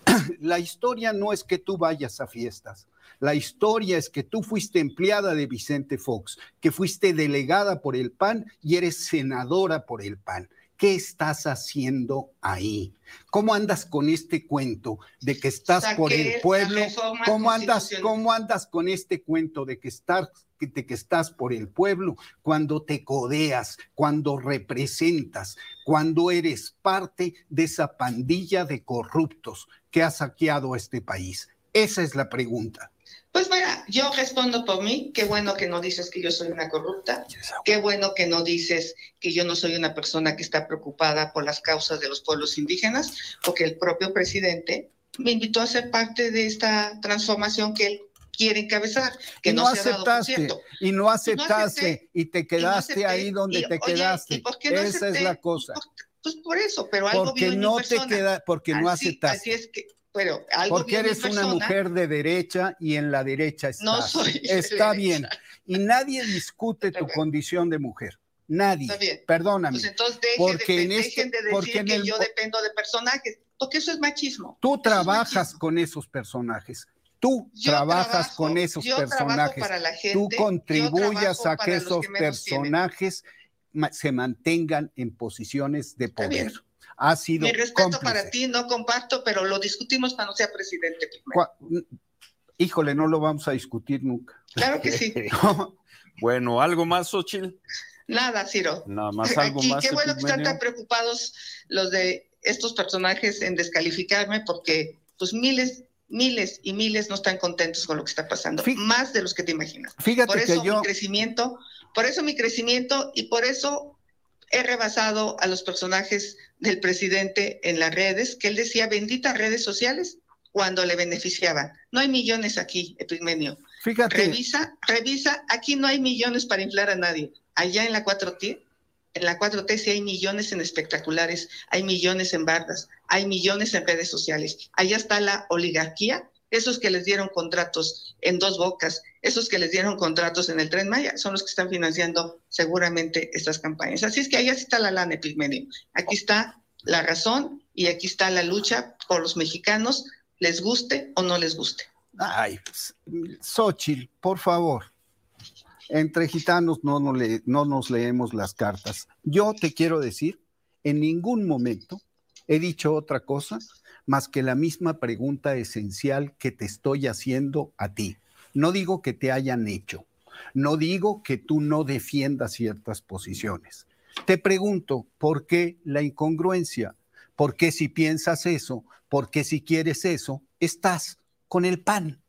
La historia no es que tú vayas a fiestas. La historia es que tú fuiste empleada de Vicente Fox, que fuiste delegada por el PAN y eres senadora por el PAN. ¿Qué estás haciendo ahí? ¿Cómo andas con este cuento de que estás por el pueblo? ¿Cómo andas, ¿Cómo andas con este cuento de que estás de que estás por el pueblo, cuando te codeas, cuando representas, cuando eres parte de esa pandilla de corruptos que ha saqueado a este país? Esa es la pregunta.
Pues mira, yo respondo por mí, qué bueno que no dices que yo soy una corrupta, qué bueno que no dices que yo no soy una persona que está preocupada por las causas de los pueblos indígenas, porque el propio presidente me invitó a ser parte de esta transformación que él quiere encabezar, que no, aceptaste,
y no aceptaste, y te quedaste ahí donde te quedaste. Esa es la cosa.
Pues por eso, pero algo
porque no te queda, porque no aceptaste.
Así es que pero algo
Porque eres una mujer de derecha y en la derecha estás. No soy Está bien. Y nadie discute tu condición de mujer. Nadie. Perdóname.
Pues entonces porque en este, de decir porque que yo dependo de personajes, porque eso es machismo.
Tú trabajas con esos personajes. Tú trabajas con esos personajes. Tú contribuyas a que esos personajes se mantengan en posiciones de poder ha sido.
Mi respeto para ti, no comparto, pero lo discutimos cuando sea presidente.
Híjole, no lo vamos a discutir nunca.
Claro que sí.
bueno, ¿algo más, Xochitl?
Nada, Ciro.
Nada más, algo más.
Qué bueno que están tan preocupados los de estos personajes en descalificarme, porque pues miles, miles y miles no están contentos con lo que está pasando, más de los que te imaginas.
Fíjate
por eso
que yo...
mi crecimiento, por eso mi crecimiento y por eso he rebasado a los personajes del presidente en las redes, que él decía benditas redes sociales cuando le beneficiaban. No hay millones aquí, Epigmenio.
Fíjate.
Revisa, revisa, aquí no hay millones para inflar a nadie. Allá en la 4T, en la 4T sí hay millones en espectaculares, hay millones en bardas, hay millones en redes sociales. Allá está la oligarquía esos que les dieron contratos en dos bocas, esos que les dieron contratos en el tren Maya, son los que están financiando seguramente estas campañas. Así es que ahí está la lana, Epigmenio. Aquí está la razón y aquí está la lucha por los mexicanos, les guste o no les guste.
Ay, Xochitl, por favor. Entre gitanos no, no, le, no nos leemos las cartas. Yo te quiero decir, en ningún momento he dicho otra cosa más que la misma pregunta esencial que te estoy haciendo a ti. No digo que te hayan hecho, no digo que tú no defiendas ciertas posiciones. Te pregunto, ¿por qué la incongruencia? Porque si piensas eso, porque si quieres eso, estás con el PAN.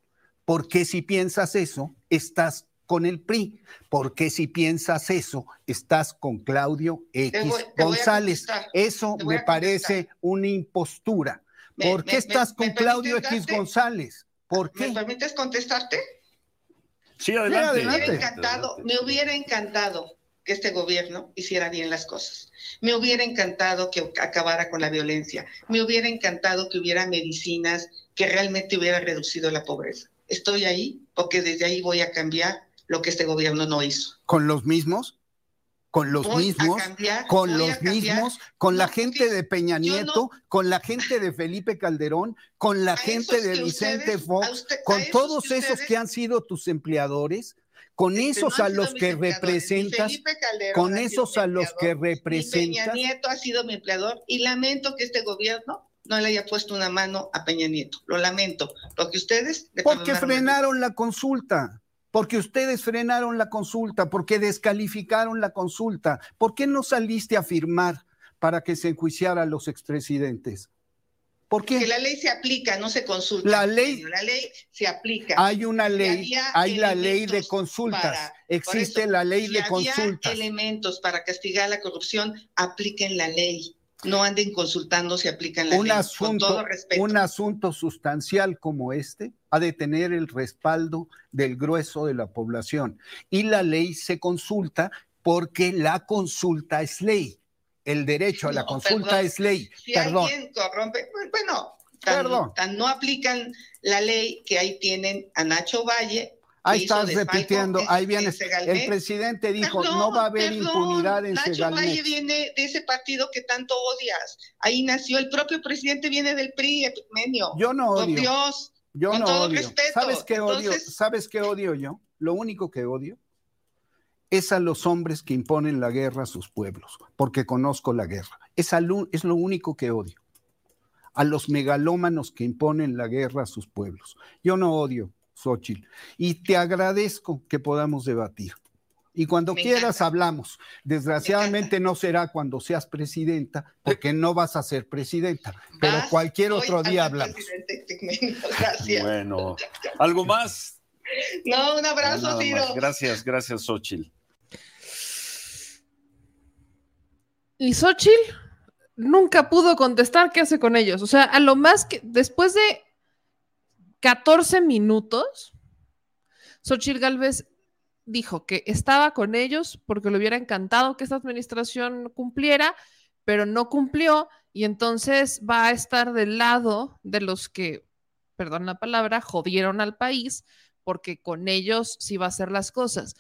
Porque si piensas eso, estás con el PRI. Porque si piensas eso, estás con Claudio X González. Eso me parece una impostura. ¿Por qué estás con Claudio X González? ¿Por qué?
¿Me permites contestarte?
Sí, adelante.
Me hubiera encantado, me hubiera encantado que este gobierno hiciera bien las cosas. Me hubiera encantado que acabara con la violencia. Me hubiera encantado que hubiera medicinas que realmente hubiera reducido la pobreza. Estoy ahí porque desde ahí voy a cambiar lo que este gobierno no hizo.
¿Con los mismos? Con los mismos, con los mismos, con la gente de Peña Nieto, con la gente de Felipe Calderón, con la gente de Vicente Fox, con todos esos que han sido tus empleadores, con esos a los que representas, con esos a los que representas.
Peña Nieto ha sido mi empleador y lamento que este gobierno no le haya puesto una mano a Peña Nieto. Lo lamento. Lo que ustedes.
Porque frenaron la consulta porque ustedes frenaron la consulta, porque descalificaron la consulta. ¿Por qué no saliste a firmar para que se enjuiciara a los expresidentes? ¿Por qué?
Porque la ley se aplica, no se consulta.
La ley,
la ley se aplica.
Hay una ley, hay la ley de consultas. Existe la ley de consultas.
elementos para castigar la corrupción, apliquen la ley no anden consultando si aplican la
un
ley.
Asunto,
con todo respeto.
Un asunto sustancial como este ha de tener el respaldo del grueso de la población. Y la ley se consulta porque la consulta es ley. El derecho a la consulta es ley.
Si
perdón.
alguien corrompe, pues, bueno, tan, no aplican la ley que ahí tienen a Nacho Valle
Ahí estás repitiendo, ahí vienes. El presidente dijo, no va a haber impunidad en
Nacho Valle viene de ese partido que tanto odias. Ahí nació, el propio presidente viene del PRI, Epigmenio.
Yo no odio.
Por Dios,
yo
con
no
todo
odio.
respeto.
¿Sabes qué odio? ¿Sabes qué odio yo? Lo único que odio es a los hombres que imponen la guerra a sus pueblos, porque conozco la guerra. Es, es lo único que odio. A los megalómanos que imponen la guerra a sus pueblos. Yo no odio, Xochitl. Y te agradezco que podamos debatir. Y cuando quieras hablamos. Desgraciadamente no será cuando seas presidenta, porque no vas a ser presidenta, pero cualquier otro día hablamos.
Gracias.
Bueno, ¿algo más?
No, un abrazo, Ciro.
Gracias, gracias, Xochitl.
Y Xochitl nunca pudo contestar qué hace con ellos. O sea, a lo más que después de 14 minutos, Xochitl Galvez dijo que estaba con ellos porque le hubiera encantado que esta administración cumpliera, pero no cumplió y entonces va a estar del lado de los que, perdón la palabra, jodieron al país porque con ellos sí va a hacer las cosas.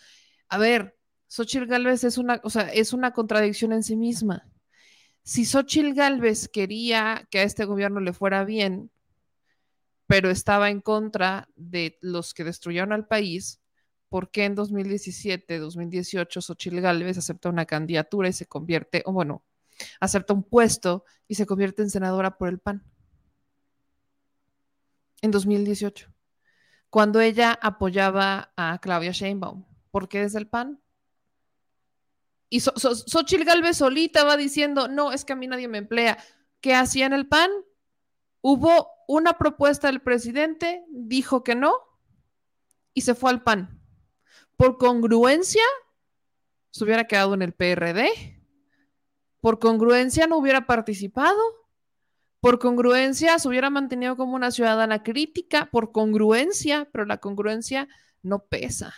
A ver, Xochitl Galvez es una, o sea, es una contradicción en sí misma. Si Xochitl Galvez quería que a este gobierno le fuera bien, pero estaba en contra de los que destruyeron al país, ¿por qué en 2017, 2018 Xochitl Gálvez acepta una candidatura y se convierte, o bueno, acepta un puesto y se convierte en senadora por el PAN? En 2018, cuando ella apoyaba a Claudia Sheinbaum, ¿por qué desde el PAN? Y Xochitl Gálvez solita va diciendo, no, es que a mí nadie me emplea. ¿Qué hacía en el PAN? Hubo una propuesta del presidente, dijo que no y se fue al PAN. Por congruencia, se hubiera quedado en el PRD. Por congruencia, no hubiera participado. Por congruencia, se hubiera mantenido como una ciudadana crítica. Por congruencia, pero la congruencia no pesa.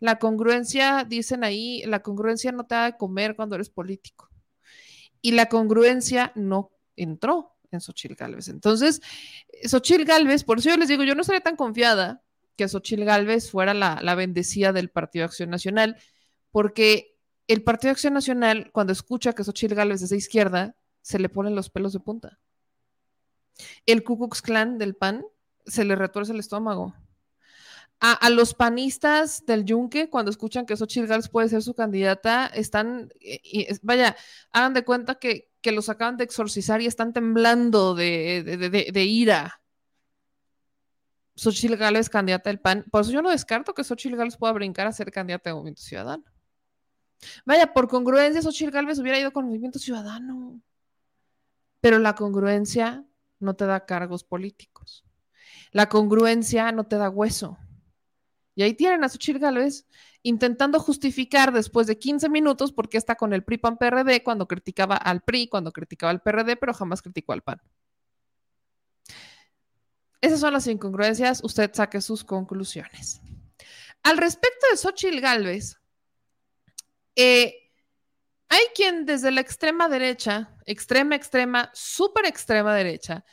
La congruencia, dicen ahí, la congruencia no te da de comer cuando eres político. Y la congruencia no entró en Xochil Gálvez. Entonces, Xochil Gálvez, por eso yo les digo, yo no estaría tan confiada que Xochil Gálvez fuera la, la bendecida del Partido Acción Nacional, porque el Partido Acción Nacional, cuando escucha que Xochil Gálvez es de izquierda, se le ponen los pelos de punta. El Ku Klux Klan del PAN se le retuerce el estómago. A, los panistas del Yunque, cuando escuchan que Xochitl Gálvez puede ser su candidata, están, vaya, hagan de cuenta que, que los acaban de exorcizar y están temblando de, ira. Xochitl Gálvez, candidata del PAN. Por eso yo no descarto que Xochitl Gálvez pueda brincar a ser candidata de Movimiento Ciudadano. Vaya, por congruencia, Xochitl Gálvez hubiera ido con Movimiento Ciudadano. pero la congruencia no te da cargos políticos. La congruencia no te da hueso. Y ahí tienen a Xochitl Gálvez intentando justificar después de 15 minutos por qué está con el PRI PAN PRD cuando criticaba al PRI, cuando criticaba al PRD, pero jamás criticó al PAN. Esas son las incongruencias, usted saque sus conclusiones. Al respecto de Xochitl Gálvez, eh, hay quien desde la extrema derecha, extrema, extrema, súper extrema derecha,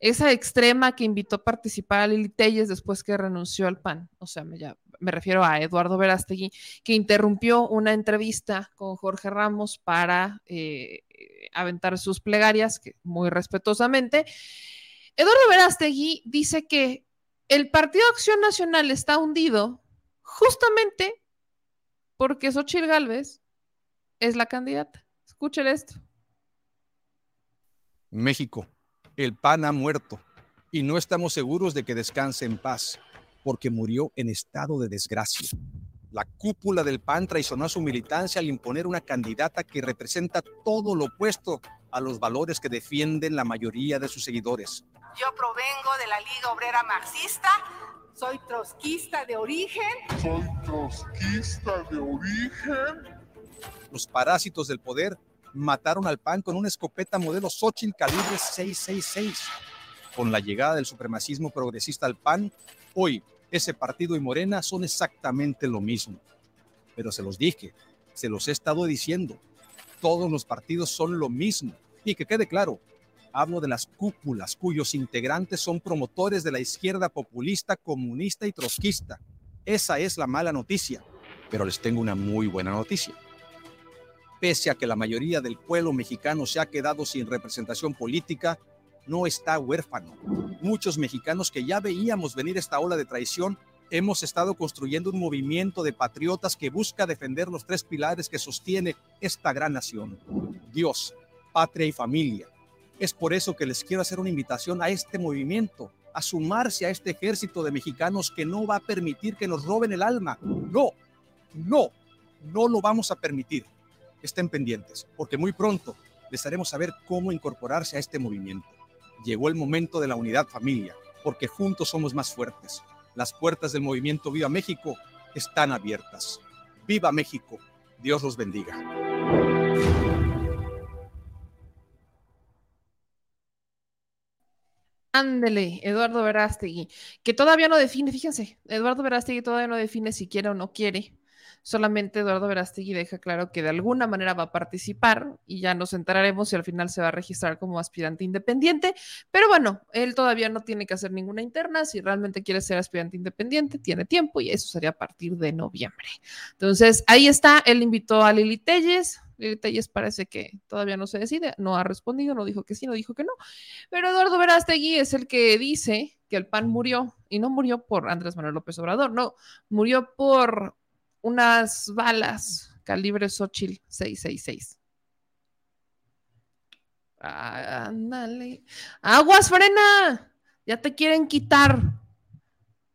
esa extrema que invitó a participar a Lili Telles después que renunció al PAN, o sea, me, me refiero a Eduardo Verástegui, que interrumpió una entrevista con Jorge Ramos para eh, aventar sus plegarias, que muy respetuosamente. Eduardo Verástegui dice que el Partido Acción Nacional está hundido justamente porque Xochitl Gálvez es la candidata. Escuchen esto.
México el PAN ha muerto y no estamos seguros de que descanse en paz, porque murió en estado de desgracia. La cúpula del PAN traicionó a su militancia al imponer una candidata que representa todo lo opuesto a los valores que defienden la mayoría de sus seguidores.
Yo provengo de la Liga Obrera Marxista, soy trotskista de origen.
Soy trotskista de origen.
Los parásitos del poder mataron al PAN con una escopeta modelo Xochitl calibre 666. Con la llegada del supremacismo progresista al PAN, hoy ese partido y Morena son exactamente lo mismo. Pero se los dije, se los he estado diciendo, todos los partidos son lo mismo. Y que quede claro, hablo de las cúpulas cuyos integrantes son promotores de la izquierda populista, comunista y trotskista. Esa es la mala noticia, pero les tengo una muy buena noticia pese a que la mayoría del pueblo mexicano se ha quedado sin representación política, no está huérfano. Muchos mexicanos que ya veíamos venir esta ola de traición, hemos estado construyendo un movimiento de patriotas que busca defender los tres pilares que sostiene esta gran nación. Dios, patria y familia. Es por eso que les quiero hacer una invitación a este movimiento, a sumarse a este ejército de mexicanos que no va a permitir que nos roben el alma. No, no, no lo vamos a permitir estén pendientes, porque muy pronto les haremos saber cómo incorporarse a este movimiento. Llegó el momento de la unidad familia, porque juntos somos más fuertes. Las puertas del movimiento Viva México están abiertas. Viva México. Dios los bendiga.
Ándele, Eduardo Verástegui, que todavía no define, fíjense, Eduardo Verástegui todavía no define si quiere o no quiere Solamente Eduardo Verástegui deja claro que de alguna manera va a participar y ya nos enteraremos si al final se va a registrar como aspirante independiente. Pero bueno, él todavía no tiene que hacer ninguna interna. Si realmente quiere ser aspirante independiente, tiene tiempo y eso sería a partir de noviembre. Entonces, ahí está. Él invitó a Lili Telles. Lili Telles parece que todavía no se decide, no ha respondido, no dijo que sí, no dijo que no. Pero Eduardo Verástegui es el que dice que el PAN murió y no murió por Andrés Manuel López Obrador, no, murió por unas balas calibre Xochitl 666. ándale. Aguas, frena. Ya te quieren quitar.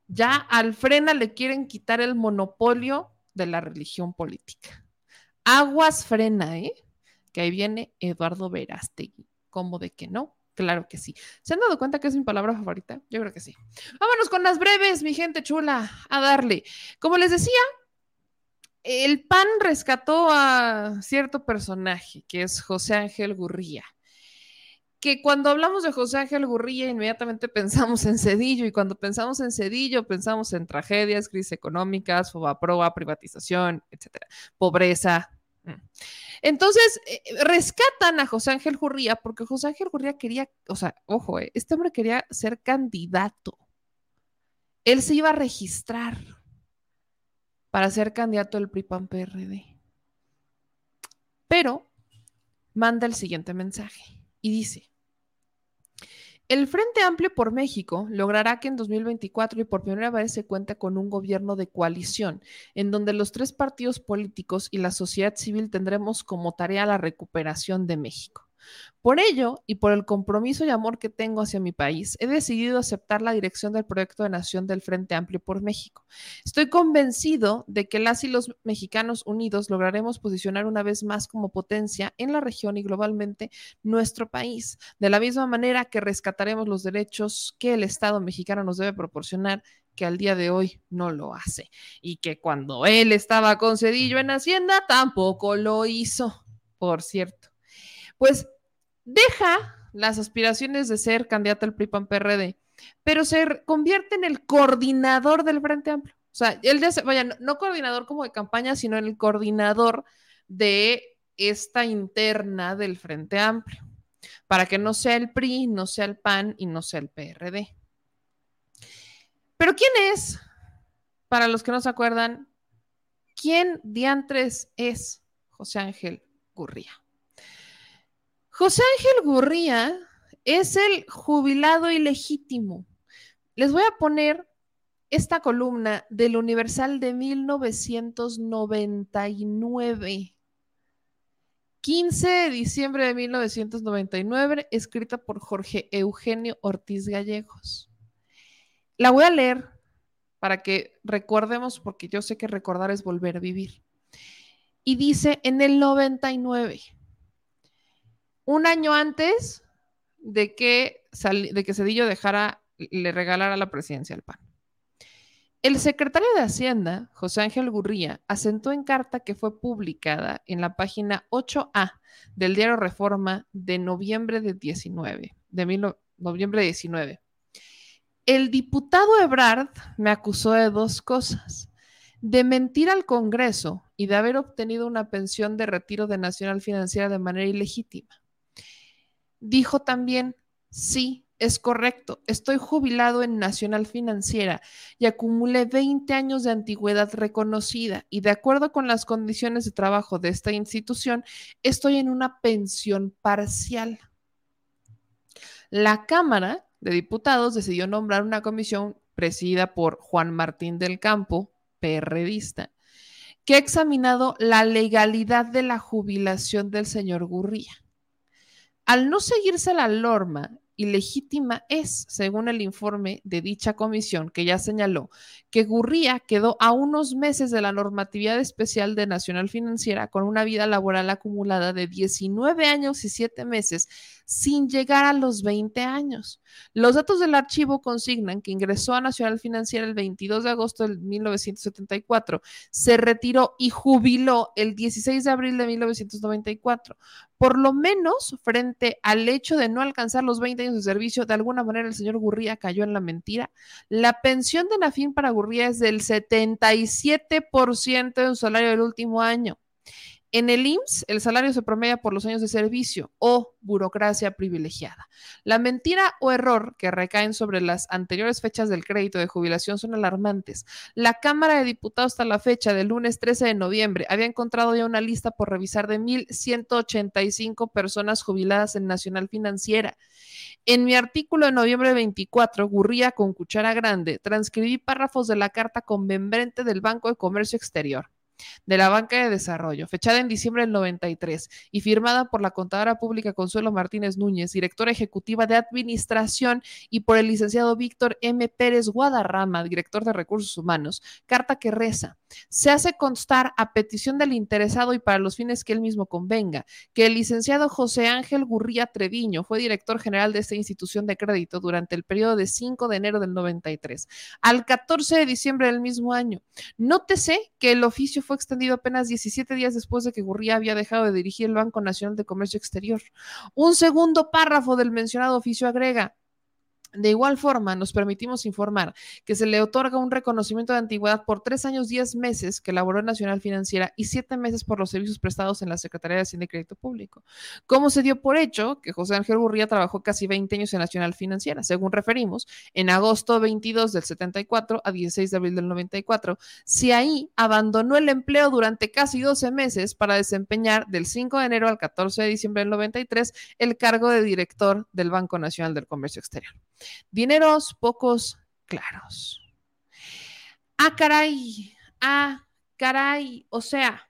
Ya al frena le quieren quitar el monopolio de la religión política. Aguas frena, ¿eh? Que ahí viene Eduardo Verástegui. ¿Cómo de que no? Claro que sí. ¿Se han dado cuenta que es mi palabra favorita? Yo creo que sí. Vámonos con las breves, mi gente chula, a darle. Como les decía, el PAN rescató a cierto personaje, que es José Ángel Gurría, que cuando hablamos de José Ángel Gurría inmediatamente pensamos en Cedillo y cuando pensamos en Cedillo pensamos en tragedias, crisis económicas, fobaproa, privatización, etcétera, pobreza. Mm. Entonces, eh, rescatan a José Ángel Gurría porque José Ángel Gurría quería, o sea, ojo, eh, este hombre quería ser candidato. Él se iba a registrar para ser candidato del PRI-PAN-PRD. Pero manda el siguiente mensaje y dice, el Frente Amplio por México logrará que en 2024 y por primera vez se cuente con un gobierno de coalición, en donde los tres partidos políticos y la sociedad civil tendremos como tarea la recuperación de México. Por ello, y por el compromiso y amor que tengo hacia mi país, he decidido aceptar la dirección del proyecto de nación del Frente Amplio por México. Estoy convencido de que las y los mexicanos unidos lograremos posicionar una vez más como potencia en la región y globalmente nuestro país, de la misma manera que rescataremos los derechos que el Estado mexicano nos debe proporcionar que al día de hoy no lo hace y que cuando él estaba concedido en Hacienda tampoco lo hizo, por cierto. Pues deja las aspiraciones de ser candidato al PRI-PAN-PRD, pero se convierte en el coordinador del Frente Amplio. O sea, él ya se, vaya, no, coordinador como de campaña, sino el coordinador de esta interna del Frente Amplio, para que no sea el PRI, no sea el PAN y no sea el PRD. Pero ¿quién es? Para los que no se acuerdan, ¿quién diantres es José Ángel Gurría? José Ángel Gurría es el jubilado ilegítimo. Les voy a poner esta columna del Universal de 1999. 15 de diciembre de 1999, escrita por Jorge Eugenio Ortiz Gallegos. La voy a leer para que recordemos, porque yo sé que recordar es volver a vivir. Y dice, en el 99, un año antes de que, Cedillo dejara, le regalara la presidencia al PAN. El secretario de Hacienda, José Ángel Gurría, asentó en carta que fue publicada en la página 8A del diario Reforma de noviembre de 19, de noviembre de 19. El diputado Ebrard me acusó de dos cosas, de mentir al Congreso y de haber obtenido una pensión de retiro de Nacional Financiera de manera ilegítima. Dijo también, sí, es correcto, estoy jubilado en Nacional Financiera y acumulé 20 años de antigüedad reconocida y de acuerdo con las condiciones de trabajo de esta institución, estoy en una pensión parcial. La Cámara de Diputados decidió nombrar una comisión presidida por Juan Martín del Campo, PRDista, que ha examinado la legalidad de la jubilación del señor Gurría. Al no seguirse la norma ilegítima es, según el informe de dicha comisión, que ya señaló que Gurría quedó a unos meses de la normatividad especial de Nacional Financiera con una vida laboral acumulada de 19 años y 7 meses sin llegar a los 20 años. Los datos del archivo consignan que ingresó a Nacional Financiera el 22 de agosto de 1974, se retiró y jubiló el 16 de abril de 1994. Por lo menos frente al hecho de no alcanzar los 20 años de servicio, de alguna manera el señor Gurría cayó en la mentira. La pensión de Nafín para Gurría es del 77% de un salario del último año. En el IMSS, el salario se promedia por los años de servicio o burocracia privilegiada. La mentira o error que recaen sobre las anteriores fechas del crédito de jubilación son alarmantes. La Cámara de Diputados hasta la fecha del lunes 13 de noviembre había encontrado ya una lista por revisar de 1.185 personas jubiladas en Nacional Financiera. En mi artículo de noviembre 24, Gurría con cuchara grande, transcribí párrafos de la carta conveniente del Banco de Comercio Exterior de la Banca de Desarrollo, fechada en diciembre del 93 y firmada por la contadora pública Consuelo Martínez Núñez, directora ejecutiva de Administración, y por el licenciado Víctor M. Pérez Guadarrama, director de Recursos Humanos. Carta que reza. Se hace constar a petición del interesado y para los fines que él mismo convenga, que el licenciado José Ángel Gurría Treviño fue director general de esta institución de crédito durante el periodo de 5 de enero del 93 al 14 de diciembre del mismo año. Nótese que el oficio fue extendido apenas 17 días después de que Gurría había dejado de dirigir el Banco Nacional de Comercio Exterior. Un segundo párrafo del mencionado oficio agrega, de igual forma, nos permitimos informar que se le otorga un reconocimiento de antigüedad por tres años, diez meses que elaboró Nacional Financiera y siete meses por los servicios prestados en la Secretaría de Hacienda y Crédito Público. ¿Cómo se dio por hecho que José Ángel Gurría trabajó casi 20 años en Nacional Financiera? Según referimos, en agosto 22 del 74 a 16 de abril del 94, si ahí abandonó el empleo durante casi 12 meses para desempeñar del 5 de enero al 14 de diciembre del 93 el cargo de director del Banco Nacional del Comercio Exterior. Dineros pocos claros. Ah, caray, ah, caray, o sea,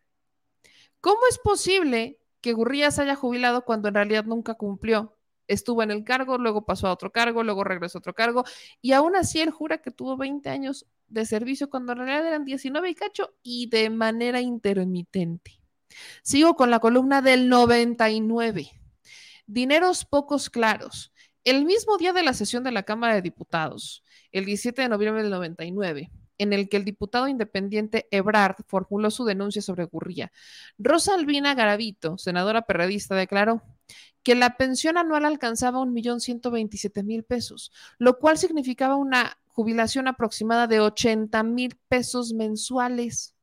¿cómo es posible que Gurría se haya jubilado cuando en realidad nunca cumplió. Estuvo en el cargo, luego pasó a otro cargo, luego regresó a otro cargo, y aún así él jura que tuvo 20 años de servicio cuando en realidad eran 19 y cacho y de manera intermitente. Sigo con la columna del 99. Dineros pocos claros. El mismo día de la sesión de la Cámara de Diputados, el 17 de noviembre del 99, en el que el diputado independiente Ebrard formuló su denuncia sobre Gurría, Rosa Albina Garavito, senadora perredista, declaró que la pensión anual alcanzaba un millón ciento veintisiete mil pesos, lo cual significaba una jubilación aproximada de 80 mil pesos mensuales.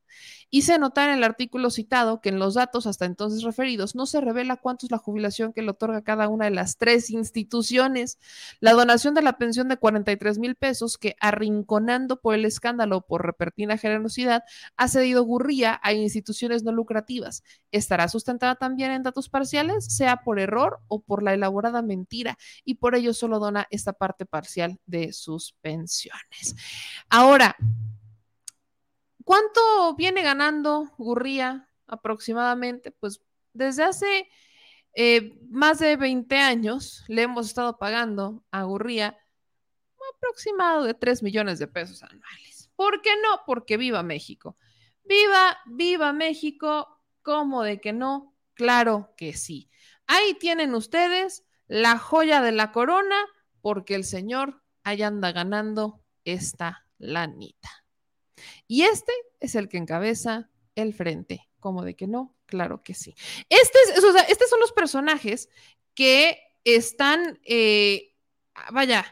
Hice notar en el artículo citado que en los datos hasta entonces referidos no se revela cuánto es la jubilación que le otorga cada una de las tres instituciones. La donación de la pensión de 43 mil pesos que, arrinconando por el escándalo por repentina generosidad, ha cedido Gurría a instituciones no lucrativas. ¿Estará sustentada también en datos parciales, sea por error o por la elaborada mentira? Y por ello solo dona esta parte parcial de sus pensiones. Ahora, ¿Cuánto viene ganando Gurría aproximadamente? Pues desde hace eh, más de 20 años le hemos estado pagando a Gurría aproximado de 3 millones de pesos anuales. ¿Por qué no? Porque viva México. Viva, viva México. ¿Cómo de que no? Claro que sí. Ahí tienen ustedes la joya de la corona porque el señor allá anda ganando esta lanita. Y este es el que encabeza el frente. ¿Cómo de que no? Claro que sí. Este es, estos son los personajes que están, eh, vaya,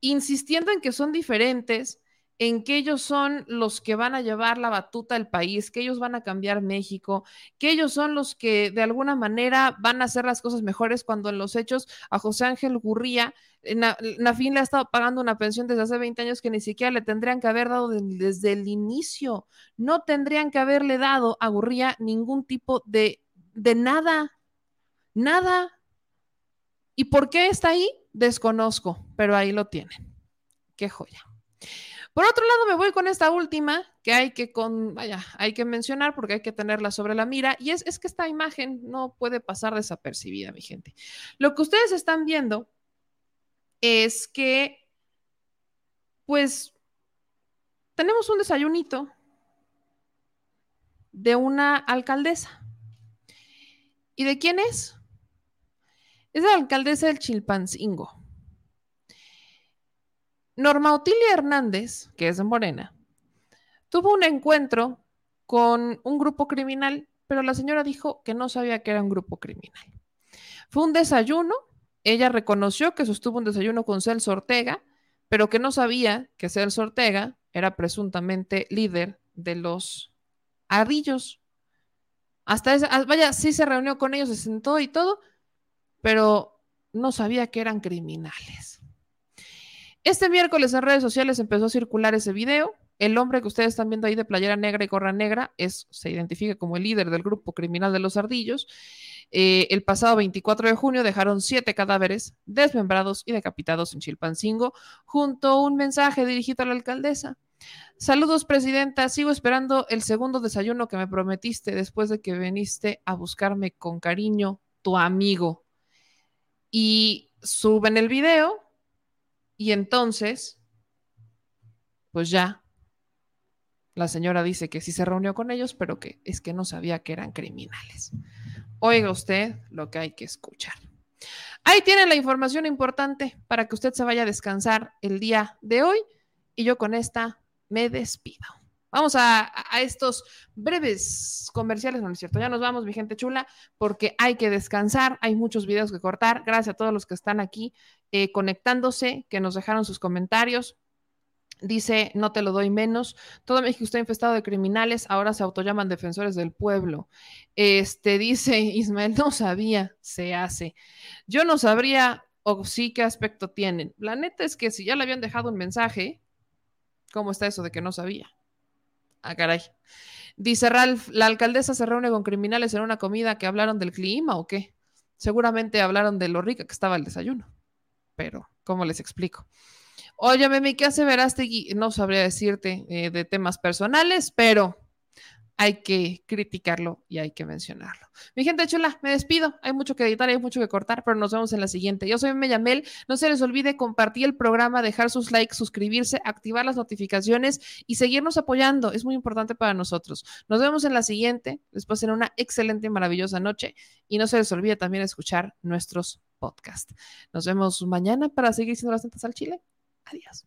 insistiendo en que son diferentes, en que ellos son los que van a llevar la batuta al país, que ellos van a cambiar México, que ellos son los que de alguna manera van a hacer las cosas mejores cuando en los hechos a José Ángel Gurría, Nafín le ha estado pagando una pensión desde hace 20 años que ni siquiera le tendrían que haber dado desde el inicio, no tendrían que haberle dado a Gurría ningún tipo de, de nada, nada. ¿Y por qué está ahí? Desconozco, pero ahí lo tienen. Qué joya. Por otro lado, me voy con esta última que hay que, con, vaya, hay que mencionar porque hay que tenerla sobre la mira y es, es que esta imagen no puede pasar desapercibida, mi gente. Lo que ustedes están viendo es que, pues, tenemos un desayunito de una alcaldesa. ¿Y de quién es? Es la alcaldesa del Chilpancingo. Norma Otilia Hernández, que es de Morena, tuvo un encuentro con un grupo criminal, pero la señora dijo que no sabía que era un grupo criminal. Fue un desayuno, ella reconoció que sostuvo un desayuno con Celso Ortega, pero que no sabía que Celso Ortega era presuntamente líder de los arrillos. Hasta esa, ah, vaya, sí se reunió con ellos, se sentó y todo, pero no sabía que eran criminales. Este miércoles en redes sociales empezó a circular ese video. El hombre que ustedes están viendo ahí de playera negra y gorra negra es, se identifica como el líder del grupo criminal de los ardillos. Eh, el pasado 24 de junio dejaron siete cadáveres desmembrados y decapitados en Chilpancingo, junto a un mensaje dirigido a la alcaldesa. Saludos, presidenta. Sigo esperando el segundo desayuno que me prometiste después de que viniste a buscarme con cariño, tu amigo. Y suben el video y entonces, pues ya, la señora dice que sí se reunió con ellos, pero que es que no sabía que eran criminales. Oiga usted lo que hay que escuchar. Ahí tiene la información importante para que usted se vaya a descansar el día de hoy y yo con esta me despido. Vamos a, estos breves comerciales, no es cierto, ya nos vamos, mi gente chula, porque hay que descansar, hay muchos videos que cortar. Gracias a todos los que están aquí eh, conectándose, que nos dejaron sus comentarios. Dice, no te lo doy menos. Todo México está infestado de criminales, ahora se autollaman defensores del pueblo. Este dice Ismael, no sabía, se hace. Yo no sabría o sí qué aspecto tienen. La neta es que si ya le habían dejado un mensaje, ¿cómo está eso de que no sabía? Ah, caray. Dice Ralph, ¿la alcaldesa se reúne con criminales en una comida que hablaron del clima o qué? Seguramente hablaron de lo rica que estaba el desayuno. Pero, ¿cómo les explico? Oye, Memi, ¿qué hace Verástegui? No sabría decirte eh, de temas personales, pero hay que criticarlo y hay que mencionarlo. Mi gente chula, me despido. Hay mucho que editar, hay mucho que cortar, pero nos vemos en la siguiente. Yo soy Meyamel. No se les olvide compartir el programa, dejar sus likes, suscribirse, activar las notificaciones y seguirnos apoyando. Es muy importante para nosotros. Nos vemos en la siguiente. Les pasen una excelente y maravillosa noche. Y no se les olvide también escuchar nuestros podcasts. Nos vemos mañana para seguir siendo las netas al Chile. Adiós.